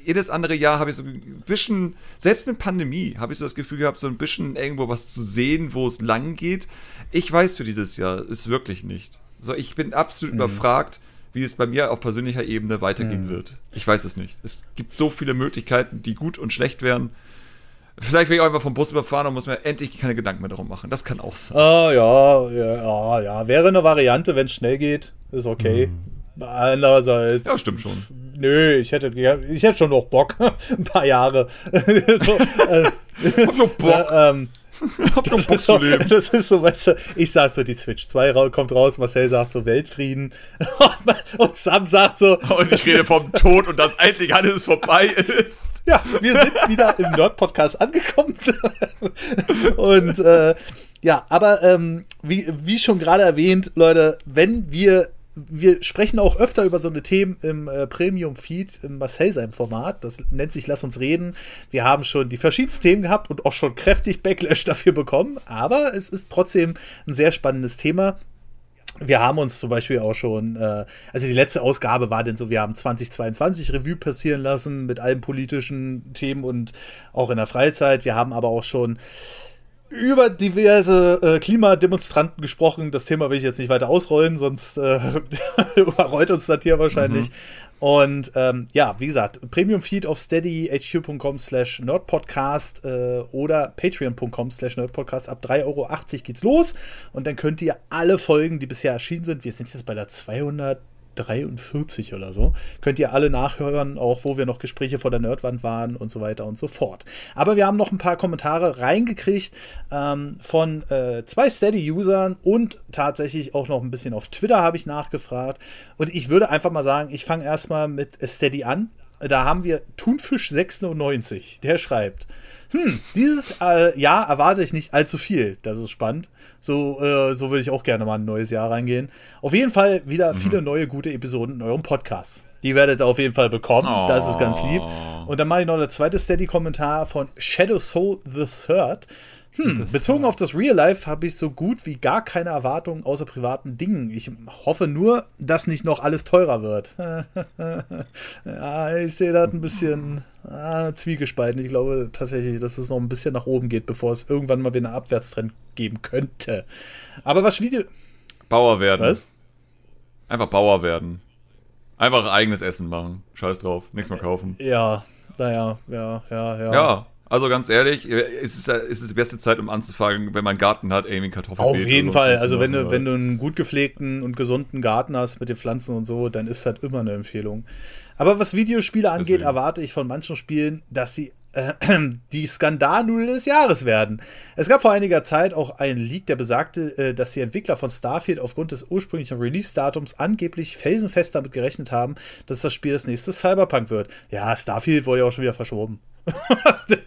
Speaker 2: jedes andere Jahr habe ich so ein bisschen, selbst mit Pandemie, habe ich so das Gefühl gehabt, so ein bisschen irgendwo was zu sehen, wo es lang geht. Ich weiß für dieses Jahr ist wirklich nicht. So, ich bin absolut mhm. überfragt, wie es bei mir auf persönlicher Ebene weitergehen mhm. wird. Ich weiß es nicht. Es gibt so viele Möglichkeiten, die gut und schlecht wären. Vielleicht werde ich auch einfach vom Bus überfahren und muss mir endlich keine Gedanken mehr darum machen. Das kann auch sein.
Speaker 1: Ah, ja, ja, ja. Wäre eine Variante, wenn es schnell geht. Ist okay. Mhm. Andererseits.
Speaker 2: Ja, stimmt schon.
Speaker 1: Nö, ich hätte, ich hätte schon noch Bock. Ein paar Jahre. so,
Speaker 2: äh, Hab noch Bock.
Speaker 1: Äh, ähm, Hab das, ist so, das ist so, weißt du, ich sag so, die Switch 2 kommt raus, Marcel sagt so Weltfrieden und Sam sagt so.
Speaker 2: Und ich rede vom Tod und dass endlich alles vorbei ist.
Speaker 1: Ja, wir sind wieder im Nerd-Podcast angekommen. und äh, ja, aber ähm, wie, wie schon gerade erwähnt, Leute, wenn wir wir sprechen auch öfter über so eine Themen im äh, Premium-Feed im Marcel seinem Format. Das nennt sich Lass uns reden. Wir haben schon die verschiedensten Themen gehabt und auch schon kräftig Backlash dafür bekommen. Aber es ist trotzdem ein sehr spannendes Thema. Wir haben uns zum Beispiel auch schon, äh, also die letzte Ausgabe war denn so, wir haben 2022 Revue passieren lassen mit allen politischen Themen und auch in der Freizeit. Wir haben aber auch schon über diverse äh, Klimademonstranten gesprochen. Das Thema will ich jetzt nicht weiter ausrollen, sonst äh, überrollt uns das hier wahrscheinlich. Mhm. Und ähm, ja, wie gesagt, Premium-Feed auf steadyhq.com slash nerdpodcast äh, oder patreon.com slash nerdpodcast. Ab 3,80 Euro geht's los. Und dann könnt ihr alle Folgen, die bisher erschienen sind, wir sind jetzt bei der 200 43 oder so. Könnt ihr alle nachhören, auch wo wir noch Gespräche vor der Nerdwand waren und so weiter und so fort. Aber wir haben noch ein paar Kommentare reingekriegt ähm, von äh, zwei Steady-Usern und tatsächlich auch noch ein bisschen auf Twitter habe ich nachgefragt. Und ich würde einfach mal sagen, ich fange erstmal mit Steady an. Da haben wir Thunfisch96, der schreibt. Hm, dieses äh, Jahr erwarte ich nicht allzu viel. Das ist spannend. So, äh, so würde ich auch gerne mal ein neues Jahr reingehen. Auf jeden Fall wieder mhm. viele neue gute Episoden in eurem Podcast. Die werdet ihr auf jeden Fall bekommen. Oh. Das ist ganz lieb. Und dann mache ich noch der zweite Steady-Kommentar von Shadow Soul the Third. Hm, bezogen auf das Real Life habe ich so gut wie gar keine Erwartungen außer privaten Dingen. Ich hoffe nur, dass nicht noch alles teurer wird. ja, ich sehe das ein bisschen ah, zwiegespalten. Ich glaube tatsächlich, dass es noch ein bisschen nach oben geht, bevor es irgendwann mal wieder einen Abwärtstrend geben könnte. Aber was Video.
Speaker 2: Bauer werden. Was? Einfach Bauer werden. Einfach eigenes Essen machen. Scheiß drauf. Nichts mehr kaufen.
Speaker 1: Ja, naja, ja, ja, ja.
Speaker 2: Ja, also ganz ehrlich, es ist, es ist die beste Zeit, um anzufangen, wenn man einen Garten hat, irgendwie Kartoffeln.
Speaker 1: Auf jeden Fall. Also wenn du, wenn du einen gut gepflegten und gesunden Garten hast mit den Pflanzen und so, dann ist das immer eine Empfehlung. Aber was Videospiele angeht, Deswegen. erwarte ich von manchen Spielen, dass sie äh, die Skandalnudel des Jahres werden. Es gab vor einiger Zeit auch einen Leak, der besagte, äh, dass die Entwickler von Starfield aufgrund des ursprünglichen Release-Datums angeblich felsenfest damit gerechnet haben, dass das Spiel das nächste Cyberpunk wird. Ja, Starfield wurde ja auch schon wieder verschoben.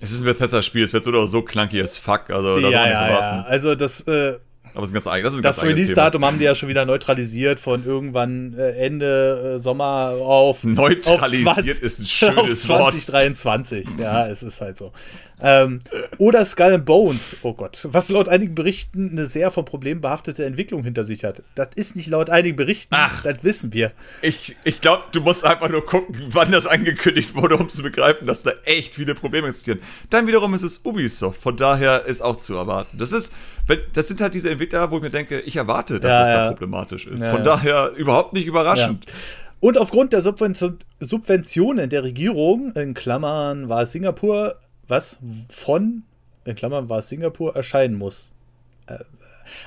Speaker 2: Es ist ein Bethesda-Spiel, es wird so oder so clunky as fuck. Also,
Speaker 1: ja, ja, ja. Also das, äh,
Speaker 2: aber es ist ganz eigen.
Speaker 1: Das, das Release-Datum haben die ja schon wieder neutralisiert von irgendwann äh, Ende äh, Sommer auf.
Speaker 2: Neutralisiert auf 20, ist ein schönes
Speaker 1: 2023. Wort. Ja, es ist halt so. Ähm, oder Skull and Bones, oh Gott, was laut einigen Berichten eine sehr vom Problem behaftete Entwicklung hinter sich hat. Das ist nicht laut einigen Berichten, Ach, das wissen wir.
Speaker 2: Ich, ich glaube, du musst einfach nur gucken, wann das angekündigt wurde, um zu begreifen, dass da echt viele Probleme existieren. Dann wiederum ist es Ubisoft, von daher ist auch zu erwarten. Das ist, das sind halt diese Entwickler, wo ich mir denke, ich erwarte, dass ja, das ja. da problematisch ist. Ja, Von daher überhaupt nicht überraschend.
Speaker 1: Und aufgrund der Subventionen der Regierung, in Klammern war es Singapur, was von, in Klammern war es Singapur, erscheinen muss. Äh,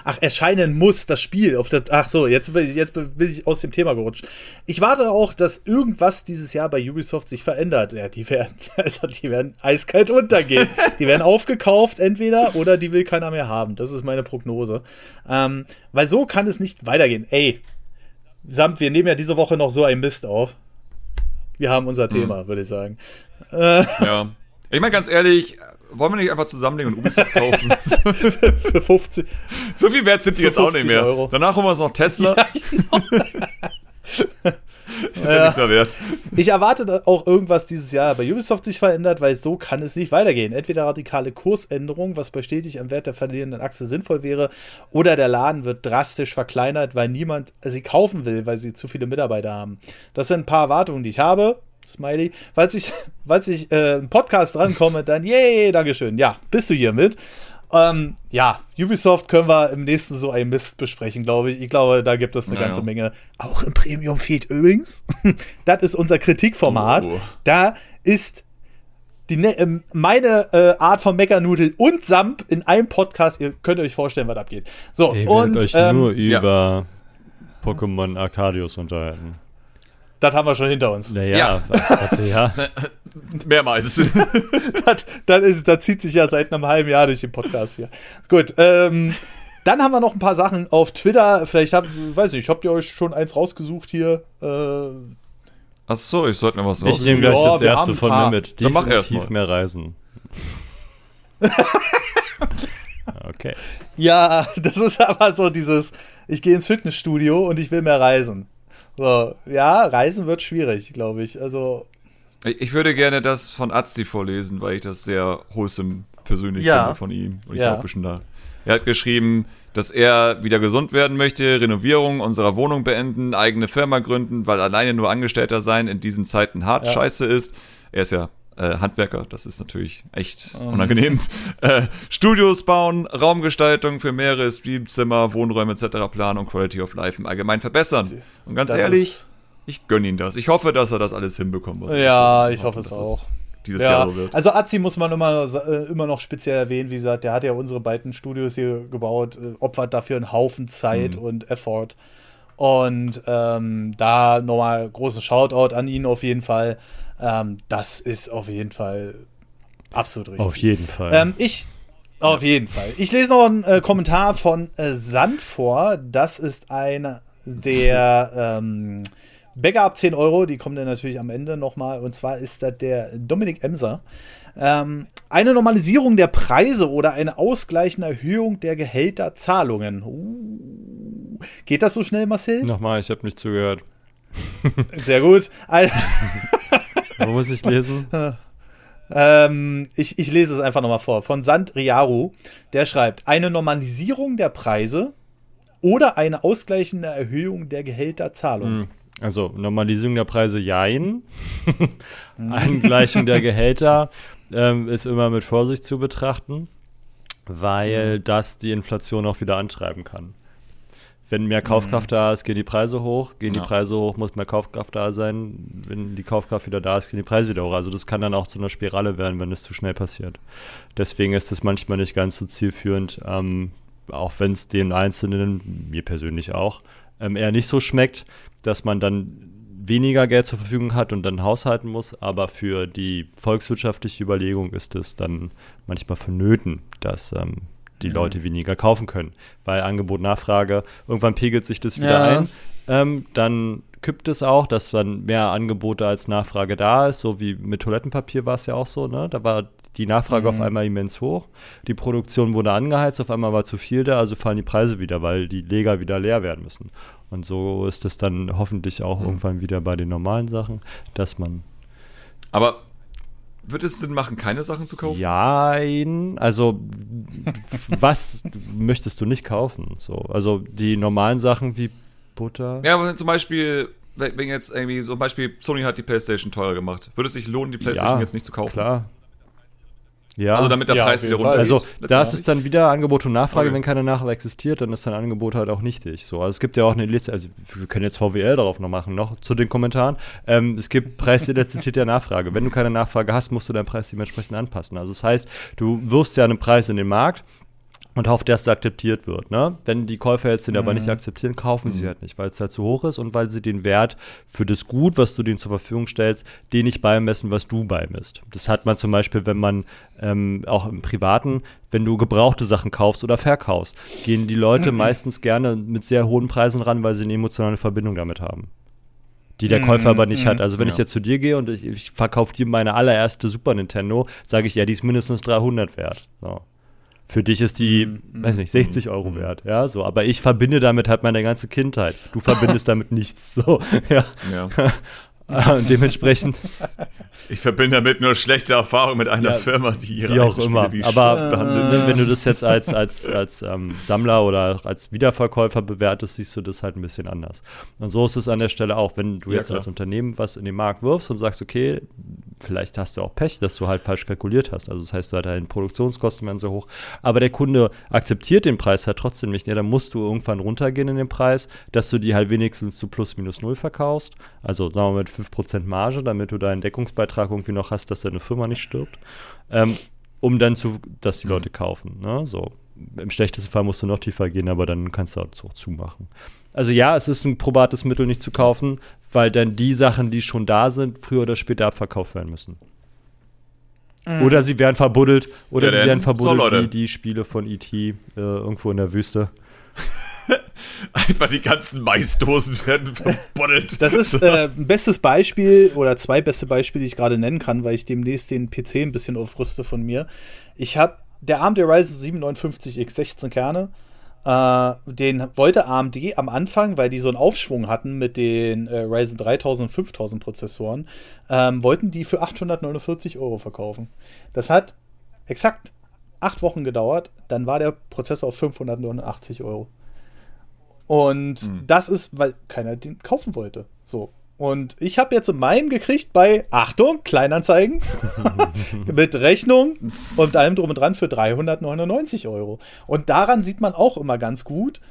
Speaker 1: Ach, erscheinen muss das Spiel. Auf der, ach so, jetzt, jetzt bin ich aus dem Thema gerutscht. Ich warte auch, dass irgendwas dieses Jahr bei Ubisoft sich verändert. Ja, die werden, also die werden eiskalt untergehen. die werden aufgekauft entweder oder die will keiner mehr haben. Das ist meine Prognose. Ähm, weil so kann es nicht weitergehen. Ey, Samt, wir nehmen ja diese Woche noch so ein Mist auf. Wir haben unser. Thema, würde ich sagen.
Speaker 2: Äh, ja. Ich meine ganz ehrlich, wollen wir nicht einfach zusammenlegen und Ubisoft kaufen?
Speaker 1: für 50.
Speaker 2: So viel wert sind die jetzt auch nicht mehr. Euro. Danach holen wir uns noch Tesla. Ja, genau.
Speaker 1: ist ja, ja nichts mehr wert. Ich erwarte auch irgendwas dieses Jahr bei Ubisoft sich verändert, weil so kann es nicht weitergehen. Entweder radikale Kursänderung, was bestätigt am Wert der verlierenden Achse sinnvoll wäre, oder der Laden wird drastisch verkleinert, weil niemand sie kaufen will, weil sie zu viele Mitarbeiter haben. Das sind ein paar Erwartungen, die ich habe. Smiley. Falls ich, falls ich äh, im Podcast drankomme, dann yay, Dankeschön. Ja, bist du hier mit? Ähm, ja, Ubisoft können wir im nächsten so ein Mist besprechen, glaube ich. Ich glaube, da gibt es eine naja. ganze Menge. Auch im Premium-Feed übrigens. das ist unser Kritikformat. Oh. Da ist die, ne äh, meine äh, Art von Meckernudel und Samp in einem Podcast. Ihr könnt euch vorstellen, was abgeht. So,
Speaker 3: Ihr und euch ähm, nur über ja. Pokémon Arcadius unterhalten.
Speaker 1: Das haben wir schon hinter uns.
Speaker 3: Naja, ja. Ja.
Speaker 2: Mehrmals.
Speaker 1: das, das, ist, das zieht sich ja seit einem halben Jahr durch den Podcast hier. Gut, ähm, dann haben wir noch ein paar Sachen auf Twitter. Vielleicht habt, weiß nicht, habt ihr euch schon eins rausgesucht hier? Äh,
Speaker 2: Ach so, ich sollte noch was
Speaker 3: raus. Ich nehme gleich das erste von mir mit.
Speaker 2: Dann mach erst mal.
Speaker 3: mehr Reisen.
Speaker 1: okay. Ja, das ist aber so dieses, ich gehe ins Fitnessstudio und ich will mehr reisen. So, ja, Reisen wird schwierig, glaube ich. Also.
Speaker 2: Ich würde gerne das von Azzi vorlesen, weil ich das sehr wholesome persönlich ja. finde von ihm. Und ich ja. glaube schon da. Er hat geschrieben, dass er wieder gesund werden möchte, Renovierung unserer Wohnung beenden, eigene Firma gründen, weil alleine nur Angestellter sein in diesen Zeiten hart ja. scheiße ist. Er ist ja äh, Handwerker, das ist natürlich echt um. unangenehm. Äh, Studios bauen, Raumgestaltung für mehrere Streamzimmer, Wohnräume etc. planen und Quality of Life im Allgemeinen verbessern. Und ganz das ehrlich, ich gönne ihn das. Ich hoffe, dass er das alles hinbekommt.
Speaker 1: ja, ich hoffe, hoffe es auch
Speaker 2: dieses ja, Jahr so wird.
Speaker 1: Also Azi muss man immer, äh, immer noch speziell erwähnen, wie gesagt, der hat ja unsere beiden Studios hier gebaut, äh, opfert dafür einen Haufen Zeit mhm. und Effort. Und ähm, da nochmal großen Shoutout an ihn auf jeden Fall. Ähm, das ist auf jeden Fall absolut richtig.
Speaker 3: Auf jeden Fall.
Speaker 1: Ähm, ich, auf jeden Fall. Ich lese noch einen äh, Kommentar von äh, Sand vor. Das ist einer der ähm, Bäcker ab 10 Euro, die kommen dann natürlich am Ende nochmal. Und zwar ist das der Dominik Emser. Ähm, eine Normalisierung der Preise oder eine ausgleichende Erhöhung der Gehälterzahlungen. Uh, geht das so schnell, Marcel?
Speaker 3: Nochmal, ich habe nicht zugehört.
Speaker 1: Sehr gut.
Speaker 3: Wo muss ich lesen?
Speaker 1: Ähm, ich, ich lese es einfach nochmal vor. Von Sand Riaru. Der schreibt: Eine Normalisierung der Preise oder eine ausgleichende Erhöhung der Gehälterzahlungen. Hm.
Speaker 3: Also Normalisierung der Preise, jein. Angleichung der Gehälter ähm, ist immer mit Vorsicht zu betrachten, weil mhm. das die Inflation auch wieder antreiben kann. Wenn mehr Kaufkraft mhm. da ist, gehen die Preise hoch. Gehen ja. die Preise hoch, muss mehr Kaufkraft da sein. Wenn die Kaufkraft wieder da ist, gehen die Preise wieder hoch. Also das kann dann auch zu einer Spirale werden, wenn es zu schnell passiert. Deswegen ist es manchmal nicht ganz so zielführend, ähm, auch wenn es den Einzelnen, mir persönlich auch, ähm, eher nicht so schmeckt, dass man dann weniger Geld zur Verfügung hat und dann haushalten muss, aber für die volkswirtschaftliche Überlegung ist es dann manchmal vonnöten, dass ähm, die mhm. Leute weniger kaufen können, weil Angebot, Nachfrage, irgendwann pegelt sich das wieder ja. ein. Ähm, dann kippt es auch, dass dann mehr Angebote als Nachfrage da ist, so wie mit Toilettenpapier war es ja auch so, ne? Da war die Nachfrage mhm. auf einmal immens hoch, die Produktion wurde angeheizt, auf einmal war zu viel da, also fallen die Preise wieder, weil die Leger wieder leer werden müssen. Und so ist es dann hoffentlich auch mhm. irgendwann wieder bei den normalen Sachen, dass man.
Speaker 2: Aber würde es Sinn machen, keine Sachen zu kaufen?
Speaker 3: Ja, also was möchtest du nicht kaufen? So, also die normalen Sachen wie Butter.
Speaker 2: Ja, aber zum Beispiel, wenn jetzt irgendwie, zum Beispiel Sony hat die PlayStation teurer gemacht, würde es sich lohnen, die PlayStation ja, jetzt nicht zu kaufen?
Speaker 3: Klar,
Speaker 2: ja. Also damit der ja, Preis wieder runter
Speaker 3: Also das ist dann wieder Angebot und Nachfrage. Okay. Wenn keine Nachfrage existiert, dann ist dein Angebot halt auch nichtig. So, also es gibt ja auch eine Liste, also wir können jetzt VWL darauf noch machen, noch zu den Kommentaren. Ähm, es gibt Preiselastizität der Nachfrage. Wenn du keine Nachfrage hast, musst du deinen Preis dementsprechend anpassen. Also das heißt, du wirfst ja einen Preis in den Markt, und hofft, dass es akzeptiert wird. Ne? Wenn die Käufer jetzt den mhm. aber nicht mhm. akzeptieren, kaufen mhm. sie halt nicht, weil es halt zu hoch ist und weil sie den Wert für das Gut, was du denen zur Verfügung stellst, den nicht beimessen, was du beimisst. Das hat man zum Beispiel, wenn man ähm, auch im Privaten, wenn du gebrauchte Sachen kaufst oder verkaufst, gehen die Leute mhm. meistens gerne mit sehr hohen Preisen ran, weil sie eine emotionale Verbindung damit haben die der Käufer aber nicht hat. Mhm. Also wenn ja. ich jetzt zu dir gehe und ich, ich verkaufe dir meine allererste Super Nintendo, sage ich, ja, die ist mindestens 300 wert. So. Für dich ist die, mhm. weiß nicht, 60 Euro mhm. wert, ja, so. Aber ich verbinde damit halt meine ganze Kindheit. Du verbindest damit nichts, so, ja. ja. Dementsprechend.
Speaker 2: Ich verbinde damit nur schlechte Erfahrungen mit einer ja, Firma, die ihre
Speaker 3: wie auch immer. Wie Aber äh, wenn du das jetzt als, als, als ähm, Sammler oder als Wiederverkäufer bewertest, siehst du das halt ein bisschen anders. Und so ist es an der Stelle auch, wenn du ja, jetzt klar. als Unternehmen was in den Markt wirfst und sagst, okay, vielleicht hast du auch Pech, dass du halt falsch kalkuliert hast. Also das heißt, du halt deine Produktionskosten werden so hoch. Aber der Kunde akzeptiert den Preis halt trotzdem nicht. Ja, dann musst du irgendwann runtergehen in den Preis, dass du die halt wenigstens zu plus minus null verkaufst. Also sagen wir mal mit 5% Marge, damit du deinen Deckungsbeitrag irgendwie noch hast, dass deine Firma nicht stirbt. Ähm, um dann zu, dass die mhm. Leute kaufen. Ne? So. Im schlechtesten Fall musst du noch tiefer gehen, aber dann kannst du auch zumachen. Also ja, es ist ein probates Mittel nicht zu kaufen, weil dann die Sachen, die schon da sind, früher oder später abverkauft werden müssen. Mhm. Oder sie werden verbuddelt, oder ja, sie werden verbuddelt so, wie die Spiele von E.T. Äh, irgendwo in der Wüste.
Speaker 2: Einfach die ganzen Maisdosen werden verbuddelt.
Speaker 1: Das ist äh, ein bestes Beispiel oder zwei beste Beispiele, die ich gerade nennen kann, weil ich demnächst den PC ein bisschen aufrüste von mir. Ich habe der AMD Ryzen 759X 16 Kerne. Äh, den wollte AMD am Anfang, weil die so einen Aufschwung hatten mit den äh, Ryzen 3000 und 5000 Prozessoren, ähm, wollten die für 849 Euro verkaufen. Das hat exakt acht Wochen gedauert. Dann war der Prozessor auf 589 Euro. Und hm. das ist, weil keiner den kaufen wollte. So. Und ich habe jetzt meinen gekriegt bei, Achtung, Kleinanzeigen, mit Rechnung und allem drum und dran für 399 Euro. Und daran sieht man auch immer ganz gut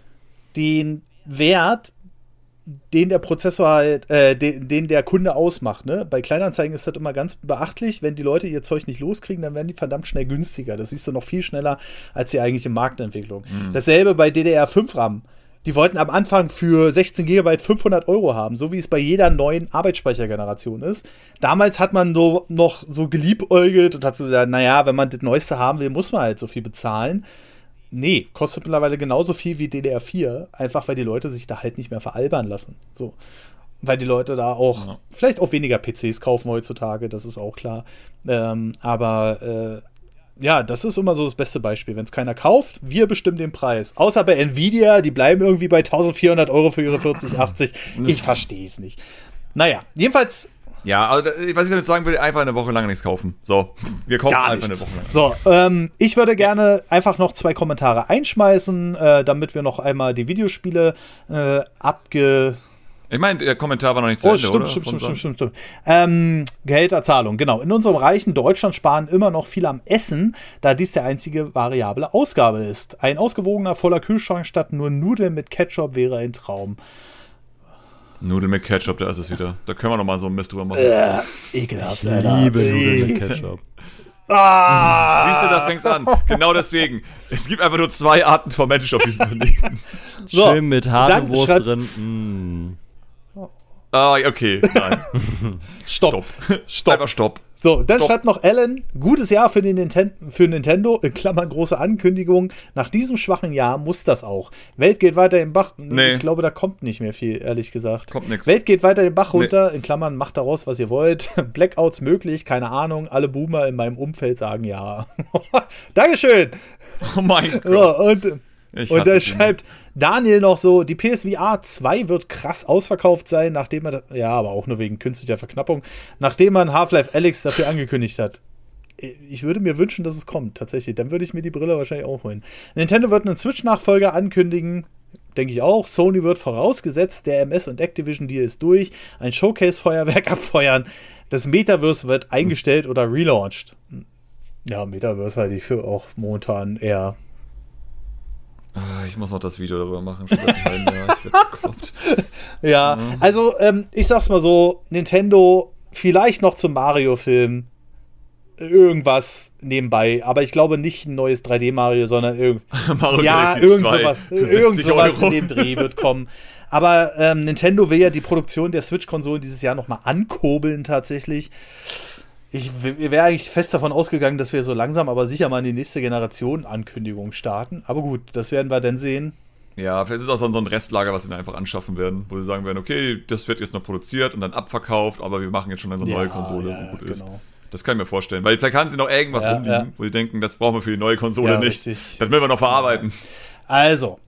Speaker 1: den Wert, den der Prozessor halt, äh, den, den, der Kunde ausmacht. Ne? Bei Kleinanzeigen ist das immer ganz beachtlich. Wenn die Leute ihr Zeug nicht loskriegen, dann werden die verdammt schnell günstiger. Das siehst du noch viel schneller als die eigentliche Marktentwicklung. Mhm. Dasselbe bei DDR5-RAM. Die wollten am Anfang für 16 GB 500 Euro haben, so wie es bei jeder neuen Arbeitsspeichergeneration ist. Damals hat man so noch so geliebäugelt und hat so gesagt, naja, wenn man das Neueste haben will, muss man halt so viel bezahlen. Nee, kostet mittlerweile genauso viel wie DDR4, einfach weil die Leute sich da halt nicht mehr veralbern lassen. So. Weil die Leute da auch ja. vielleicht auch weniger PCs kaufen heutzutage, das ist auch klar. Ähm, aber äh, ja, das ist immer so das beste Beispiel. Wenn es keiner kauft, wir bestimmen den Preis. Außer bei Nvidia, die bleiben irgendwie bei 1400 Euro für ihre 4080. Ich verstehe es nicht. Naja, jedenfalls.
Speaker 2: Ja, also, was ich damit sagen will, einfach eine Woche lang nichts kaufen. So, wir kaufen
Speaker 1: Gar einfach nichts. eine Woche lang. So, ähm, ich würde gerne einfach noch zwei Kommentare einschmeißen, äh, damit wir noch einmal die Videospiele äh, abge
Speaker 2: ich meine, der Kommentar war noch nicht zu
Speaker 1: oh, Ende, stimmt, oder? Stimmt, stimmt, stimmt, stimmt, stimmt. Ähm, Gehälterzahlung, genau. In unserem reichen Deutschland sparen immer noch viel am Essen, da dies der einzige variable Ausgabe ist. Ein ausgewogener voller Kühlschrank statt nur Nudeln mit Ketchup wäre ein Traum.
Speaker 2: Nudeln mit Ketchup, da ist es wieder. Da können wir noch mal so einen Mist drüber machen.
Speaker 1: Äh, ekelhaft,
Speaker 3: ich liebe Nudeln mit Ketchup.
Speaker 2: Ah! Siehst du, da fängst an. Genau deswegen. Es gibt einfach nur zwei Arten von Menschen auf diesem Planeten.
Speaker 3: So, Schön mit Hasenwurst drin. Mm.
Speaker 2: Ah, okay, nein.
Speaker 1: stopp.
Speaker 2: Stopp. Einfach stopp.
Speaker 1: So, dann stopp. schreibt noch Alan, gutes Jahr für, den Ninten für Nintendo, in Klammern große Ankündigung. Nach diesem schwachen Jahr muss das auch. Welt geht weiter im Bach. Nee. Ich glaube, da kommt nicht mehr viel, ehrlich gesagt.
Speaker 2: Kommt nichts.
Speaker 1: Welt geht weiter den Bach runter, nee. in Klammern macht daraus, was ihr wollt. Blackouts möglich, keine Ahnung. Alle Boomer in meinem Umfeld sagen ja. Dankeschön.
Speaker 2: Oh mein Gott.
Speaker 1: So, und und da schreibt Daniel noch so, die PSVR 2 wird krass ausverkauft sein, nachdem man, ja, aber auch nur wegen künstlicher Verknappung, nachdem man Half-Life Alex dafür angekündigt hat. Ich würde mir wünschen, dass es kommt, tatsächlich. Dann würde ich mir die Brille wahrscheinlich auch holen. Nintendo wird einen Switch-Nachfolger ankündigen. Denke ich auch. Sony wird vorausgesetzt, der MS und Activision Deal ist durch. Ein Showcase-Feuerwerk abfeuern. Das Metaverse wird eingestellt oder relaunched. Ja, Metaverse halte ich für auch momentan eher
Speaker 2: ich muss noch das Video darüber machen.
Speaker 1: Ja, mhm. also ähm, ich sag's mal so: Nintendo, vielleicht noch zum Mario-Film irgendwas nebenbei, aber ich glaube nicht ein neues 3D-Mario, sondern irgend Mario ja, irgend sowas, irgend sowas in dem Dreh wird kommen. Aber ähm, Nintendo will ja die Produktion der Switch-Konsolen dieses Jahr nochmal ankurbeln tatsächlich. Ich wäre eigentlich fest davon ausgegangen, dass wir so langsam aber sicher mal in die nächste Generation Ankündigung starten. Aber gut, das werden wir dann sehen.
Speaker 2: Ja, vielleicht ist es auch so ein Restlager, was sie dann einfach anschaffen werden, wo sie sagen werden, okay, das wird jetzt noch produziert und dann abverkauft, aber wir machen jetzt schon eine neue Konsole, ja, wo gut genau. ist. Das kann ich mir vorstellen. Weil vielleicht haben sie noch irgendwas ja, rumliegen, ja. wo sie denken, das brauchen wir für die neue Konsole nicht. Richtig. Das müssen wir noch verarbeiten.
Speaker 1: Also,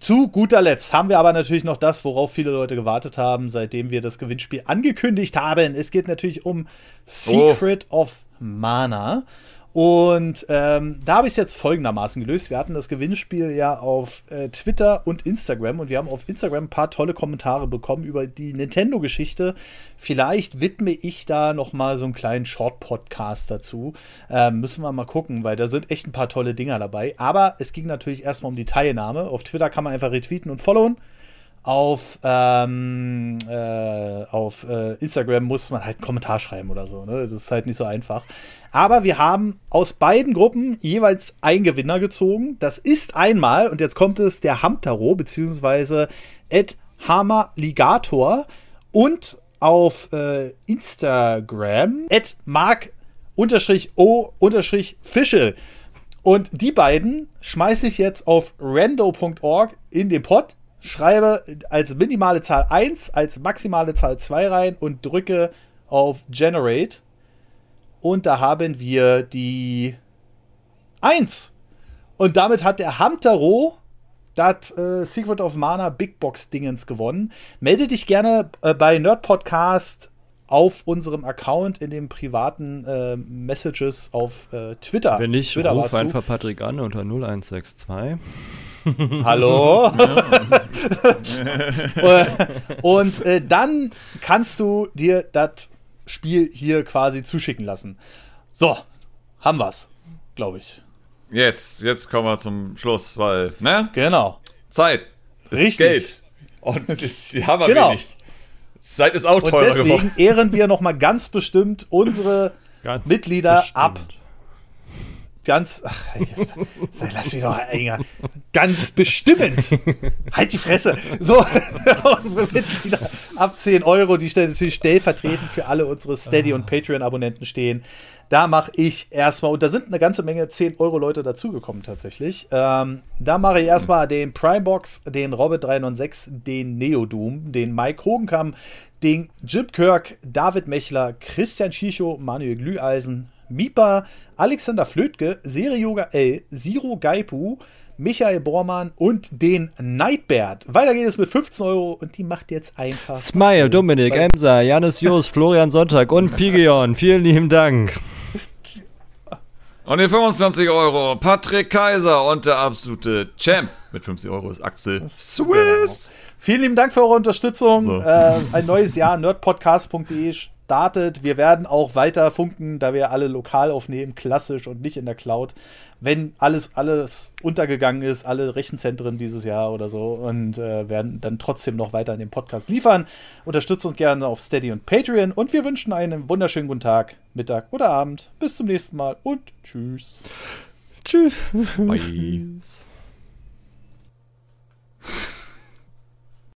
Speaker 1: zu guter Letzt haben wir aber natürlich noch das, worauf viele Leute gewartet haben, seitdem wir das Gewinnspiel angekündigt haben. Es geht natürlich um Secret oh. of Mana. Und ähm, da habe ich es jetzt folgendermaßen gelöst. Wir hatten das Gewinnspiel ja auf äh, Twitter und Instagram und wir haben auf Instagram ein paar tolle Kommentare bekommen über die Nintendo-Geschichte. Vielleicht widme ich da noch mal so einen kleinen Short-Podcast dazu. Ähm, müssen wir mal gucken, weil da sind echt ein paar tolle Dinger dabei. Aber es ging natürlich erstmal um die Teilnahme. Auf Twitter kann man einfach retweeten und followen auf, ähm, äh, auf äh, Instagram muss man halt einen Kommentar schreiben oder so. Ne? Das ist halt nicht so einfach. Aber wir haben aus beiden Gruppen jeweils einen Gewinner gezogen. Das ist einmal, und jetzt kommt es, der Hamtaro, beziehungsweise Ed Hammer Ligator. Und auf äh, Instagram at mark-o-fischel. Und die beiden schmeiße ich jetzt auf rando.org in den Pod, schreibe als minimale Zahl 1, als maximale Zahl 2 rein und drücke auf Generate. Und da haben wir die 1. Und damit hat der Hamtaro das äh, Secret of Mana Big Box Dingens gewonnen. Melde dich gerne äh, bei Nerd Podcast auf unserem Account in den privaten äh, Messages auf äh, Twitter.
Speaker 3: Wenn nicht,
Speaker 1: Twitter
Speaker 3: ruf einfach Patrick an unter 0162.
Speaker 1: Hallo. Und äh, dann kannst du dir das Spiel hier quasi zuschicken lassen. So, haben wir's, glaube ich.
Speaker 2: Jetzt, jetzt kommen wir zum Schluss, weil, ne?
Speaker 1: Genau.
Speaker 2: Zeit.
Speaker 1: Ist Richtig.
Speaker 2: Geld. Und das haben wir genau. nicht. Zeit ist auch teurer
Speaker 1: Und deswegen geworden. ehren wir nochmal ganz bestimmt unsere ganz Mitglieder bestimmt. ab. Ganz, ach, lass mich doch, Enger. Ganz bestimmend. halt die Fresse. So, ab 10 Euro, die natürlich stellvertretend für alle unsere Steady- und Patreon-Abonnenten stehen. Da mache ich erstmal, und da sind eine ganze Menge 10-Euro-Leute dazugekommen tatsächlich. Ähm, da mache ich erstmal den Primebox, den Robert 396, den Neodoom, den Mike Hogenkamm, den Jim Kirk, David Mechler, Christian Schicho, Manuel Glüheisen, Mipa, Alexander Flötke, Serie Yoga L, Siro Gaipu, Michael Bormann und den Nightbird. Weiter geht es mit 15 Euro und die macht jetzt einfach.
Speaker 3: Smile, Dominik, Emsa, Janis Jost, Florian Sonntag und Pigeon. Vielen lieben Dank.
Speaker 2: Und die 25 Euro Patrick Kaiser und der absolute Champ mit 50 Euro ist Axel Swiss. Genau.
Speaker 1: Vielen lieben Dank für eure Unterstützung. So. Äh, ein neues Jahr, nerdpodcast.de startet. Wir werden auch weiter funken, da wir alle lokal aufnehmen, klassisch und nicht in der Cloud, wenn alles, alles untergegangen ist, alle Rechenzentren dieses Jahr oder so und äh, werden dann trotzdem noch weiter in den Podcast liefern. Unterstützt uns gerne auf Steady und Patreon und wir wünschen einen wunderschönen guten Tag, Mittag oder Abend. Bis zum nächsten Mal und tschüss.
Speaker 3: Tschüss. Bye.